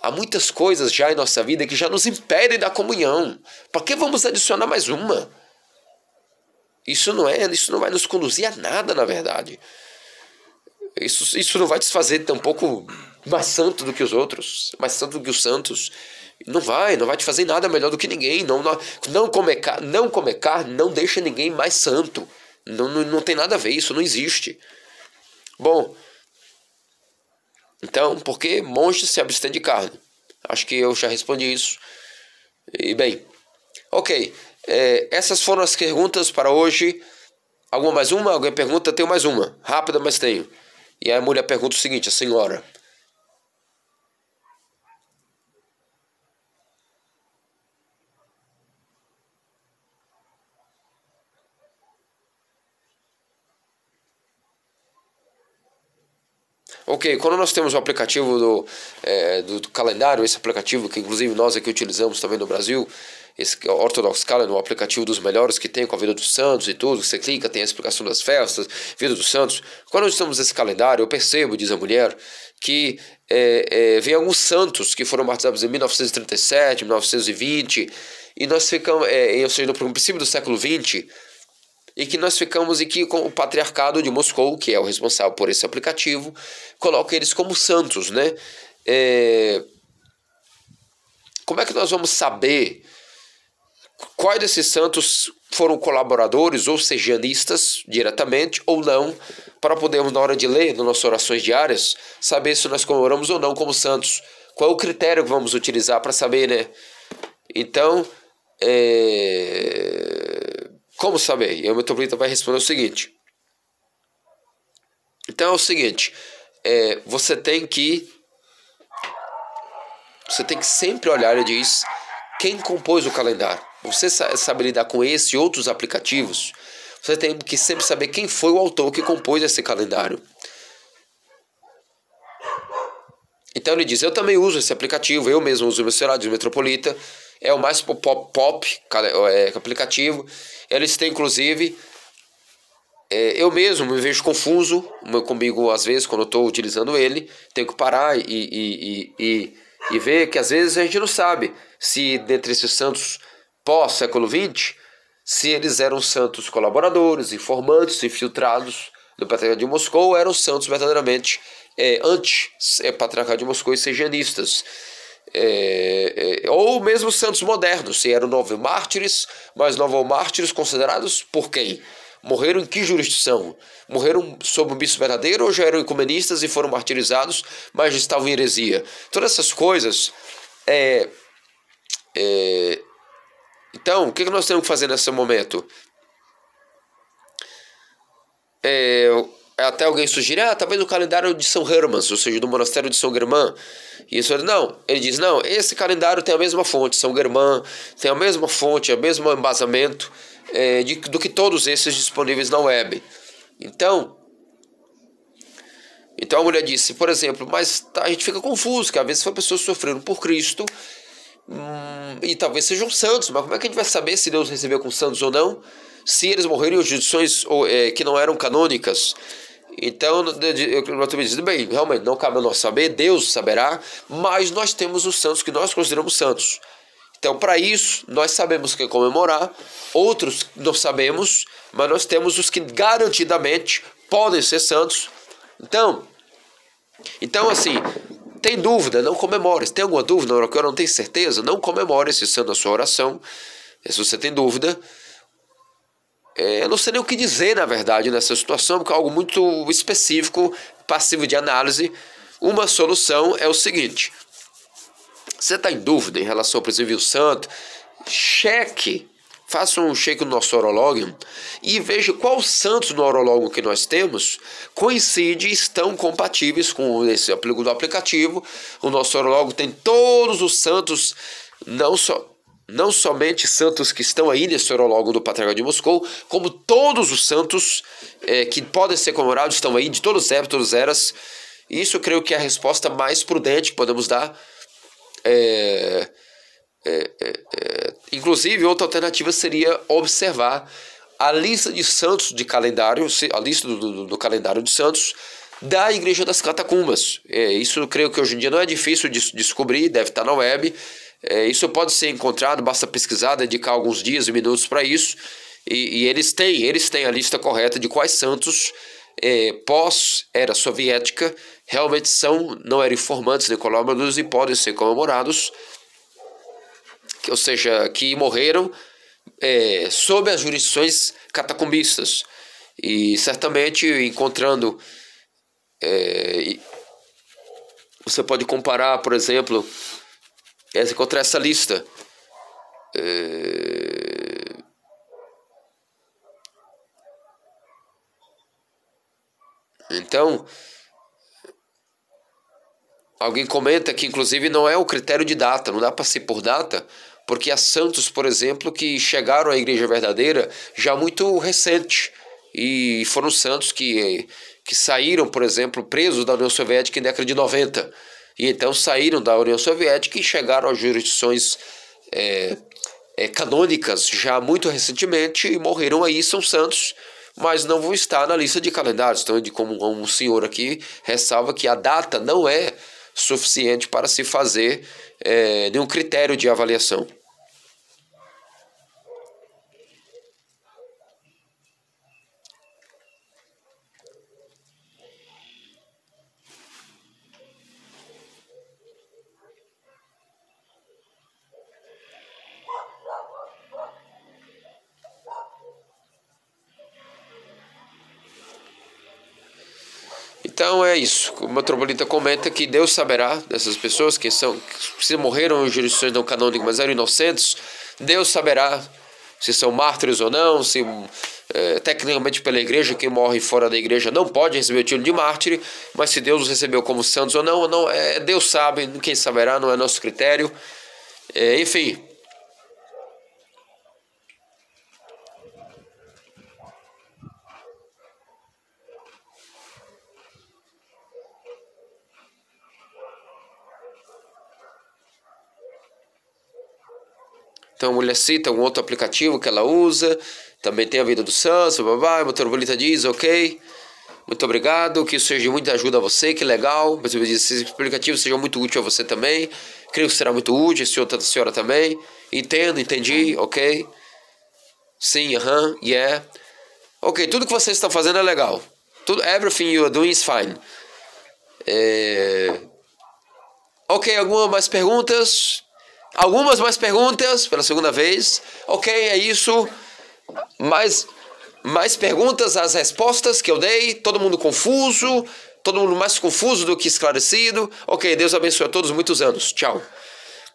Há muitas coisas já em nossa vida que já nos impedem da comunhão. Para que vamos adicionar mais uma? Isso não é, isso não vai nos conduzir a nada, na verdade. Isso, isso não vai te fazer tampouco mais santo do que os outros, mais santo do que os santos. Não vai, não vai te fazer nada melhor do que ninguém. Não, não, não, comer, não comer carne não deixa ninguém mais santo. Não, não, não tem nada a ver, isso não existe. Bom, então, por que monges se abstêm de carne? Acho que eu já respondi isso. E bem, ok. É, essas foram as perguntas para hoje. Alguma mais uma? Alguém pergunta? Tenho mais uma. Rápida, mas tenho. E a mulher pergunta o seguinte: a senhora. Ok, quando nós temos o aplicativo do, é, do, calendário, esse aplicativo que inclusive nós aqui utilizamos também no Brasil, esse Orthodox Calendar, um aplicativo dos melhores que tem com a vida dos santos e tudo, você clica, tem a explicação das festas, vida dos santos. Quando nós estamos nesse calendário, eu percebo, diz a mulher, que é, é, vem alguns santos que foram batizados em 1937, 1920, e nós ficamos, é, ou seja, no princípio do século XX, e que nós ficamos aqui com o patriarcado de Moscou, que é o responsável por esse aplicativo, coloca eles como santos, né? É... Como é que nós vamos saber quais desses santos foram colaboradores ou sejanistas diretamente ou não, para podermos, na hora de ler, nas nossas orações diárias, saber se nós comemoramos ou não como santos? Qual é o critério que vamos utilizar para saber, né? Então, é... Como saber? E o metropolita vai responder o seguinte. Então é o seguinte, é, você tem que você tem que sempre olhar e diz quem compôs o calendário. Você sabe lidar com esse e outros aplicativos. Você tem que sempre saber quem foi o autor que compôs esse calendário. Então ele diz: Eu também uso esse aplicativo, eu mesmo uso o meu celular de Metropolita é o mais pop, pop é, aplicativo. Eles têm, inclusive, é, eu mesmo me vejo confuso comigo às vezes quando eu estou utilizando ele. Tenho que parar e, e, e, e, ver que às vezes a gente não sabe se dentre esses santos pós-século XX, se eles eram santos colaboradores, informantes, infiltrados do Patriarcado de Moscou, ou eram santos verdadeiramente é, anti-Patriarcado de Moscou e sejanistas é, é, ou mesmo santos modernos, se eram nove mártires, mas nove mártires considerados por quem? Morreram em que jurisdição? Morreram sob um bispo verdadeiro ou já eram ecumenistas e foram martirizados, mas estavam em heresia? Todas essas coisas. É, é, então, o que nós temos que fazer nesse momento? É, até alguém sugerir, ah, talvez o calendário de São Hermans, ou seja, do monastério de São Germán, e isso ele não. Ele diz: não, esse calendário tem a mesma fonte, São Germán, tem a mesma fonte, o mesmo embasamento é, de, do que todos esses disponíveis na web. Então, então a mulher disse, por exemplo, mas tá, a gente fica confuso, que às vezes foi pessoas sofrendo por Cristo hum, e talvez sejam santos, mas como é que a gente vai saber se Deus recebeu com santos ou não? Se eles morreram em jurisdições é, que não eram canônicas, então, eu dizendo, bem, realmente não cabe a nós saber, Deus saberá, mas nós temos os santos que nós consideramos santos. Então, para isso, nós sabemos que comemorar, outros não sabemos, mas nós temos os que garantidamente podem ser santos. Então, então assim, tem dúvida, não comemore. Se tem alguma dúvida, na hora que eu não tenho certeza, não comemore esse santo na sua oração. Se você tem dúvida, eu não sei nem o que dizer, na verdade, nessa situação, porque é algo muito específico, passivo de análise. Uma solução é o seguinte: você está em dúvida em relação ao Presbítero Santo, cheque, faça um cheque no nosso orológio e veja qual santos no orológio que nós temos coincide estão compatíveis com esse do aplicativo. O nosso orológio tem todos os santos, não só não somente santos que estão aí nesse orologo do Patriarca de Moscou, como todos os santos é, que podem ser comemorados estão aí, de todos os épocas, todas as eras. Isso creio que é a resposta mais prudente que podemos dar. É, é, inclusive, outra alternativa seria observar a lista de santos de calendário, a lista do, do, do calendário de santos da Igreja das Catacumbas. É, isso creio que hoje em dia não é difícil de descobrir, deve estar na web. É, isso pode ser encontrado, basta pesquisar, dedicar alguns dias e minutos para isso. E, e, eles têm, eles têm a lista correta de quais santos é, pós-era soviética realmente são, não eram informantes colaboradores e podem ser comemorados, que, ou seja, que morreram é, sob as jurisdições catacumbistas. E certamente encontrando. É, você pode comparar, por exemplo, encontrar essa lista. É... Então, alguém comenta que inclusive não é o critério de data, não dá para ser por data, porque há santos, por exemplo, que chegaram à igreja verdadeira já muito recente e foram santos que que saíram, por exemplo, presos da União Soviética em década de 90. E então saíram da União Soviética e chegaram às jurisdições é, é, canônicas já muito recentemente e morreram aí, são santos, mas não vão estar na lista de calendários. Então, de como um senhor aqui ressalva que a data não é suficiente para se fazer é, nenhum critério de avaliação. Então é isso. O metropolita comenta que Deus saberá dessas pessoas que são se morreram em jurisdições não canônicas, mas eram inocentes. Deus saberá se são mártires ou não, se é, tecnicamente pela igreja quem morre fora da igreja não pode receber o título de mártir, mas se Deus os recebeu como santos ou não, não é Deus sabe, quem saberá, não é nosso critério. É, enfim, Então a mulher cita um outro aplicativo que ela usa, também tem a vida do Santos, babá, motorbolita diz, ok, muito obrigado, que isso seja de muita ajuda a você, que legal, mas eu disse, esse aplicativo seja muito útil a você também, creio que será muito útil, esse outro da senhora também, entendo, entendi, ok, sim, aham, uh -huh, yeah, ok, tudo que vocês estão fazendo é legal, tudo, everything you are doing is fine. É... Ok, algumas mais perguntas? Algumas mais perguntas pela segunda vez. Ok, é isso. Mais, mais perguntas, as respostas que eu dei. Todo mundo confuso. Todo mundo mais confuso do que esclarecido. Ok, Deus abençoe a todos muitos anos. Tchau.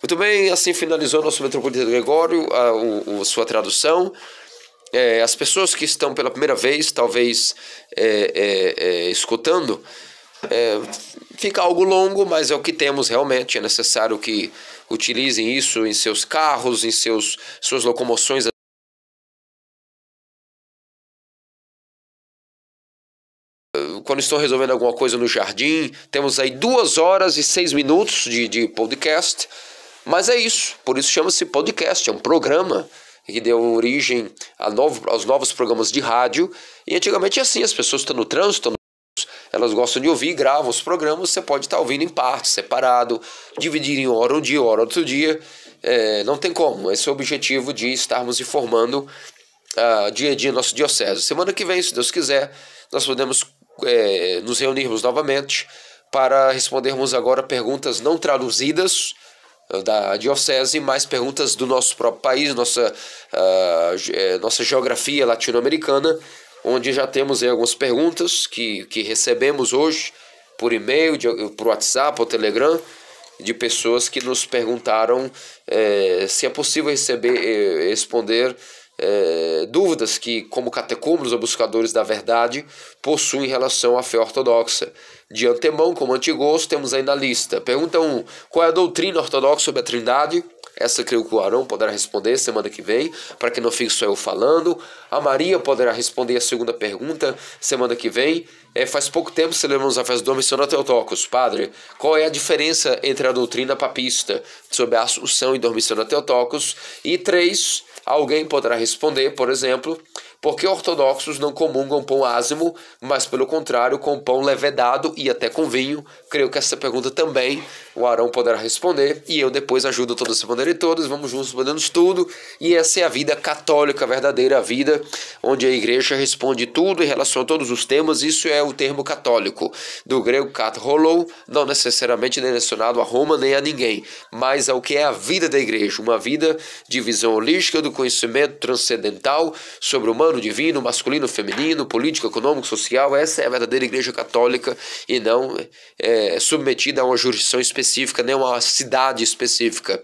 Muito bem, assim finalizou nosso Metropolita Gregório, a, o, sua tradução. É, as pessoas que estão pela primeira vez, talvez é, é, é escutando, é, fica algo longo, mas é o que temos realmente. É necessário que utilizem isso em seus carros, em seus, suas locomoções. Quando estão resolvendo alguma coisa no jardim, temos aí duas horas e seis minutos de, de podcast. Mas é isso, por isso chama-se podcast, é um programa que deu origem novo, aos novos programas de rádio. E antigamente é assim, as pessoas estão no trânsito, elas gostam de ouvir, gravam os programas, você pode estar ouvindo em partes, separado, dividir em hora um dia, hora outro dia. É, não tem como. Esse é o objetivo de estarmos informando uh, dia a dia nosso diocese. Semana que vem, se Deus quiser, nós podemos é, nos reunirmos novamente para respondermos agora perguntas não traduzidas ah, da diocese, mais perguntas do nosso próprio país, nossa, uh, nossa geografia latino-americana onde já temos aí algumas perguntas que, que recebemos hoje por e-mail, por WhatsApp ou Telegram, de pessoas que nos perguntaram é, se é possível receber, é, responder é, dúvidas que, como catecúmenos ou buscadores da verdade, possuem em relação à fé ortodoxa. De antemão, como antigos, temos aí na lista. Pergunta 1. Um, qual é a doutrina ortodoxa sobre a trindade? Essa creio que o Arão poderá responder semana que vem, para que não fique só eu falando. A Maria poderá responder a segunda pergunta semana que vem. É, faz pouco tempo celebramos a festa do Missão Teotocos. Padre, qual é a diferença entre a doutrina papista sobre a Assunção e Dormição Teotocos? E três, alguém poderá responder, por exemplo, porque ortodoxos não comungam pão ázimo, mas pelo contrário, com pão levedado e até com vinho? Creio que essa pergunta também o Arão poderá responder e eu depois ajudo todos a responderem todos. Vamos juntos respondendo tudo. E essa é a vida católica verdadeira, a vida onde a igreja responde tudo em relação a todos os temas. Isso é o termo católico, do grego kat rolou, não necessariamente direcionado a Roma nem a ninguém, mas ao que é a vida da igreja, uma vida de visão holística do conhecimento transcendental sobre o humano, divino, masculino, feminino, político, econômico, social. Essa é a verdadeira Igreja Católica e não é, submetida a uma jurisdição específica, nem uma cidade específica.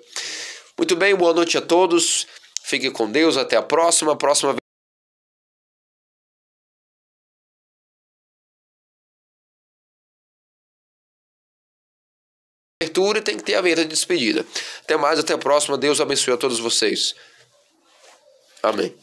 Muito bem, boa noite a todos. Fique com Deus. Até a próxima. Próxima abertura e tem que ter a venda de despedida. Até mais, até a próxima. Deus abençoe a todos vocês. Amém.